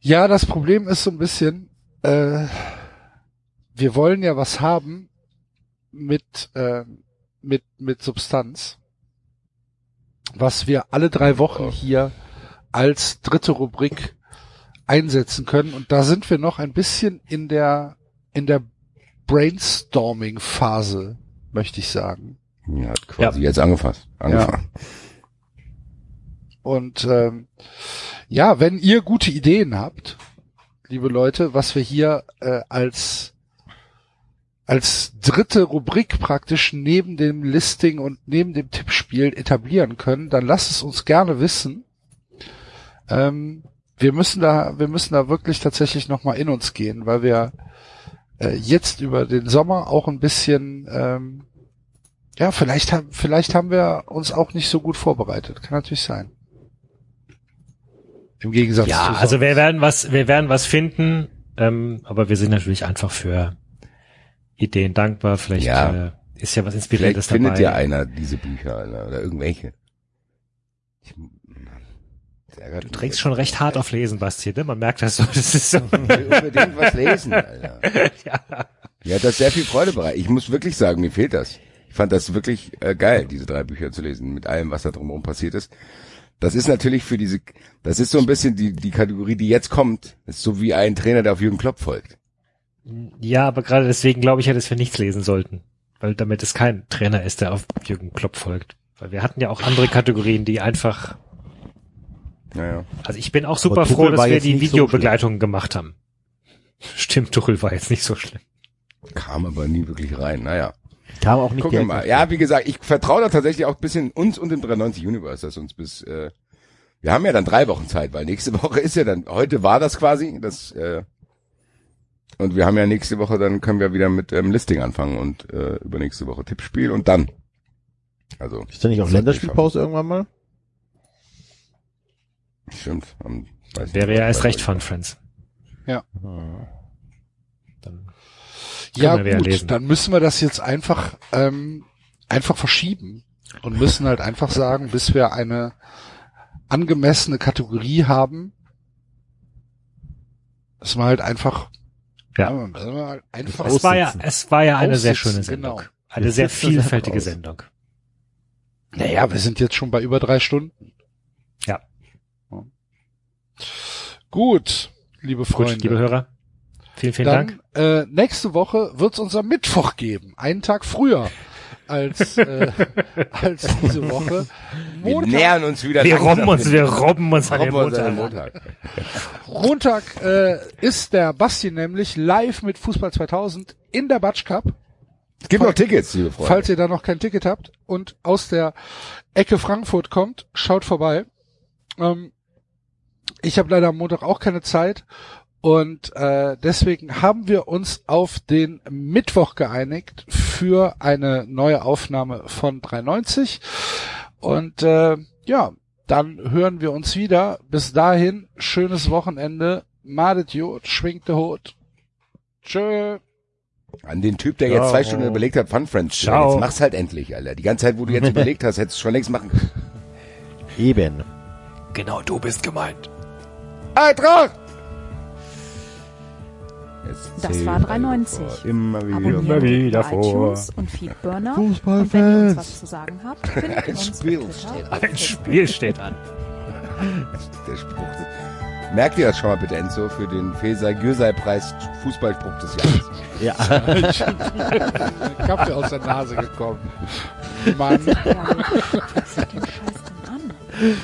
Ja, das Problem ist so ein bisschen, äh, wir wollen ja was haben mit, äh, mit, mit Substanz, was wir alle drei Wochen Oh. hier als dritte Rubrik einsetzen können. Und da sind wir noch ein bisschen in der, in der Brainstorming-Phase, möchte ich sagen. Ja, quasi jetzt angefasst. Angefangen. Und ähm, ja, wenn ihr gute Ideen habt, liebe Leute, was wir hier äh, als als dritte Rubrik praktisch neben dem Listing und neben dem Tippspiel etablieren können, dann lasst es uns gerne wissen. Ähm, wir müssen da, wir müssen da wirklich tatsächlich nochmal in uns gehen, weil wir äh, jetzt über den Sommer auch ein bisschen, ähm, ja, vielleicht haben, vielleicht haben wir uns auch nicht so gut vorbereitet. Kann natürlich sein. Im Gegensatz Ja, zu also wir werden was, wir werden was finden, ähm, aber wir sind natürlich einfach für Ideen dankbar. Vielleicht Ja. äh, ist ja was Vielleicht Inspirierendes findet dabei. ja einer diese Bücher Alter, oder irgendwelche. Ich, Du trägst schon recht hart auf Lesen, Basti, ne? Man merkt das so. Das ist so. Unbedingt was lesen, Alter. ja. Mir hat das sehr viel Freude bereitet. Ich muss wirklich sagen, mir fehlt das. Ich fand das wirklich äh, geil, diese drei Bücher zu lesen, mit allem, was da drumherum passiert ist. Das ist natürlich für diese, das ist so ein bisschen die, die Kategorie, die jetzt kommt. Das ist so wie ein Trainer, der auf Jürgen Klopp folgt. ja, aber gerade deswegen glaube ich ja, dass wir nichts lesen sollten. Weil damit es kein Trainer ist, der auf Jürgen Klopp folgt. Weil wir hatten ja auch andere Kategorien, die einfach, Naja. also ich bin auch super froh, dass wir die nicht so Videobegleitung gemacht haben. Stimmt, Tuchel war jetzt nicht so schlimm. Kam aber nie wirklich rein. Naja. Kam auch nicht Gucken mal. Ja, wie gesagt, ich vertraue da tatsächlich auch ein bisschen uns und dem 390 Universe, dass uns bis, äh, wir haben ja dann drei Wochen Zeit, weil nächste Woche ist ja dann, heute war das quasi, das, äh, und wir haben ja nächste Woche, dann können wir wieder mit ähm, Listing anfangen und äh, übernächste Woche Tippspiel und dann. Also, Ist da nicht auch Länderspielpause irgendwann mal? stimmt. Am, weiß nicht, Wäre ja erst recht Fun. Friends. Ja. Dann Ja ja gut, dann müssen wir das jetzt einfach ähm, einfach verschieben und müssen halt einfach sagen, bis wir eine angemessene Kategorie haben, dass wir halt einfach Ja. wir halt einfach Es war ja, es war ja eine sehr Aussitzen, schöne Sendung. genau. Eine Wir sehr vielfältige. Sendung. Naja, wir sind jetzt schon bei über drei Stunden. Ja. Gut, liebe Freunde. Gut, liebe Hörer. Vielen, vielen Dank. Dann äh, nächste Woche wird's uns am Mittwoch geben, einen Tag früher als äh, als diese Woche. Wir Montag, nähern uns wieder. Wir robben uns, wir robben uns an den Robben uns an Montag. den Montag. Montag äh, ist der Basti nämlich live mit Fußball 2000 in der Batsch Cup, Es gibt noch Tickets, liebe Freunde. falls ihr da noch kein Ticket habt und aus der Ecke Frankfurt kommt, schaut vorbei. Ähm, ich habe leider am Montag auch keine Zeit und äh, deswegen haben wir uns auf den Mittwoch geeinigt für eine neue Aufnahme von 390 und äh, ja, dann hören wir uns wieder. Bis dahin, schönes Wochenende. Madet Jod, schwingt der Hut. Tschö. An den Typ, der jetzt Ciao. zwei Stunden überlegt hat, Fun Friends Ciao. Jetzt mach's halt endlich, Alter. Die ganze Zeit, wo du jetzt überlegt hast, hättest du schon längst machen können. Eben. Genau, du bist gemeint. Eintracht! Das war alle 390. vor. Immer wieder. Abonnieren Immer wieder vor. iTunes und Feedburner. Und wenn ihr uns Fußballfans. was zu sagen habt, findet ihr uns Spiel Twitter steht und Ein. Spiel steht an. Der Spruch. Merkt ihr das schon mal bitte, Enzo, für den Feser Gürsei-Preis Fußballspruch des Jahres? Ja. Kaffee aus der Nase gekommen. Mann. Ja, wer guckt sich den Scheiß denn an?